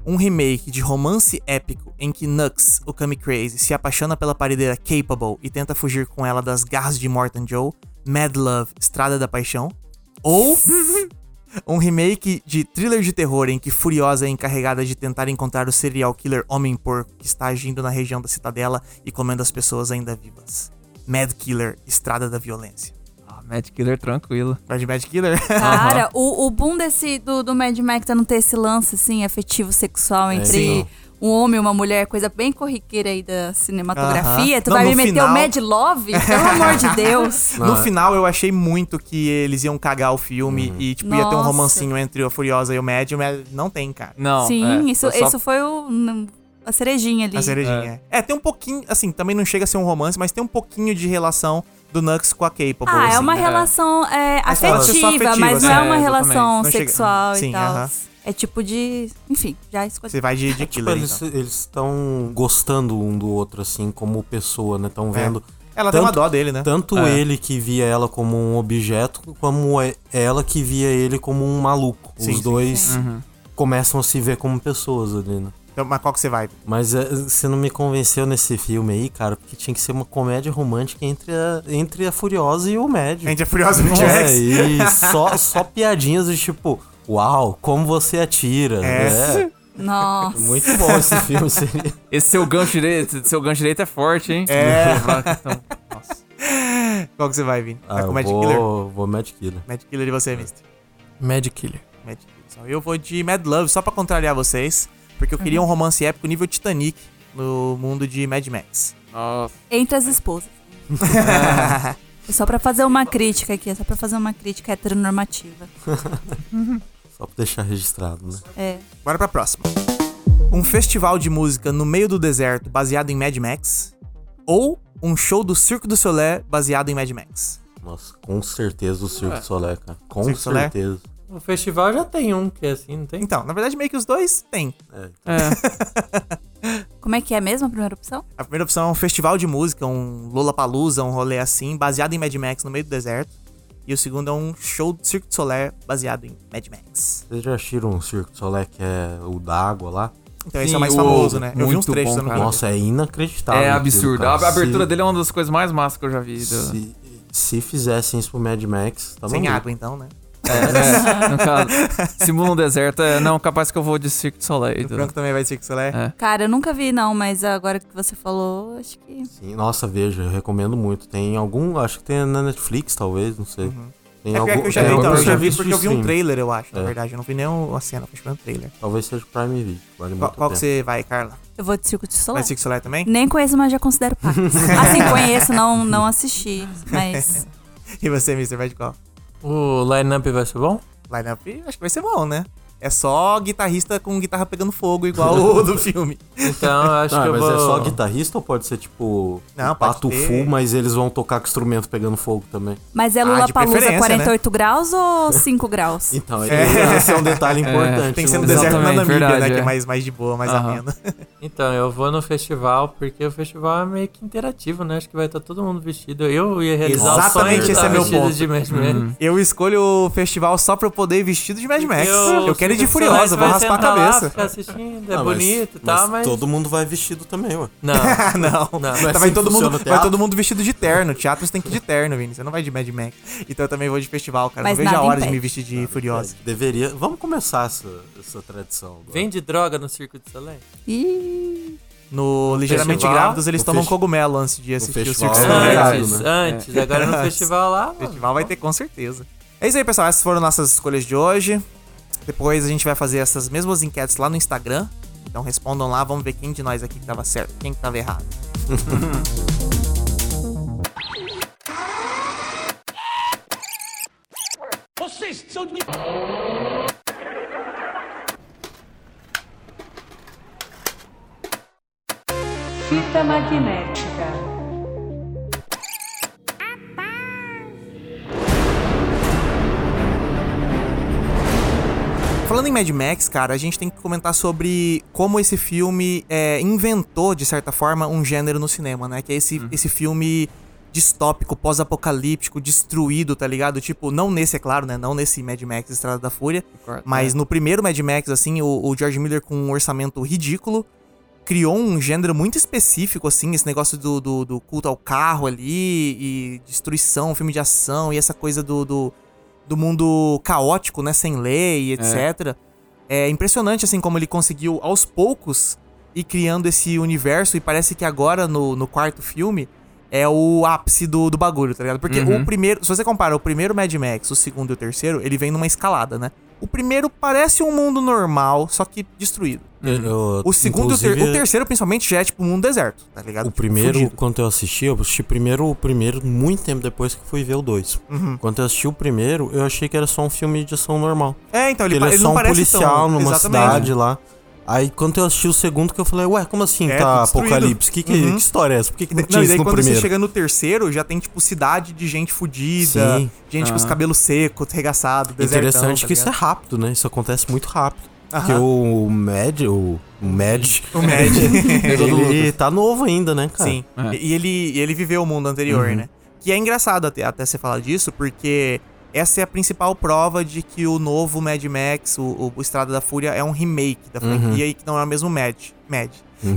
Um remake de romance épico em que Nux, o Kami Crazy, se apaixona pela paredeira Capable e tenta fugir com ela das garras de Morton Joe, Mad Love, Estrada da Paixão? Ou um remake de thriller de terror em que Furiosa é encarregada de tentar encontrar o serial killer Homem-Porco que está agindo na região da Citadela e comendo as pessoas ainda vivas. Mad Killer, Estrada da Violência. Ah, Mad Killer tranquilo. Vai de Mad Killer? Cara, o, o boom desse, do, do Mad Max é não ter esse lance, assim, afetivo sexual entre sim. um homem e uma mulher, coisa bem corriqueira aí da cinematografia. Aham. Tu Não, vai me meter final- o Mad Love? Pelo amor de Deus. No final eu achei muito que eles iam cagar o filme e tipo ia ter um Nossa. romancinho entre a Furiosa e o Mad, e o Mad não tem, cara. Não. Sim, é, isso, só- isso foi o, a cerejinha ali. A cerejinha. É. tem um pouquinho, assim, também não chega a ser um romance, mas tem um pouquinho de relação do Nux com a Capable. Ah, é assim, uma né? relação é, só afetiva, afetiva, mas não assim. é É, uma exatamente. relação chega- sexual Sim, e tal. aham. É tipo de. Enfim, já escolhi. Você vai de, de Tipo, killer, eles então. estão gostando um do outro, assim, como pessoa, né? Estão vendo. Ela tem uma tanto- dó dele, né? Tanto É. ele que via ela como um objeto, como é- ela que via ele como um maluco. Sim, Os sim, dois Uhum. começam a se ver como pessoas ali, né? Então, mas qual que você vai? Mas é, você não me convenceu nesse filme aí, cara, porque tinha que ser uma comédia romântica entre a, entre a Furiosa e o Médio. A gente é Furiosa e o É, Jax. e só, só piadinhas de tipo, uau, como você atira. É. É. Nossa. Muito bom esse filme, seria. Esse seu gancho direito, seu gancho direito é forte, hein? É. Nossa. Qual que você vai, Vini? Ah, Vai com eu Mad Killer? vou, vou Mad Killer. Mad Killer e você, Mister? Mad Killer. Mad Killer. Eu vou de Mad Love, só pra contrariar vocês, porque eu queria Uhum. um romance épico nível Titanic no mundo de Mad Max. Nossa. Entre as esposas. É só pra fazer uma crítica aqui, é só pra fazer uma crítica heteronormativa. Só pra deixar registrado, né? É. Bora pra próxima. Um festival de música no meio do deserto baseado em Mad Max ou um show do Circo do Soleil baseado em Mad Max? Nossa, com certeza o Circo du Soleil, cara. Com Circo du Soleil? O festival já tem um que é assim, não tem? Então, na verdade, meio que os dois têm. É. Como é que é mesmo a primeira opção? A primeira opção é um festival de música, um Lollapalooza, um rolê assim, baseado em Mad Max no meio do deserto. E o segundo é um show do Circo du Soleil baseado em Mad Max. Vocês já assistiram o Circo du Soleil, que é o da água lá? Então esse Sim, é o mais o- famoso, né? Eu vi uns muito trechos bom, Nossa, é inacreditável. É absurdo. cara. A abertura se, dele é uma das coisas mais massas que eu já vi. do- Se, se fizessem isso pro Mad Max, tá Sem água, então, né? É, no caso, simula um deserto. É, não, capaz que eu vou de Cirque du Soleil. O Franco também vai de Circo du Soleil. É. Cara, eu nunca vi não, mas agora que você falou, acho que... Sim, nossa, veja, eu recomendo muito. Tem algum, acho que tem na Netflix, talvez, não sei. Tem É, é que eu já tem vi, então, algum eu já vi porque eu vi um trailer, eu acho, na É. verdade. Eu não vi nem uma cena, fui esperando o trailer. Talvez seja Prime Video, vale Qual, muito qual que você vai, Carla? Eu vou de Circo de Vai Soleil. de Circo du Soleil também? Nem conheço, mas já considero parte. assim, conheço, não, não assisti, mas... E você, Mister, vai de qual? O line-up vai ser bom? Line-up, acho que vai ser bom, né? É só guitarrista com guitarra pegando fogo, igual o do filme. Então eu acho Não, que eu mas vou... é só guitarrista ou pode ser tipo Não, um pato ter. full, mas eles vão tocar com instrumento pegando fogo também? Mas é Ah, Lula de Palusa preferência, 48 graus ou 5 graus? Então, É. esse é um detalhe importante. Tem que ser no não- deserto na Namíbia, verdade, né? Que é é. mais, mais de boa, mais Aham. ameno. Então, eu vou no festival, porque o festival é meio que interativo, né? Acho que vai estar todo mundo vestido. Eu ia realizar Exatamente o sonho de esse é meu vestido ponto. de Mad Men. Eu escolho o festival só pra eu poder ir vestido de Mad Max. Eu- Eu quero ir de Furiosa, vou vai raspar a sentar lá, cabeça. ficar assistindo, é Ah, mas- bonito e tal, mas... todo mundo vai vestido também, ué. Não, Ah, não. Não. Tá, Não é vai, assim que todo mundo, vai teatro? todo mundo vestido de terno. Teatros tem que ir de terno, Vini. Você não vai de Mad Max. Então eu também vou de festival, cara. Mas não vejo a hora de me vestir de Furiosa. Deveria. Vamos começar essa, essa tradição. agora. vende droga no Circo de Soleil? Ih, No Ligeiramente festival? Grávidos, eles No tomam cogumelo antes de assistir o festival Circo é Soleil. verdade. Antes, né? antes. Agora no festival lá, O festival vai ter com certeza. É isso aí, pessoal. Essas foram nossas escolhas de hoje. Depois a gente vai fazer essas mesmas enquetes lá no Instagram. Então respondam lá, vamos ver quem de nós aqui que tava certo, quem que tava errado. Fita magnética. Falando em Mad Max, cara, a gente tem que comentar sobre como esse filme é, inventou, de certa forma, um gênero no cinema, né? Que é esse, esse filme distópico, pós-apocalíptico, destruído, tá ligado? Tipo, não nesse, é claro, né? Não nesse Mad Max Estrada da Fúria. Mas no primeiro Mad Max, assim, o, o George Miller, com um orçamento ridículo, criou um gênero muito específico, assim, esse negócio do, do, do culto ao carro ali, e destruição, filme de ação, e essa coisa do, do, do mundo caótico, né, sem lei, etc. É. impressionante, assim, como ele conseguiu, aos poucos, ir criando esse universo, e parece que agora, no, no quarto filme, é o ápice do, do bagulho, tá ligado? Porque o primeiro, se você compara o primeiro Mad Max, o segundo e o terceiro, ele vem numa escalada, né? O primeiro parece um mundo normal, só que destruído. Eu- O segundo e o, ter- o terceiro, principalmente, já é tipo um mundo deserto, tá ligado? O primeiro, Fudido. quando eu assisti, eu assisti primeiro o primeiro muito tempo depois que fui ver o dois. Uhum. Quando eu assisti o primeiro, eu achei que era só um filme de ação normal. É, então, ele, Ele, é ele só não um policial tão... numa Exatamente. cidade lá. Aí quando eu assisti o segundo, que eu falei, ué, como assim É, tá apocalipse? Que, que, Uhum. que história é essa? Por que, que não Não, tinha e daí no quando primeiro? você chega no terceiro, já tem, tipo, cidade de gente fudida, Sim. gente com os cabelos secos, regaçados, desertão, Interessante tá que isso é rápido, né? Isso acontece muito rápido. Porque o Mad, o, o Mad, O Mad. ele tá novo ainda, né, cara? Sim. E e ele, ele viveu o mundo anterior, Uhum. né? Que é engraçado até, até você falar disso, porque essa é a principal prova de que o novo Mad Max, o, o Estrada da Fúria, é um remake da franquia e que não é o mesmo Mad. Mad.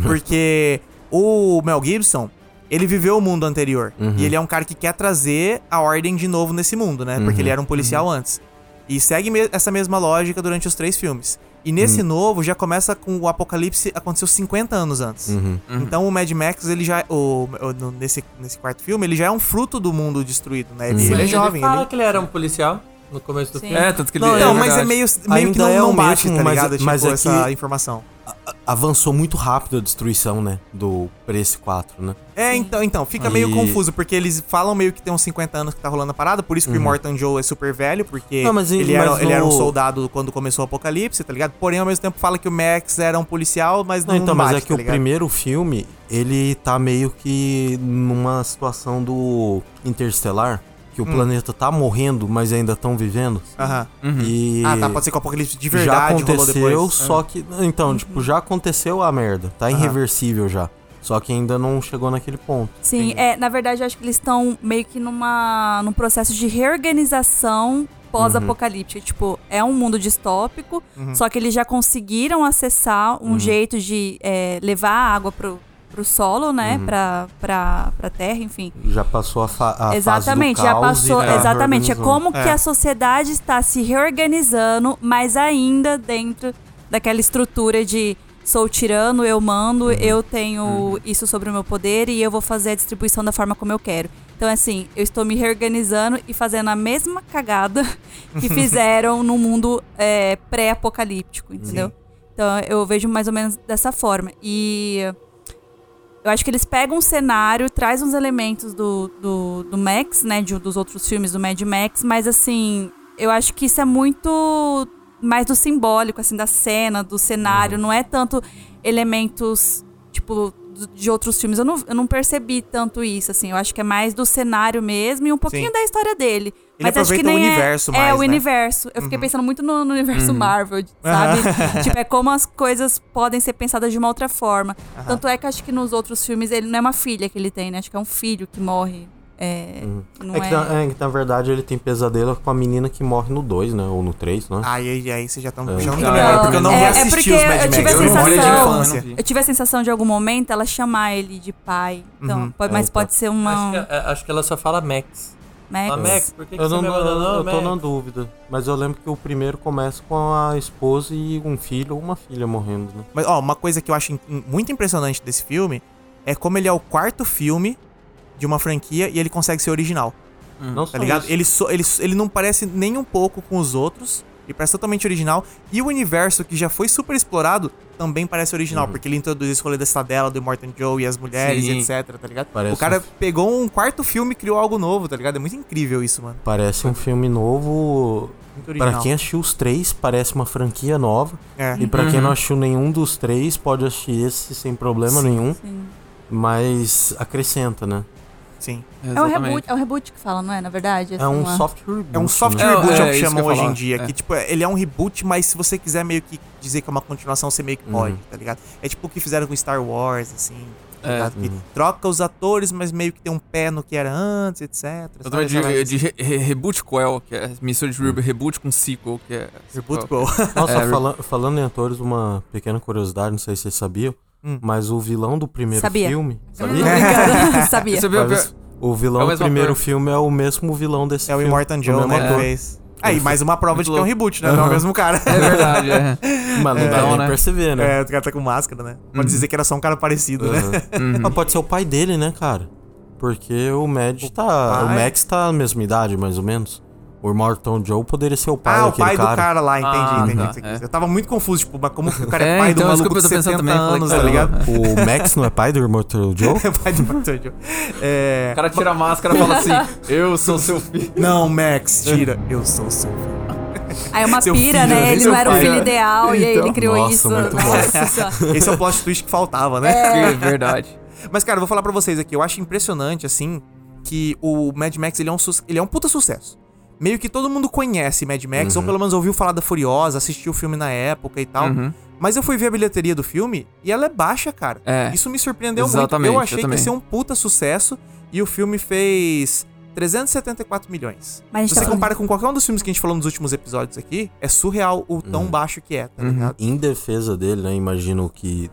Porque o Mel Gibson, ele viveu o mundo anterior. E ele é um cara que quer trazer a ordem de novo nesse mundo, né? Porque ele era um policial antes. E segue me- essa mesma lógica durante os três filmes. E nesse novo já começa com o apocalipse aconteceu 50 anos antes. Então o Mad Max, ele já. O, o- no- nesse, nesse quarto filme, ele já é um fruto do mundo destruído, né? Ele, ele é jovem. Ele fala ele- que ele era um policial no começo do Sim. filme. É, tanto que ele. Não, Não, é mas é meio, meio que não, é não o bate, mesmo, tá mas- ligado? tipo, mas é essa que- informação. Avançou muito rápido a destruição, né? Do pra esse 4, né? É, então, então, fica meio E- confuso, porque eles falam meio que tem uns 50 anos que tá rolando a parada, por isso que o Immortan Joe é super velho, porque Não, ele, era, mas ele era um no- soldado quando começou o apocalipse, tá ligado? Porém, ao mesmo tempo fala que o Max era um policial, mas não, Não, então, mas é que tá o primeiro filme, ele tá meio que numa situação do Interstellar, que o Hum. planeta tá morrendo, mas ainda estão vivendo. Aham. E Ah, tá, pode ser que o apocalipse de já verdade rolou aconteceu, depois. só que. Então, tipo, já aconteceu a merda. Tá irreversível já. Só que ainda não chegou naquele ponto. Sim, é, na verdade, eu acho que eles estão meio que numa, num processo de reorganização pós-apocalíptica. Tipo, é um mundo distópico, só que eles já conseguiram acessar um jeito de é, levar a água pro, pro solo, né? Pra, pra, pra terra, enfim. Já passou a, fa a Exatamente, já e passou. tá exatamente. É como que É. a sociedade está se reorganizando, mas ainda dentro daquela estrutura de sou tirano, eu mando, eu tenho isso sobre o meu poder e eu vou fazer a distribuição da forma como eu quero. Então, assim, eu estou me reorganizando e fazendo a mesma cagada que fizeram no mundo é, pré-apocalíptico, entendeu? Então, eu vejo mais ou menos dessa forma. E eu acho que eles pegam um cenário, traz uns elementos do, do, do Max, né? de- dos outros filmes do Mad Max, mas assim, eu acho que isso é muito mais do simbólico, assim, da cena, do cenário. Não é tanto elementos, tipo, de outros filmes. Eu não, eu não percebi tanto isso, assim. Eu acho que é mais do cenário mesmo e um pouquinho Sim. da história dele. Ele Mas acho que aproveita o nem é- universo é, mais, o né? universo. Eu fiquei pensando muito no, no universo Marvel, sabe? tipo, é como as coisas podem ser pensadas de uma outra forma. Tanto é que acho que nos outros filmes ele não é uma filha que ele tem, né? Acho que é um filho que morre. É, não É é, que, na, é que, na verdade ele tem pesadelo com a menina que morre no 2, né? Ou no 3, né? Aí, aí, aí, vocês já estão É. puxando Não, também, é, porque eu não é, é porque os Mad eu Max. tive a eu não sensação- infância. Eu tive a sensação de algum momento ela chamar ele de pai. Então, Uhum. pode- mas É, pode ser uma. Acho, que, é, acho que ela só fala Max. Max. Ah, Max, por que, que Eu, você não, me eu, eu tô Max? na dúvida. Mas eu lembro que o primeiro começa com a esposa e um filho ou uma filha morrendo, né? Mas, ó, uma coisa que eu acho in- muito impressionante desse filme é como ele é o quarto filme de uma franquia e ele consegue ser original. Não Tá ligado? Ele, so- ele, ele não parece nem um pouco com os outros. Ele parece totalmente original. E o universo que já foi super explorado também parece original, Uhum. porque ele introduz a escolha da Cidadela, do Immortan Joe e as mulheres, Sim. etc, tá ligado? Parece o cara um- pegou um quarto filme e criou algo novo, tá ligado? É muito incrível isso, mano. Parece um filme novo. Muito original. Pra quem assistiu os três, parece uma franquia nova. É. E pra quem Uhum. não assistiu nenhum dos três, pode assistir esse sem problema nenhum. Sim. Mas acrescenta, né? Sim. É um reboot, é um reboot que fala, não é? Na verdade, É um uma- soft reboot. É um soft né? reboot, é, É, o é que que chamam hoje em dia. É. Que, tipo, ele é um reboot, mas se você quiser meio que dizer que é uma continuação, você meio que pode, Uhum. tá ligado? É tipo o que fizeram com Star Wars, assim. Tá É. Uhum. troca os atores, mas meio que tem um pé no que era antes, etc. Eu sabe? também Essa de, de re- re- reboot quel, que é mistura de re- reboot com sequel, que é. Reboot Go. Nossa, É, fala- falando em atores, uma pequena curiosidade, não sei se vocês sabiam, Hum. mas o vilão do primeiro Sabia. filme. Sabia? brincando, Sabia. Mas o vilão É o do primeiro ator. filme é o mesmo vilão desse É o filme. Immortan Joe, né? Fez. Aí, mais uma prova de que é um reboot, né? Não é o mesmo cara. É verdade, é. Mas não dá nem né? pra você ver, né? É, o cara tá com máscara, né? Pode dizer que era só um cara parecido, né? Uhum. Mas pode ser o pai dele, né, cara? Porque o Mad tá. O pai? Max tá na mesma idade, mais ou menos. O Immortan Joe poderia ser o pai Ah, o pai cara. do cara lá, entendi, Ah, entendi. tá, quis é. Eu tava muito confuso, tipo, mas como que o cara é, É, pai do então, isso maluco que eu de tô pensando 70 também, anos, tá ligado? O Max não é pai do Immortan Joe? É pai do Immortan Joe. É... O cara tira a máscara e fala assim: Eu sou seu filho. Não, Max, tira. Eu sou seu filho. Aí é uma Seu pira, filho, né? Ele não era o filho ideal e aí Então. ele criou Nossa, isso. Nossa senhora. Esse é o plot twist que faltava, né? É verdade. Mas, cara, eu vou falar pra vocês aqui. Eu acho impressionante, assim, que o Mad Max, ele é um, ele é um puta sucesso. Meio que todo mundo conhece Mad Max, ou pelo menos ouviu falar da Furiosa, assistiu o filme na época e tal. Uhum. Mas eu fui ver a bilheteria do filme e ela é baixa, cara. É. Isso me surpreendeu Exatamente, muito. Eu eu achei que ia ser um puta sucesso e o filme fez 374 milhões. Mas Se tá você falando- compara com qualquer um dos filmes que a gente falou nos últimos episódios aqui, é surreal o tão baixo que é, tá Uhum. ligado? Em defesa dele, né? Imagino que.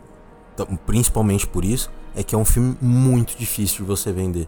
Principalmente por isso, é que é um filme muito difícil de você vender.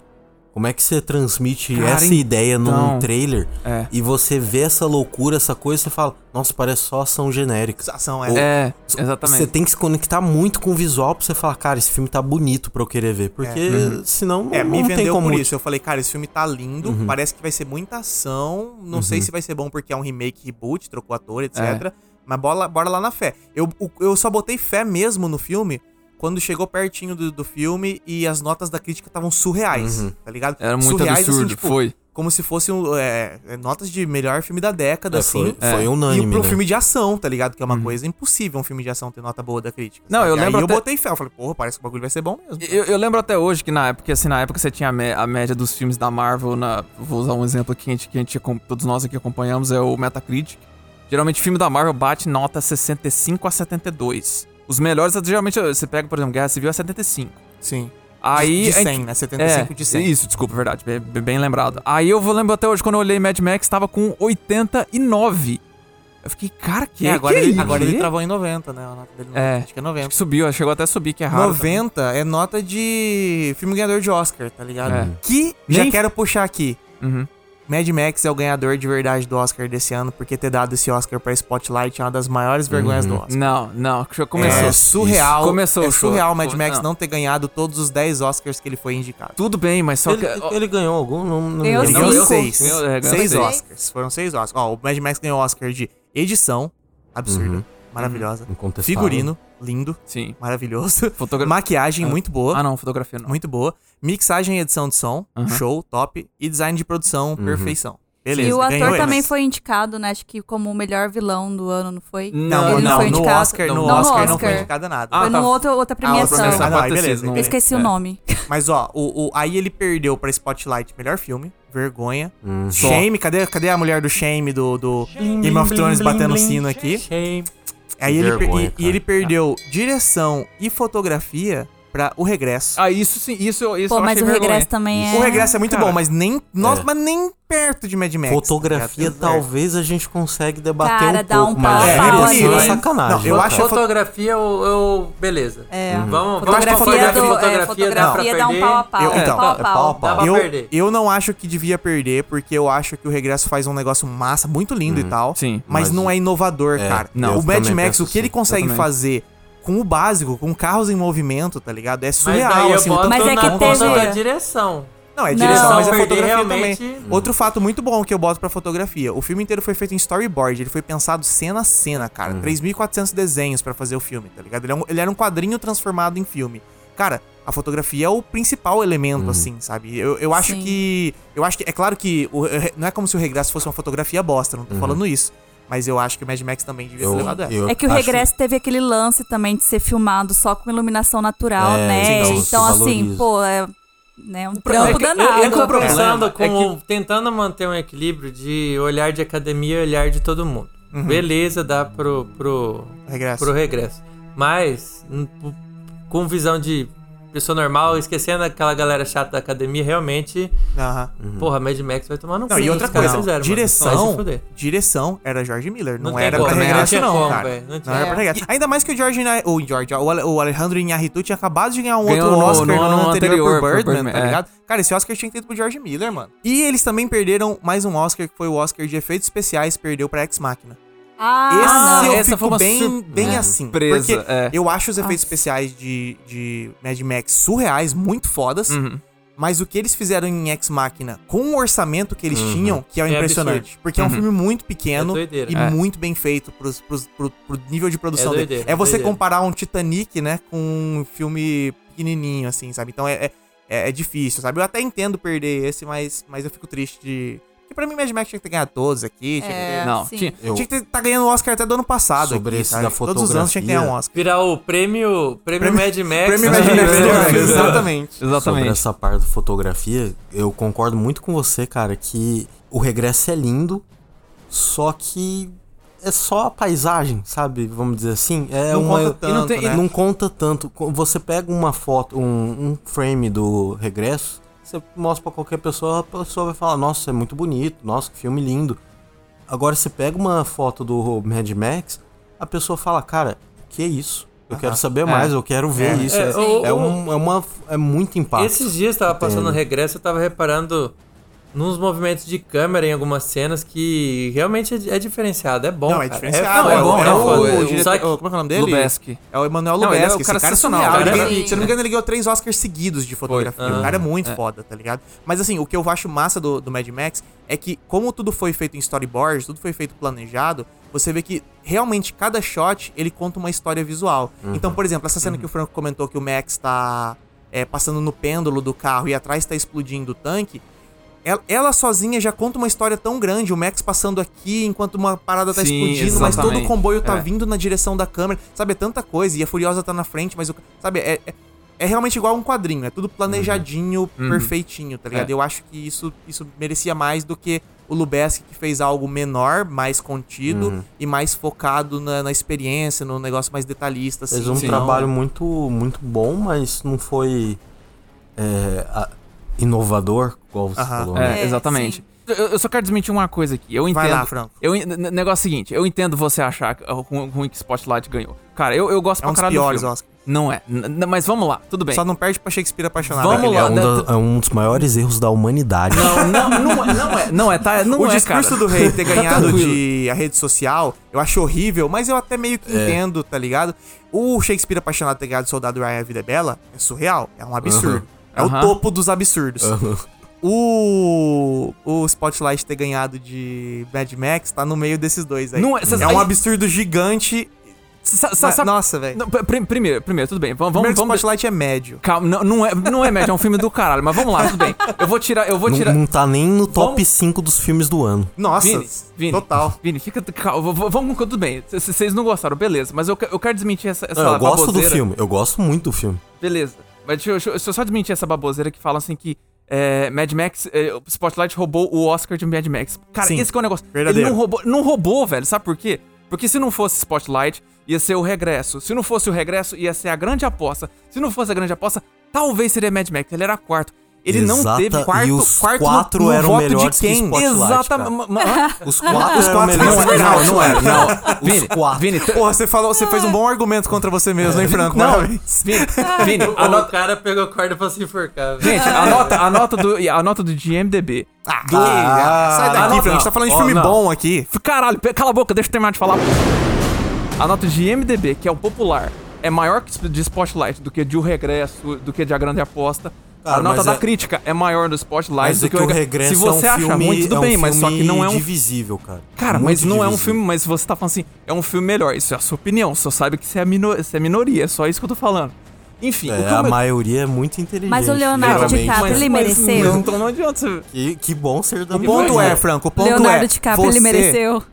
Como é que você transmite Cara, essa ideia num então, trailer é. e você vê essa loucura, essa coisa, você fala, nossa, parece só ação genérica. Ação é. É, Você exatamente. tem que se conectar muito com o visual pra você falar, cara, esse filme tá bonito pra eu querer ver. Porque senão É, não, me não tem vendeu como. por isso. Eu falei, cara, esse filme tá lindo, Uhum. parece que vai ser muita ação. Não sei se vai ser bom porque é um remake, reboot, trocou ator, etc. É. Mas bora, bora lá na fé. Eu, eu só botei fé mesmo no filme quando chegou pertinho do, do filme e as notas da crítica estavam surreais, Uhum. tá ligado? Era muito surreais, assim, absurdo, tipo, foi. Como se fosse um, é, é, notas de melhor filme da década, É, assim. foi, foi E unânime, pra um né? filme de ação, tá ligado? Que é uma coisa impossível um filme de ação ter nota boa da crítica. Não, sabe? eu Aí lembro eu até- botei fé. Eu falei, porra, parece que o bagulho vai ser bom mesmo. Eu, eu lembro até hoje que na época, assim, na época você tinha a, mé- a média dos filmes da Marvel, na, vou usar um exemplo aqui que a gente, que a gente todos nós aqui acompanhamos, é o Metacritic. Geralmente filme da Marvel bate nota 65 a 72. Os melhores, geralmente, você pega, por exemplo, Guerra Civil é 75. Sim. Aí, de a gente- 100, né? 75 é, de 100. Isso, desculpa, verdade, bem, bem lembrado. Aí eu vou lembrar até hoje, quando eu olhei Mad Max, tava com 89. Eu fiquei, cara, que É, agora, que ele, isso? agora ele travou em 90, né? A nota dele não- É. Acho que é Acho 90. que subiu, chegou até a subir, que é raro. 90 é nota de filme ganhador de Oscar, tá ligado? É. Que Nem- já quero puxar aqui. Uhum. Mad Max é o ganhador de verdade do Oscar desse ano, porque ter dado esse Oscar pra Spotlight é uma das maiores vergonhas do Oscar. Não, não, começou. É surreal. Começou é o show. surreal o Mad Max não. não. ter ganhado todos os 10 Oscars que ele foi indicado. Tudo bem, mas só Ele, que. ele ganhou algum? Não, não Ganhou Ele ganhou Cinco. seis. Ganhou- é, ganhou seis seis. Oscars. Foram seis Oscars. Ó, o Mad Max ganhou Oscar de edição, absurda, Uhum. maravilhosa. Incontestável. Figurino, lindo, Sim. maravilhoso. Fotogra... Maquiagem, Ah. muito boa. Ah, não, fotografia não. Muito boa. Mixagem e edição de som, Aham. show, top. E design de produção, perfeição. Beleza. E o ganhou ator ele. também foi indicado, né? Acho que como o melhor vilão do ano, não foi? Não, Ele não, foi no indicado. Oscar, no Não, no Oscar não foi Oscar. indicado nada. Ah, foi tá. numa outra, outra premiação. premiação. Ah, não, aí ter beleza, não. Eu esqueci É. o nome. Mas ó, o, o- aí ele perdeu pra Spotlight melhor filme, vergonha. Hum. Shame, cadê, cadê a mulher do Shame do, do Game of Thrones batendo o sino aqui? Aí ele, Vergonha, e- e, ele perdeu direção e fotografia pra O Regresso. Ah, isso sim, isso, isso Pô, eu mas achei o vergonha. regresso também é. O Regresso é muito Cara, bom, mas nem, nossa, é. mas nem perto de Mad Max. Fotografia, tá ligado? talvez a gente consiga debater Cara, um dá pouco, um mas pau a direção pau é ali. sacanagem. Não, eu acho- Fotografia, eu, eu- Beleza. É. Vamos, vamos Fotografia, pra fotografia, do, é, fotografia, dá pra fotografia dá um perder. pau a pau. Eu- então, pau a é pau a pau. Dá pra Eu, perder. eu não acho que devia perder, porque eu acho que o Regresso faz um negócio massa, muito lindo e tal. Sim. Mas, Mas- não é inovador, É, cara. não, o eu Mad também Max, penso o que ele assim, consegue também. fazer com o básico, com carros em movimento, tá ligado? É Mas surreal, eu assim. tanto- Mas é na que conta teve- da direção. Não, é Não. direção, mas é fotografia realmente- também. Outro fato muito bom que eu boto pra fotografia. O filme inteiro foi feito em storyboard. Ele foi pensado cena a cena, cara. 3.400 desenhos pra fazer o filme, tá ligado? Ele, é um- ele era um quadrinho transformado em filme. Cara, a fotografia é o principal elemento, assim, sabe? Eu, eu acho Sim. que... Eu acho que... É claro que o- não é como se o Regresso fosse uma fotografia bosta, não tô falando isso. Mas eu acho que o Mad Max também devia Eu- ter levado essa. É que o acho- regresso teve aquele lance também de ser filmado só com iluminação natural, É, né? então, Então, assim, pô, é né, um É trampo que danado. Eu, eu tô É. pensando É como tentando manter um equilíbrio de olhar de academia e olhar de todo mundo. Beleza, dá pro, pro, Regresso. pro regresso. Mas, com visão de pessoa normal, esquecendo aquela galera chata da academia, realmente, Aham. porra, Mad Max vai tomar no Não, cu, e outra coisa, fizeram, direção, direção era George Miller, não, Não era como, pra regresso Não tinha não, como, cara. não Não, tinha. era pra regresso. Ainda mais que o George, Ina- o George, o Ale- o Alejandro Inarritu tinha acabado de ganhar um Ganhou outro Oscar no no, ano ano anterior, anterior por por Birdman, Birdman, tá é. ligado? Cara, esse Oscar tinha que ter ido pro George Miller, mano. E eles também perderam mais um Oscar, que foi o Oscar de efeitos especiais, perdeu pra Ex Machina. Ah, Esse não. eu essa fico bem, sur- bem é, assim. surpresa, Porque é. eu acho os efeitos Nossa. especiais de, de Mad Max surreais, muito fodas. Uhum. Mas o que eles fizeram em Ex Machina, com o orçamento que eles tinham, que é, É impressionante. absurdo. Porque é um filme muito pequeno É e É. muito bem feito pros, pros- pro, pro nível de produção É dele. doideira, É você doideira. comparar um Titanic, né, com um filme pequenininho, assim, sabe? Então é, é, é- é difícil, sabe? Eu até entendo perder esse, mas, mas eu fico triste de... Porque pra mim Mad Max tinha que ter ganhado todos aqui, tinha que ter... É, Não, sim. tinha- Eu- Tinha que ter, tá ganhando o Oscar até do ano passado. Sobre aqui, esse sabe? da Todos os anos tinha que ganhar um fotografia, Oscar. Virar o prêmio, prêmio, Mad Max. Prêmio né? Mad Max, Prêmio- exatamente. Sobre Exatamente. essa parte da fotografia, eu concordo muito com você, cara, que o regresso é lindo, só que é só a paisagem, sabe? Vamos dizer assim. É Não uma, conta tanto, e não, tem- né? não conta tanto. Você pega uma foto, um, um frame do regresso, você mostra pra qualquer pessoa, a pessoa vai falar, nossa, é muito bonito, nossa, que filme lindo. Agora você pega uma foto do Mad Max, a pessoa fala, cara, que é isso? Eu quero saber mais, eu quero ver É. isso. É, É, é um, é, uma, é muito impacto. Esses dias tava passando Entendo. regresso, eu tava reparando nos movimentos de câmera em algumas cenas que realmente é, é diferenciado. É bom. Não, é cara. diferenciado. não, é, bom, é, o, foda. o, é, diretor- como é que é o nome dele? Lubeski. É o Emanuel Não, ele é o cara esse cara é sensacional, surreal. cara. Ele se eu não me engano, ele ganhou três Oscars seguidos de fotografia. Aham. O cara é muito foda, tá ligado? Mas assim, o que eu acho massa do, do Mad Max é que, como tudo foi feito em storyboard, tudo foi feito planejado, você vê que realmente cada shot ele conta uma história visual. Então, por exemplo, essa cena que o Franco comentou que o Max tá é, passando no pêndulo do carro e atrás tá explodindo o tanque. Ela, ela sozinha já conta uma história tão grande, o Max passando aqui enquanto uma parada tá Sim, explodindo, mas todo o exatamente. comboio tá É. vindo na direção da câmera, sabe? É tanta coisa, e a Furiosa tá na frente, mas o. Sabe, é, é, é realmente igual um quadrinho, é tudo planejadinho, perfeitinho, tá ligado? É. Eu acho que isso, isso merecia mais do que o Lubeski que fez algo menor, mais contido e mais focado na, na experiência, no negócio mais detalhista, assim. Fez um Sim. trabalho muito, muito bom, mas não foi é, a- inovador, igual você Aham. falou. né? É, É, exatamente. Eu, eu só quero desmentir uma coisa aqui. Eu entendo. Vai lá, Franco. Eu, en- n- negócio seguinte, eu entendo você achar que- uh, ruim ruim que Spotlight ganhou. Cara, eu, eu gosto É pra um dos caralho do piores filme. Oscars. Não é. N- n- mas vamos lá, tudo bem. Só não perde pra Shakespeare apaixonado. Vamos aquele lá, É, um da- da- é um dos maiores erros da humanidade. Não, não, não, é- não é. Não é, tá? Não o é, discurso cara. do rei ter Tá ganhado tranquilo. de a rede social, eu acho horrível, mas eu até meio que entendo, tá ligado? O Shakespeare apaixonado ter ganhado de Soldado Ryan A Vida é Bela é surreal, é um absurdo. É o Aham. topo dos absurdos. O, o Spotlight ter ganhado de Mad Max tá no meio desses dois aí. Não é- cês- é um aí- absurdo gigante. Sa- sa- sabe- Nossa, velho. Não, pr- primeiro, primeiro, tudo bem. Vamos, Primeiro vamos, Spotlight é médio. Calma, não, não é, não é médio, é um filme do caralho, mas vamos lá, tudo bem. Eu vou tirar, eu vou Não, tirar. não tá nem no top Vamos- 5 dos filmes do ano. Nossa, Vini, Vini, total. Vini, fica calma, vamos com tudo bem. Vocês não gostaram, beleza, mas eu, eu quero desmentir essa, essa Não, eu gosto do baboseira. filme, eu gosto muito do filme. Beleza. Mas deixa eu- deixa eu só desmentir essa baboseira que fala assim que é, Mad Max, é, o Spotlight roubou o Oscar de Mad Max. Cara, Sim, esse que é o negócio. verdadeiro. Ele não roubou, não roubou, velho. Sabe por quê? Porque se não fosse Spotlight, ia ser o regresso. Se não fosse o regresso, ia ser a grande aposta. Se não fosse a grande aposta, talvez seria Mad Max. Ele era quarto. Ele não Exata- teve e quarto, os quarto quatro no, no eram voto melhores de que quem? Spotlight, Exatamente. Os quatro Os eram quatro melhores. são melhores. Não, não é, não. Vini, Os quatro. Vini, Porra, você falou, você fez um bom argumento contra você mesmo, hein, Franco? não, Parabéns. Vini, Vini, O anota, cara pegou corda pra se enforcar. velho. Gente, a nota, a nota do, a nota do GMDB. Ah, Do- sai daqui, Ah, não, Franco. A gente não. tá falando de filme não. bom aqui. Caralho, cala a boca, deixa eu terminar de falar. A nota de IMDB, que é o popular, é maior que de Spotlight do que de O Regresso, do que de A Grande Aposta. Cara, a nota da é- crítica é maior no Spotlight Mas do que que o Regresso Se você é um acha filme, ruim, tudo é um bem, mas só que não é um divisível, cara. Cara, Muito mas não é um divisível. filme, mas você tá falando assim, é um filme melhor. Isso é a sua opinião. Só sabe que você é, mino- você é minoria. É só isso que eu tô falando. Enfim, É, a eu- maioria é muito inteligente. Mas o Leonardo. DiCaprio, ele mereceu? Então não adianta você. Que, que bom ser da O ponto é, Franco, o ponto Leonardo é. DiCaprio, você... ele mereceu.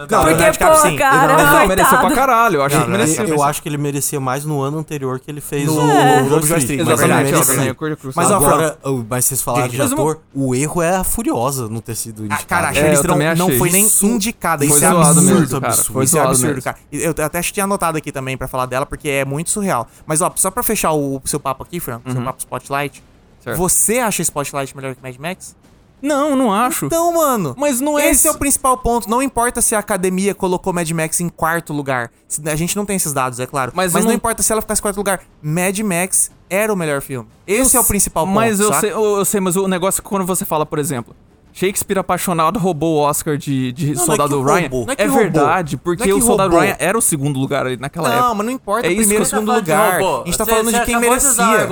Não, Porque, Leonardo pô, sim. cara, Não, Não, mereceu pra caralho. Eu acho Não, que não, mereceu. Eu acho que ele merecia mais no ano anterior que ele fez No o Lobo Wall de Wall Street, Mas é verdade, ele é merecia. verdade. Mas, Agora, mas vocês falaram de ator, o erro é a Furiosa não ter sido Ah, indicada. cara, a É, Charlize também não foi nem indicada. isso é é absurdo, absurdo. Isso é absurdo, cara. Eu até tinha anotado aqui também pra falar dela, porque é muito surreal. Mas, ó, só pra fechar o seu papo aqui, Franco, seu papo Spotlight. Certo. Você acha Spotlight melhor que Mad Max? Não, não acho. Então, mano. Mas não é Esse é o principal ponto. Não importa se a academia colocou Mad Max em quarto lugar. A gente não tem esses dados, é claro. Mas Mas, eu não não- importa se ela ficasse em quarto lugar. Mad Max era o melhor filme. Esse é o principal ponto. Mas eu sei, eu, eu sei, mas o negócio é que quando você fala, por exemplo, Shakespeare apaixonado roubou o Oscar de, de não é Soldado que Ryan. roubou. Não é é verdade, porque Não é o Soldado roubou. Ryan era o segundo lugar ali naquela Não, época. mas não importa É primeiro ou que segundo Tá lugar. A gente tá Você- falando você de quem merecia.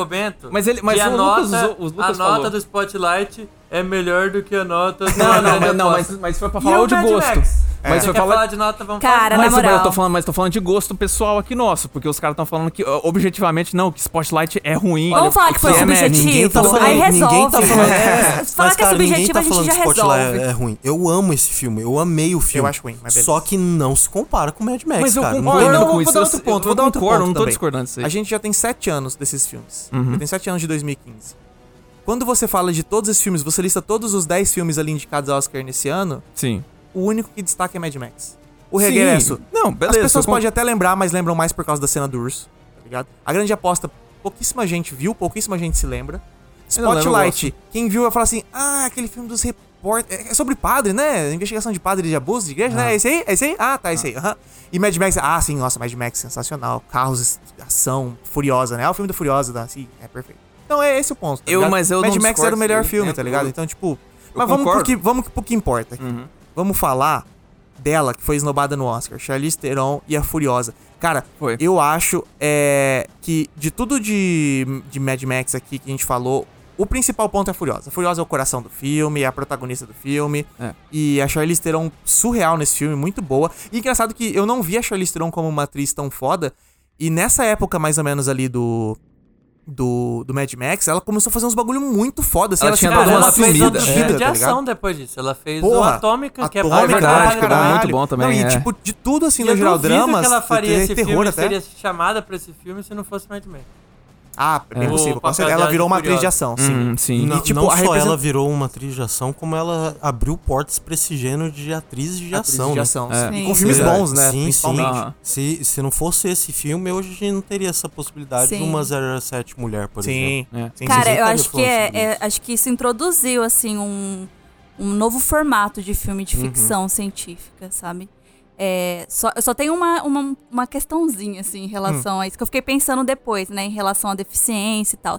Mas ele- mas o Lucas nota, usou- o Lucas a nota falou. do Spotlight é melhor do que a nota do Não, não, mas, não mas, mas foi pra falar de gosto. Max? Mas foi falar falar de nota, vamos Cara, falar. na Mas, moral. eu tô falando, mas tô falando de gosto pessoal aqui nosso, porque os caras estão falando que objetivamente não, que Spotlight é ruim. Vamos falar que foi é subjetivo. Tá falando, Aí resolve. ninguém tá falando. É. Falar Mas, que é subjetivo, tá a gente falando já que Spotlight resolve. é, é ruim. Eu amo esse filme, eu amei o filme. Eu acho ruim, mas beleza. Só que não se compara com Mad Max, Mas eu cara. Não concordo tem Não, não. com vou isso, dar eu- outro ponto, eu vou dar outro concordo, ponto não tô também. discordando disso aí. A gente já tem sete anos desses filmes. Uhum. Já tem sete anos de 2015. Quando você fala de todos esses filmes, você lista todos os 10 filmes ali indicados ao Oscar nesse ano, Sim. o único que destaca é Mad Max. O Sim. regresso. Não, beleza, As pessoas con- podem até lembrar, mas lembram mais por causa da cena do urso, tá ligado? A grande aposta, pouquíssima gente viu, pouquíssima gente se lembra. Não lembro, Spotlight, quem viu vai falar assim: ah, aquele filme dos repórteres. É sobre padre, né? Investigação de padre de abuso de igreja, né? É esse aí? É esse aí? Ah, tá, esse aí. aham. E Mad Max, ah, sim, nossa, Mad Max, sensacional. Carros, ação, Furiosa, né? É o filme do Furiosa, da, sim, é perfeito. Então é esse o ponto. Tá Eu- ligado? mas eu Mad Max era o melhor filme, né? tá ligado? Eu- Então, tipo. Mas vamos pro, que, vamos pro que importa aqui. Uhum. Vamos falar dela, que foi esnobada no Oscar, Charlize Theron e a Furiosa. Cara, Foi. eu acho é, que de tudo de, de Mad Max aqui que a gente falou, o principal ponto é a Furiosa. A Furiosa é o coração do filme, é a protagonista do filme. É. E a Charlize Theron surreal nesse filme, muito boa. E engraçado que eu não vi a Charlize Theron como uma atriz tão foda. E nessa época, mais ou menos ali do... Do, do Mad Max, ela começou a fazer uns bagulho muito foda. Assim, Ela ela, tinha dado uma fez sumida, sumida, filme vida, de tá ação depois disso. Ela fez Porra, o Atômica, que é Atômica, verdade, que é muito bom também, Não, e é. tipo, de tudo assim, no geral, dramas, que ela faria é esse terror filme, até. seria chamada pra esse filme se não fosse Mad Max. Ah, é bem É. possível. Ela virou uma de atriz de ação, sim. Hum, sim. Não, E, tipo, não só represent- ela virou uma atriz de ação, como ela abriu portas pra esse gênero de atrizes de Atriz ação. de né? ação, É. sim. Sim. Com filmes Verdade. bons, né? Sim, Principalmente. Aham. Se, se não fosse esse filme, hoje a gente não teria essa possibilidade de Sim. uma 07 mulher, por Sim. exemplo. É. sim, Cara, sim, sim. eu acho que é, é- acho que isso introduziu assim um, um novo formato de filme de ficção científica, sabe? É, só, eu só tenho uma, uma, uma questãozinha assim em relação a isso que eu fiquei pensando depois, né, em relação à deficiência e tal.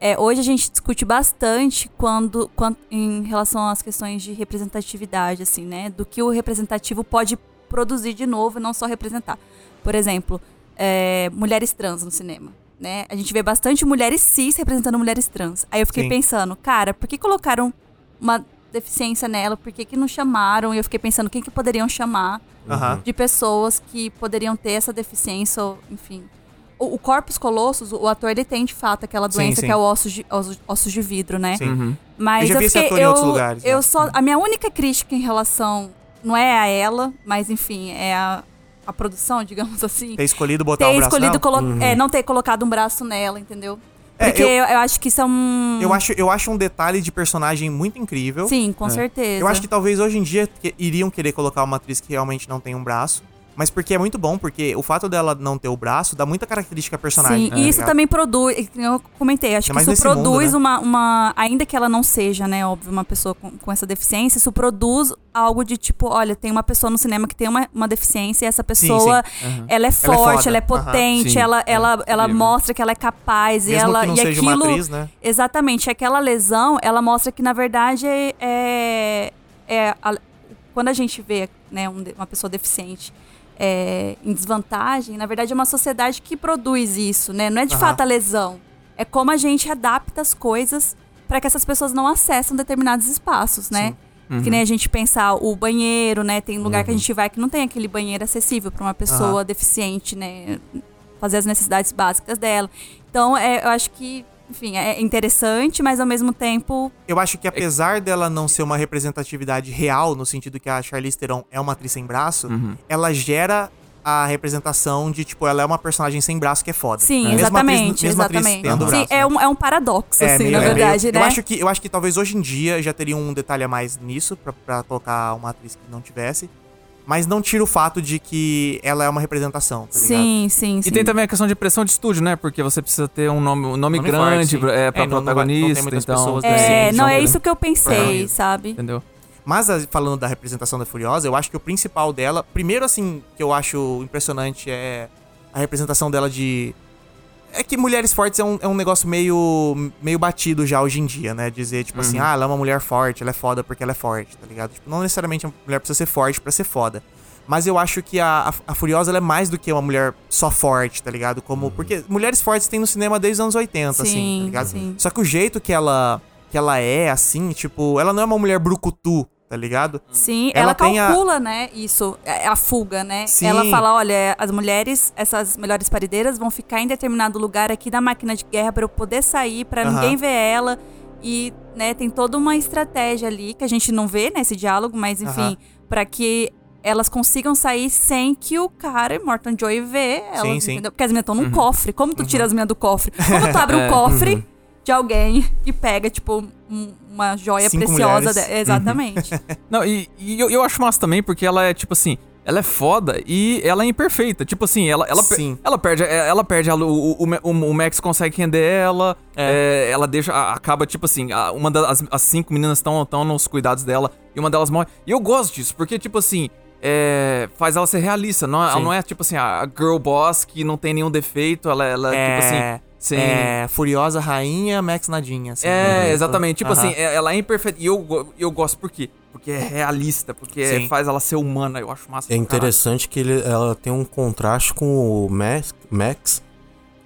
É, hoje a gente discute bastante quando, quando em relação às questões de representatividade, assim, né, do que o representativo pode produzir de novo e não só representar. Por exemplo, é, mulheres trans no cinema. Né? A gente vê bastante mulheres cis representando mulheres trans. Aí eu fiquei Sim. pensando, cara, por que colocaram uma deficiência nela? Por que, que não chamaram? E eu fiquei pensando, quem que poderiam chamar Aham. de pessoas que poderiam ter essa deficiência, ou, enfim. O, o Corpus Colossus, o ator, ele tem de fato aquela Sim, doença sim. que é o ossos de, ossos, ossos de vidro, né? Sim. Uhum. Mas Eu já vi esse fiquei, ator em eu, outros lugares, Eu né? só, a minha única crítica em relação não é a ela, mas enfim, é a, a produção, digamos assim. Ter escolhido botar ter o braço escolhido nela? colo- é, não ter colocado um braço nela, entendeu? É, Porque eu- eu, eu acho que isso é um. Eu acho, eu acho um detalhe de personagem muito incrível. Sim, com certeza. Eu acho que talvez hoje em dia que- iriam querer colocar uma atriz que realmente não tem um braço. Mas porque é muito bom, porque o fato dela não ter o braço dá muita característica à personagem. Sim, tá e isso também produz. Eu comentei, acho mais que isso nesse mundo, produz né? uma, uma. Ainda que ela não seja, né, óbvio, uma pessoa com, com essa deficiência, isso produz algo de tipo: olha, tem uma pessoa no cinema que tem uma, uma deficiência e essa pessoa, ela é forte, foda. ela é Aham. potente, Sim, ela, ela, ela mostra que ela é capaz e Mesmo ela. que não e seja aquilo, uma atriz, né? Exatamente, aquela lesão, ela mostra que na verdade é. é, é a- quando a gente vê né, um uma pessoa deficiente é, em desvantagem, na verdade é uma sociedade que produz isso, né? Não é de Aham. fato a lesão. é como a gente adapta as coisas para que essas pessoas não acessem determinados espaços, né? Que nem a gente pensar o banheiro, né? Tem lugar que a gente vai que não tem aquele banheiro acessível para uma pessoa deficiente, né? Fazer as necessidades básicas dela. Então, é, eu acho que, enfim, é interessante, mas ao mesmo tempo Eu acho que apesar dela não ser uma representatividade real, no sentido que a Charlize Theron é uma atriz sem braço, ela gera a representação de, tipo, ela é uma personagem sem braço que é foda. Sim, exatamente, atriz- mesmo atriz exatamente. tendo Sim, braço, é, né? um, é um paradoxo, assim, meio- na é meio- verdade, né? Eu acho, que, eu acho que talvez hoje em dia já teria um detalhe a mais nisso, pra, pra colocar uma atriz que não tivesse. Mas não tira o fato de que ela é uma representação, tá ligado? Sim, sim, sim. E tem também a questão de pressão de estúdio, né? Porque você precisa ter um nome, um nome, Nome grande forte, sim. é, pra É, não- não não protagonista, então... pessoas É, Sim, não, é isso que eu pensei, É. sabe? Entendeu? Mas a- falando da representação da Furiosa, eu acho que o principal dela, primeiro assim, que eu acho impressionante é a representação dela de. É que mulheres fortes é um, é um negócio meio, meio batido já hoje em dia, né? Dizer, tipo assim, ah, ela é uma mulher forte, ela é foda porque ela é forte, tá ligado? Tipo, não necessariamente a mulher precisa ser forte pra ser foda. Mas eu acho que a, a, Furiosa ela é mais do que uma mulher só forte, tá ligado? Como. Porque mulheres fortes tem no cinema desde os anos 80, assim, Sim, tá ligado? sim. Só que o jeito que ela, que ela é, assim, tipo, ela não é uma mulher brucutu, tá ligado? Sim, Ela ela, tem a- calcula, né, isso, é, a fuga, né? Sim. Ela fala, olha, as mulheres, essas melhores paredeiras vão ficar em determinado lugar aqui da máquina de guerra pra eu poder sair, pra Aham. ninguém ver ela. E, né, tem toda uma estratégia ali que a gente não vê nesse diálogo, mas enfim, Aham. pra que elas consigam sair sem que o cara, Morton Joy, vê elas, Sim, sim. Porque as meninas estão Uhum. num cofre. Como tu tira as meninas do cofre? Como tu abre o cofre de alguém e pega, tipo, um- uma joia Cinco preciosa. de- Exatamente. Não, e, e eu, eu acho massa também, porque ela é, tipo assim, ela é foda e ela é imperfeita. Tipo assim, ela, ela, per- ela perde, é, ela perde a, o, o, o, o Max consegue render ela, é, ela deixa, a- acaba, tipo assim, a- uma das as cinco meninas estão tão nos cuidados dela e uma delas morre. E eu gosto disso, porque, tipo assim, é, faz ela ser realista. Não, ela Sim. não é, tipo assim, a girl boss que não tem nenhum defeito, ela, ela É, tipo assim, sem... é, Furiosa Rainha, Max Nadinha. Assim, É, né? exatamente. Tipo assim, é- ela é imperfeita. E eu, eu gosto por quê? Porque é realista, porque Sim. faz ela ser humana. Eu acho massa. É interessante que ele- ela tem um contraste com o Max, Max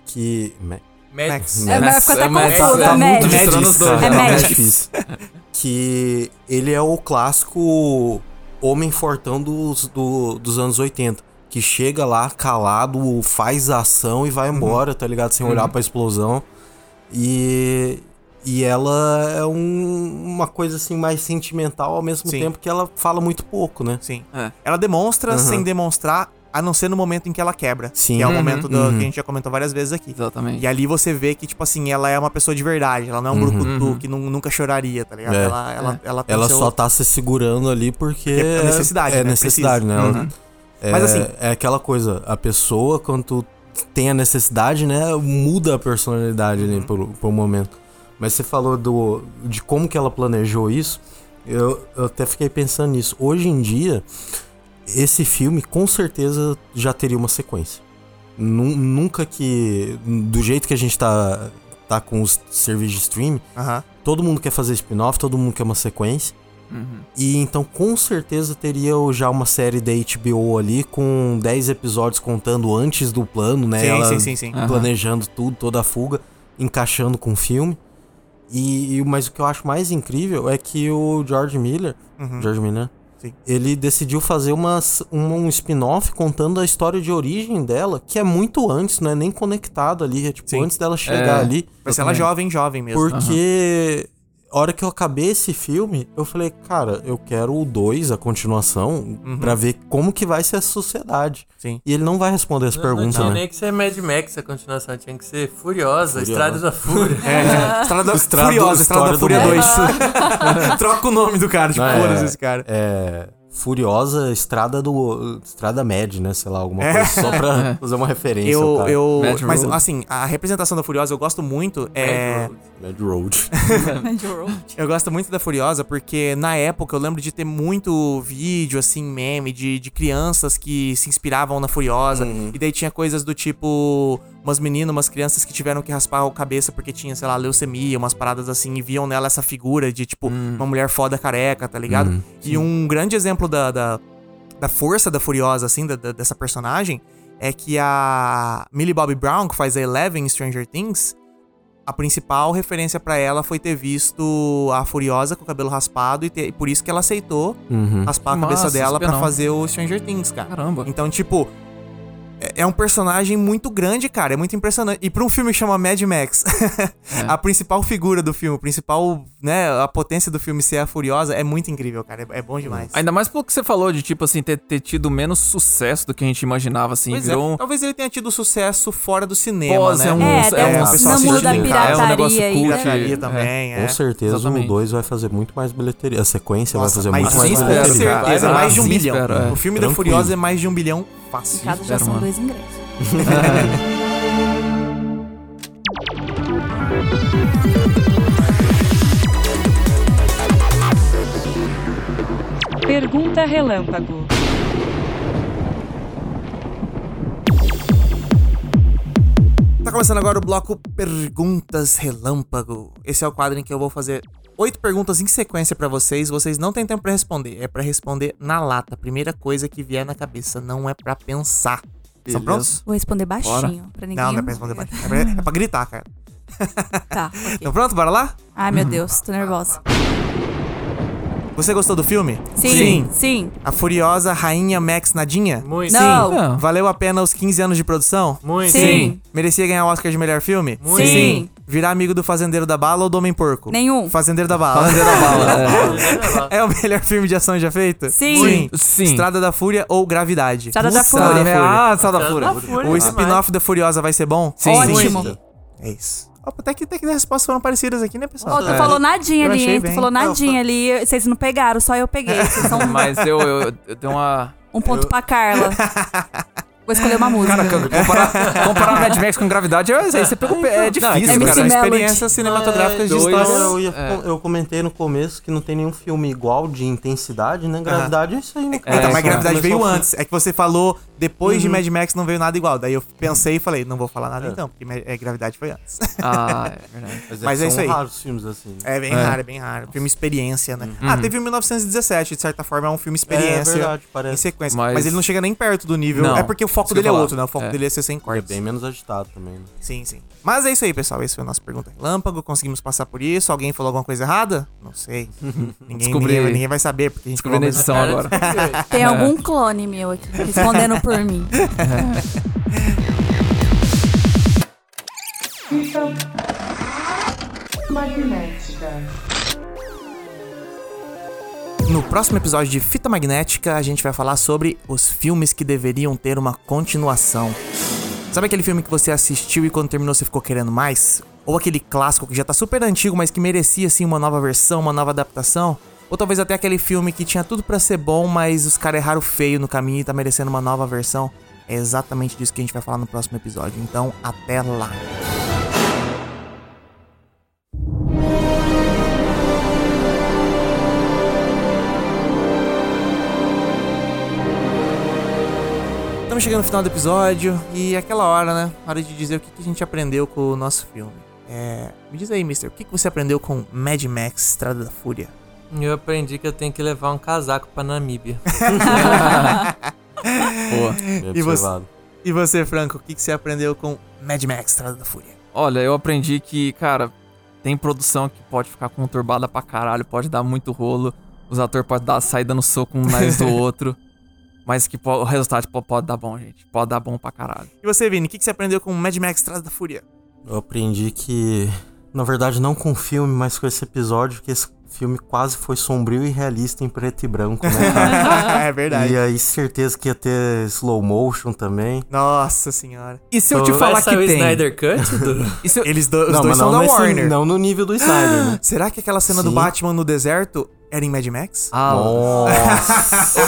que... Ma- Max. É, mas fica até Mads, confusa, tá misturando os dois. É Mads. difícil. Que ele é o clássico homem fortão dos, do- dos anos 80. Que chega lá calado, faz ação e vai Uhum. embora, tá ligado? Sem olhar pra explosão. E, e ela é um- uma coisa assim mais sentimental ao mesmo Sim. tempo que ela fala muito pouco, né? Sim. É. Ela demonstra Aham. sem demonstrar, a não ser no momento em que ela quebra. Sim. Que é o Uhum, momento do- uhum. que a gente já comentou várias vezes aqui. Exatamente. E ali você vê que, tipo assim, ela é uma pessoa de verdade. Ela não é um Uhum. brucutu que nu- nunca choraria, tá ligado? É. Ela, ela, ela, tem Ela seu- só tá se segurando ali porque É necessidade, é né? necessidade, Precisa. né? Ela- Uhum. É, Mas assim- é aquela coisa, a pessoa quando tem a necessidade, né, muda a personalidade ali Uhum. por, por um momento. Mas você falou do de como que ela planejou isso, eu, eu até fiquei pensando nisso. Hoje em dia, esse filme com certeza já teria uma sequência. Nu- Nunca que do jeito que a gente tá tá com os serviços de streaming, todo mundo quer fazer spin-off, todo mundo quer uma sequência. Uhum. E então com certeza teria já uma série da HBO ali com 10 episódios contando antes do plano, né? Sim, Ela sim, sim, sim. Planejando tudo, toda a fuga, encaixando com o filme. E, mas o que eu acho mais incrível é que o George Miller, Uhum. George Miller, Sim. ele decidiu fazer uma, um, um spin-off contando a história de origem dela, que é muito antes, não é nem conectado ali, é tipo Sim. antes dela chegar É. ali. Vai ser ela jovem, jovem mesmo. Porque a hora que eu acabei esse filme, eu falei, cara, eu quero o 2, a continuação, Uhum. pra ver como que vai ser a sociedade. Sim. E ele não vai responder essa Não, não pergunta, tinha né? nem que ser Mad Max a continuação, tinha que ser Furiosa, Furiosa. Estrada da Fúria. É, Estrada da Estrada- Furiosa, Estrada da Fúria Max. 2. Troca o nome do cara, tipo, Não, é- foda-se esse cara. É. Furiosa Estrada do. Estrada Med, né? Sei lá, alguma É. coisa. Só pra fazer uma referência. Eu, eu, Mad mas Road. assim, a representação da Furiosa eu gosto muito. É, Mad Road. eu gosto muito da Furiosa porque na época eu lembro de ter muito vídeo, assim, meme de, de crianças que se inspiravam na Furiosa. Uhum. E daí tinha coisas do tipo, umas meninas, umas crianças que tiveram que raspar a cabeça porque tinha, sei lá, leucemia, umas paradas assim, e viam nela essa figura de, tipo, uma mulher foda careca, tá ligado? Uhum. E um grande exemplo da, da, da força da Furiosa, assim, da- da- dessa personagem, é que a Millie Bobby Brown, que faz a Eleven em Stranger Things, a principal referência pra ela foi ter visto a Furiosa com o cabelo raspado e, ter- e por isso que ela aceitou Uhum. raspar a cabeça massa, dela não. fazer o Stranger Things, cara. Caramba. Então, tipo, é- é um personagem muito grande, cara. É muito impressionante. E pra um filme que chama Mad Max, a principal figura do filme, o principal, né, a potência do filme ser a Furiosa é muito incrível, cara. É, é bom demais. Ainda mais pelo que você falou de, tipo assim, ter, ter tido menos sucesso do que a gente imaginava, assim. Pois virou é, um. talvez ele tenha tido sucesso fora do cinema, Pós, né? é um- É, tem é, um pessoal da assiste, cara, é um negócio pirataria aí, cult, né? Pirataria também, é. Com certeza Exatamente. o 2 vai fazer muito mais bilheteria. A sequência Nossa, vai fazer mas muito mais com bilheteria. cara. certeza, mais de um bilhão. é. O filme da Tranquilo. Furiosa é mais de um bilhão Em casa já são mano. dois ingressos. Pergunta relâmpago. Tá começando agora o bloco Perguntas Relâmpago. Esse é o quadro em que eu vou fazer oito perguntas em sequência pra vocês. Vocês não têm tempo pra responder. É pra responder na lata. Primeira coisa que vier na cabeça. Não é pra pensar. Estão prontos? Vou responder baixinho, pra ninguém... Não, não é pra responder baixinho. É pra, é pra gritar, cara. Tá, ok. Então pronto? Bora lá? Ai, meu Deus, tô nervosa. Você gostou do filme? Sim, sim. A Furiosa Rainha Max Nadinha? Muito. Não. Não. Valeu a pena os 15 anos de produção? Muito. Sim. Merecia ganhar o Oscar de melhor filme? Muito. Sim. Virar amigo do Fazendeiro da Bala ou do Homem Porco? Nenhum. Fazendeiro da Bala. Fazendeiro da bala. é. É o melhor filme de ação já feito? Sim. Sim. Estrada da Fúria ou Gravidade? Estrada da Estrada Fúria. da Fúria. Ah, Estrada da Estrada Fúria. da Fúria. O spin-off da Furiosa vai ser bom? Sim. Ótimo. É isso. Até que, até que as respostas foram parecidas aqui, né, pessoal? Ó, tu falou nadinha Eu ali, hein? Tu falou nadinha ali. Vocês não pegaram, só eu peguei. Vocês são Mas eu, eu, eu tenho uma. um ponto pra Carla. Vou escolher uma música. Cara, comparar, comparar Mad Max com gravidade, é, aí você pegou. É difícil, MC Cara, experiências cinematográficas de É, história. Eu, ia- É. eu comentei no começo que não tem nenhum filme igual de intensidade, né? Gravidade é isso aí, né? então, mas É, Gravidade veio antes. É que você falou, depois de Mad Max não veio nada igual. Daí eu pensei e falei, não vou falar nada então, porque é, Gravidade foi antes. Ah, é verdade. Mas, Mas é são isso aí. raros filmes assim. né? É bem É. raro, é bem raro. Filme experiência, né? Ah, teve o 1917, de certa forma é um filme experiência. É verdade, Em parece. sequência. Mas... Mas- ele não chega nem perto do nível. Não, é porque o foco dele é outro, né? O foco É. dele é ser sem É cortes. bem menos agitado também, né? Sim, sim. Mas é isso aí, pessoal. Esse foi a nossa pergunta relâmpago. Conseguimos passar por isso. Alguém falou alguma coisa errada? Não sei. ninguém, Descobri. ninguém, ninguém vai saber, porque a gente Descobri na edição agora. Tem algum clone meu aqui respondendo por mim. Magnética. No próximo episódio de Fita Magnética, a gente vai falar sobre os filmes que deveriam ter uma continuação. Sabe aquele filme que você assistiu e quando terminou você ficou querendo mais? Ou aquele clássico que já tá super antigo, mas que merecia assim uma nova versão, uma nova adaptação? Ou talvez até aquele filme que tinha tudo pra ser bom, mas os caras erraram feio no caminho e tá merecendo uma nova versão? É exatamente disso que a gente vai falar no próximo episódio. Então, até lá. Estamos chegando no final do episódio e é aquela hora, né? Hora de dizer o que a gente aprendeu com o nosso filme. É, me diz aí, Mister, o que você aprendeu com Mad Max Estrada da Fúria? Eu aprendi que eu tenho que levar um casaco pra Namíbia. Boa. Bem E você? E você, Franco, o que você aprendeu com Mad Max Estrada da Fúria? Olha, eu aprendi que, cara, tem produção que pode ficar conturbada pra caralho, pode dar muito rolo. Os atores podem dar saída no soco um nariz do outro. Mas que o resultado po- pode dar bom, gente. Pode dar bom pra caralho. E você, Vini, o que que você aprendeu com Mad Max Estrada da Fúria? Eu aprendi que, na verdade, não com o filme, mas com esse episódio, que esse filme quase foi sombrio e realista em preto e branco, né, cara? é verdade. e aí, certeza que ia ter slow motion também. Nossa senhora. E se eu te Vai falar que sair o tem? Snyder Cut? do- eu- Eles do- os não, dois mas são não, da nesse- Warner. não no nível do Snyder, né? Será que aquela cena do Sim. Batman no deserto era em Mad Max? Ah, Nossa.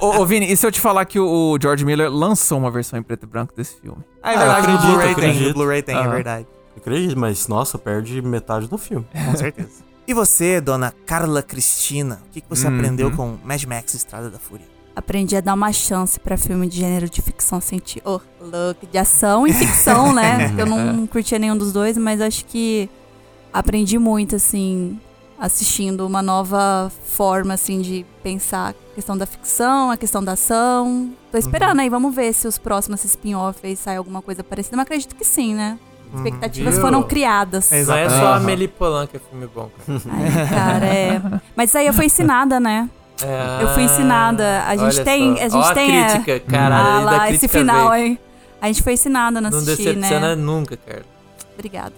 ô, ô, ô, Vini, e se eu te falar que o, George Miller lançou uma versão em preto e branco desse filme? Ah, é Ah, verdade, acredito, Blu-ray tem. Blu-ray tem, é verdade. Acredito, mas nossa, perde metade do filme. Com certeza. E você, dona Carla Cristina, o que, que você Uhum. aprendeu com Mad Max Estrada da Fúria? Aprendi a dar uma chance pra filme de gênero de ficção científica. Oh, louco, de ação e ficção, né? Eu não curtia nenhum dos dois, mas acho que aprendi muito, assim, assistindo uma nova forma, assim, de pensar a questão da ficção, a questão da ação. Tô esperando aí, vamos ver se os próximos spin-off aí sai alguma coisa parecida. Mas acredito que sim, né? Expectativas Viu? foram criadas. É, Não é só a Aham. Amelie Polan que é filme bom, cara. Ai, cara, é. Mas isso aí eu fui ensinada, né? É, Eu fui ensinada. A gente olha tem- só. a gente Ó tem a- crítica, caralho. ah lá, a esse final, veio. hein? A gente foi ensinada a não Não assistir, decepciona né? nunca, cara. Obrigada.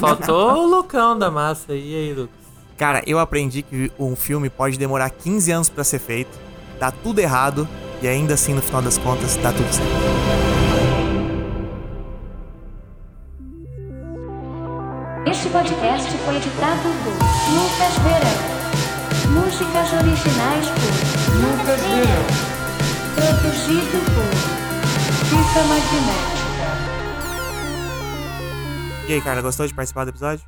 Faltou o Lucão da massa. E aí, Lucas? Cara, eu aprendi que um filme pode demorar 15 anos pra ser feito, dá tudo errado e ainda assim, no final das contas, dá tudo certo. Este podcast foi editado por Lucas Verão. Músicas originais por Lucas Verão. Produzido por Fita Magnética. E aí, cara, gostou de participar do episódio?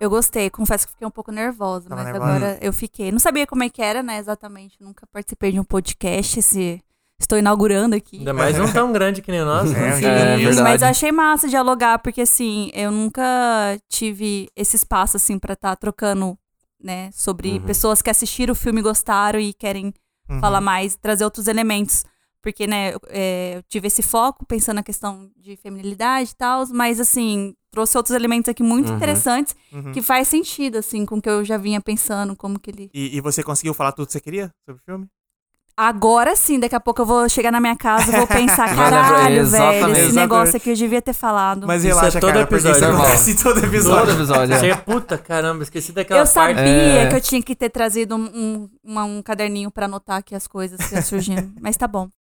Eu gostei, confesso que fiquei um pouco nervosa, Tava mas nervosa? agora eu fiquei. Não sabia como é que era, né, exatamente. Nunca participei de um podcast, esse... estou inaugurando aqui. Ainda mais um tão grande que nem nós. É, Sim, É verdade. mas eu achei massa dialogar, porque assim, eu nunca tive esse espaço assim pra estar trocando, né, sobre pessoas que assistiram o filme, gostaram e querem Uhum. falar mais, trazer outros elementos. Porque, né, eu, é, eu tive esse foco pensando na questão de feminilidade e tal, mas assim, trouxe outros elementos aqui muito interessantes Uhum. que faz sentido, assim, com o que eu já vinha pensando, como que ele. E, e você conseguiu falar tudo que você queria sobre o filme? Agora sim, daqui a pouco eu vou chegar na minha casa e vou pensar, caralho, velho, exatamente, esse exatamente. negócio aqui eu devia ter falado. Mas Isso relaxa, é todo cara, porque isso episódio, acontece em todo episódio. Todo episódio. é. Chega, puta, caramba, esqueci daquela eu parte. sabia É. que eu tinha que ter trazido um, um, um caderninho pra anotar aqui as coisas que iam surgindo. Mas tá bom,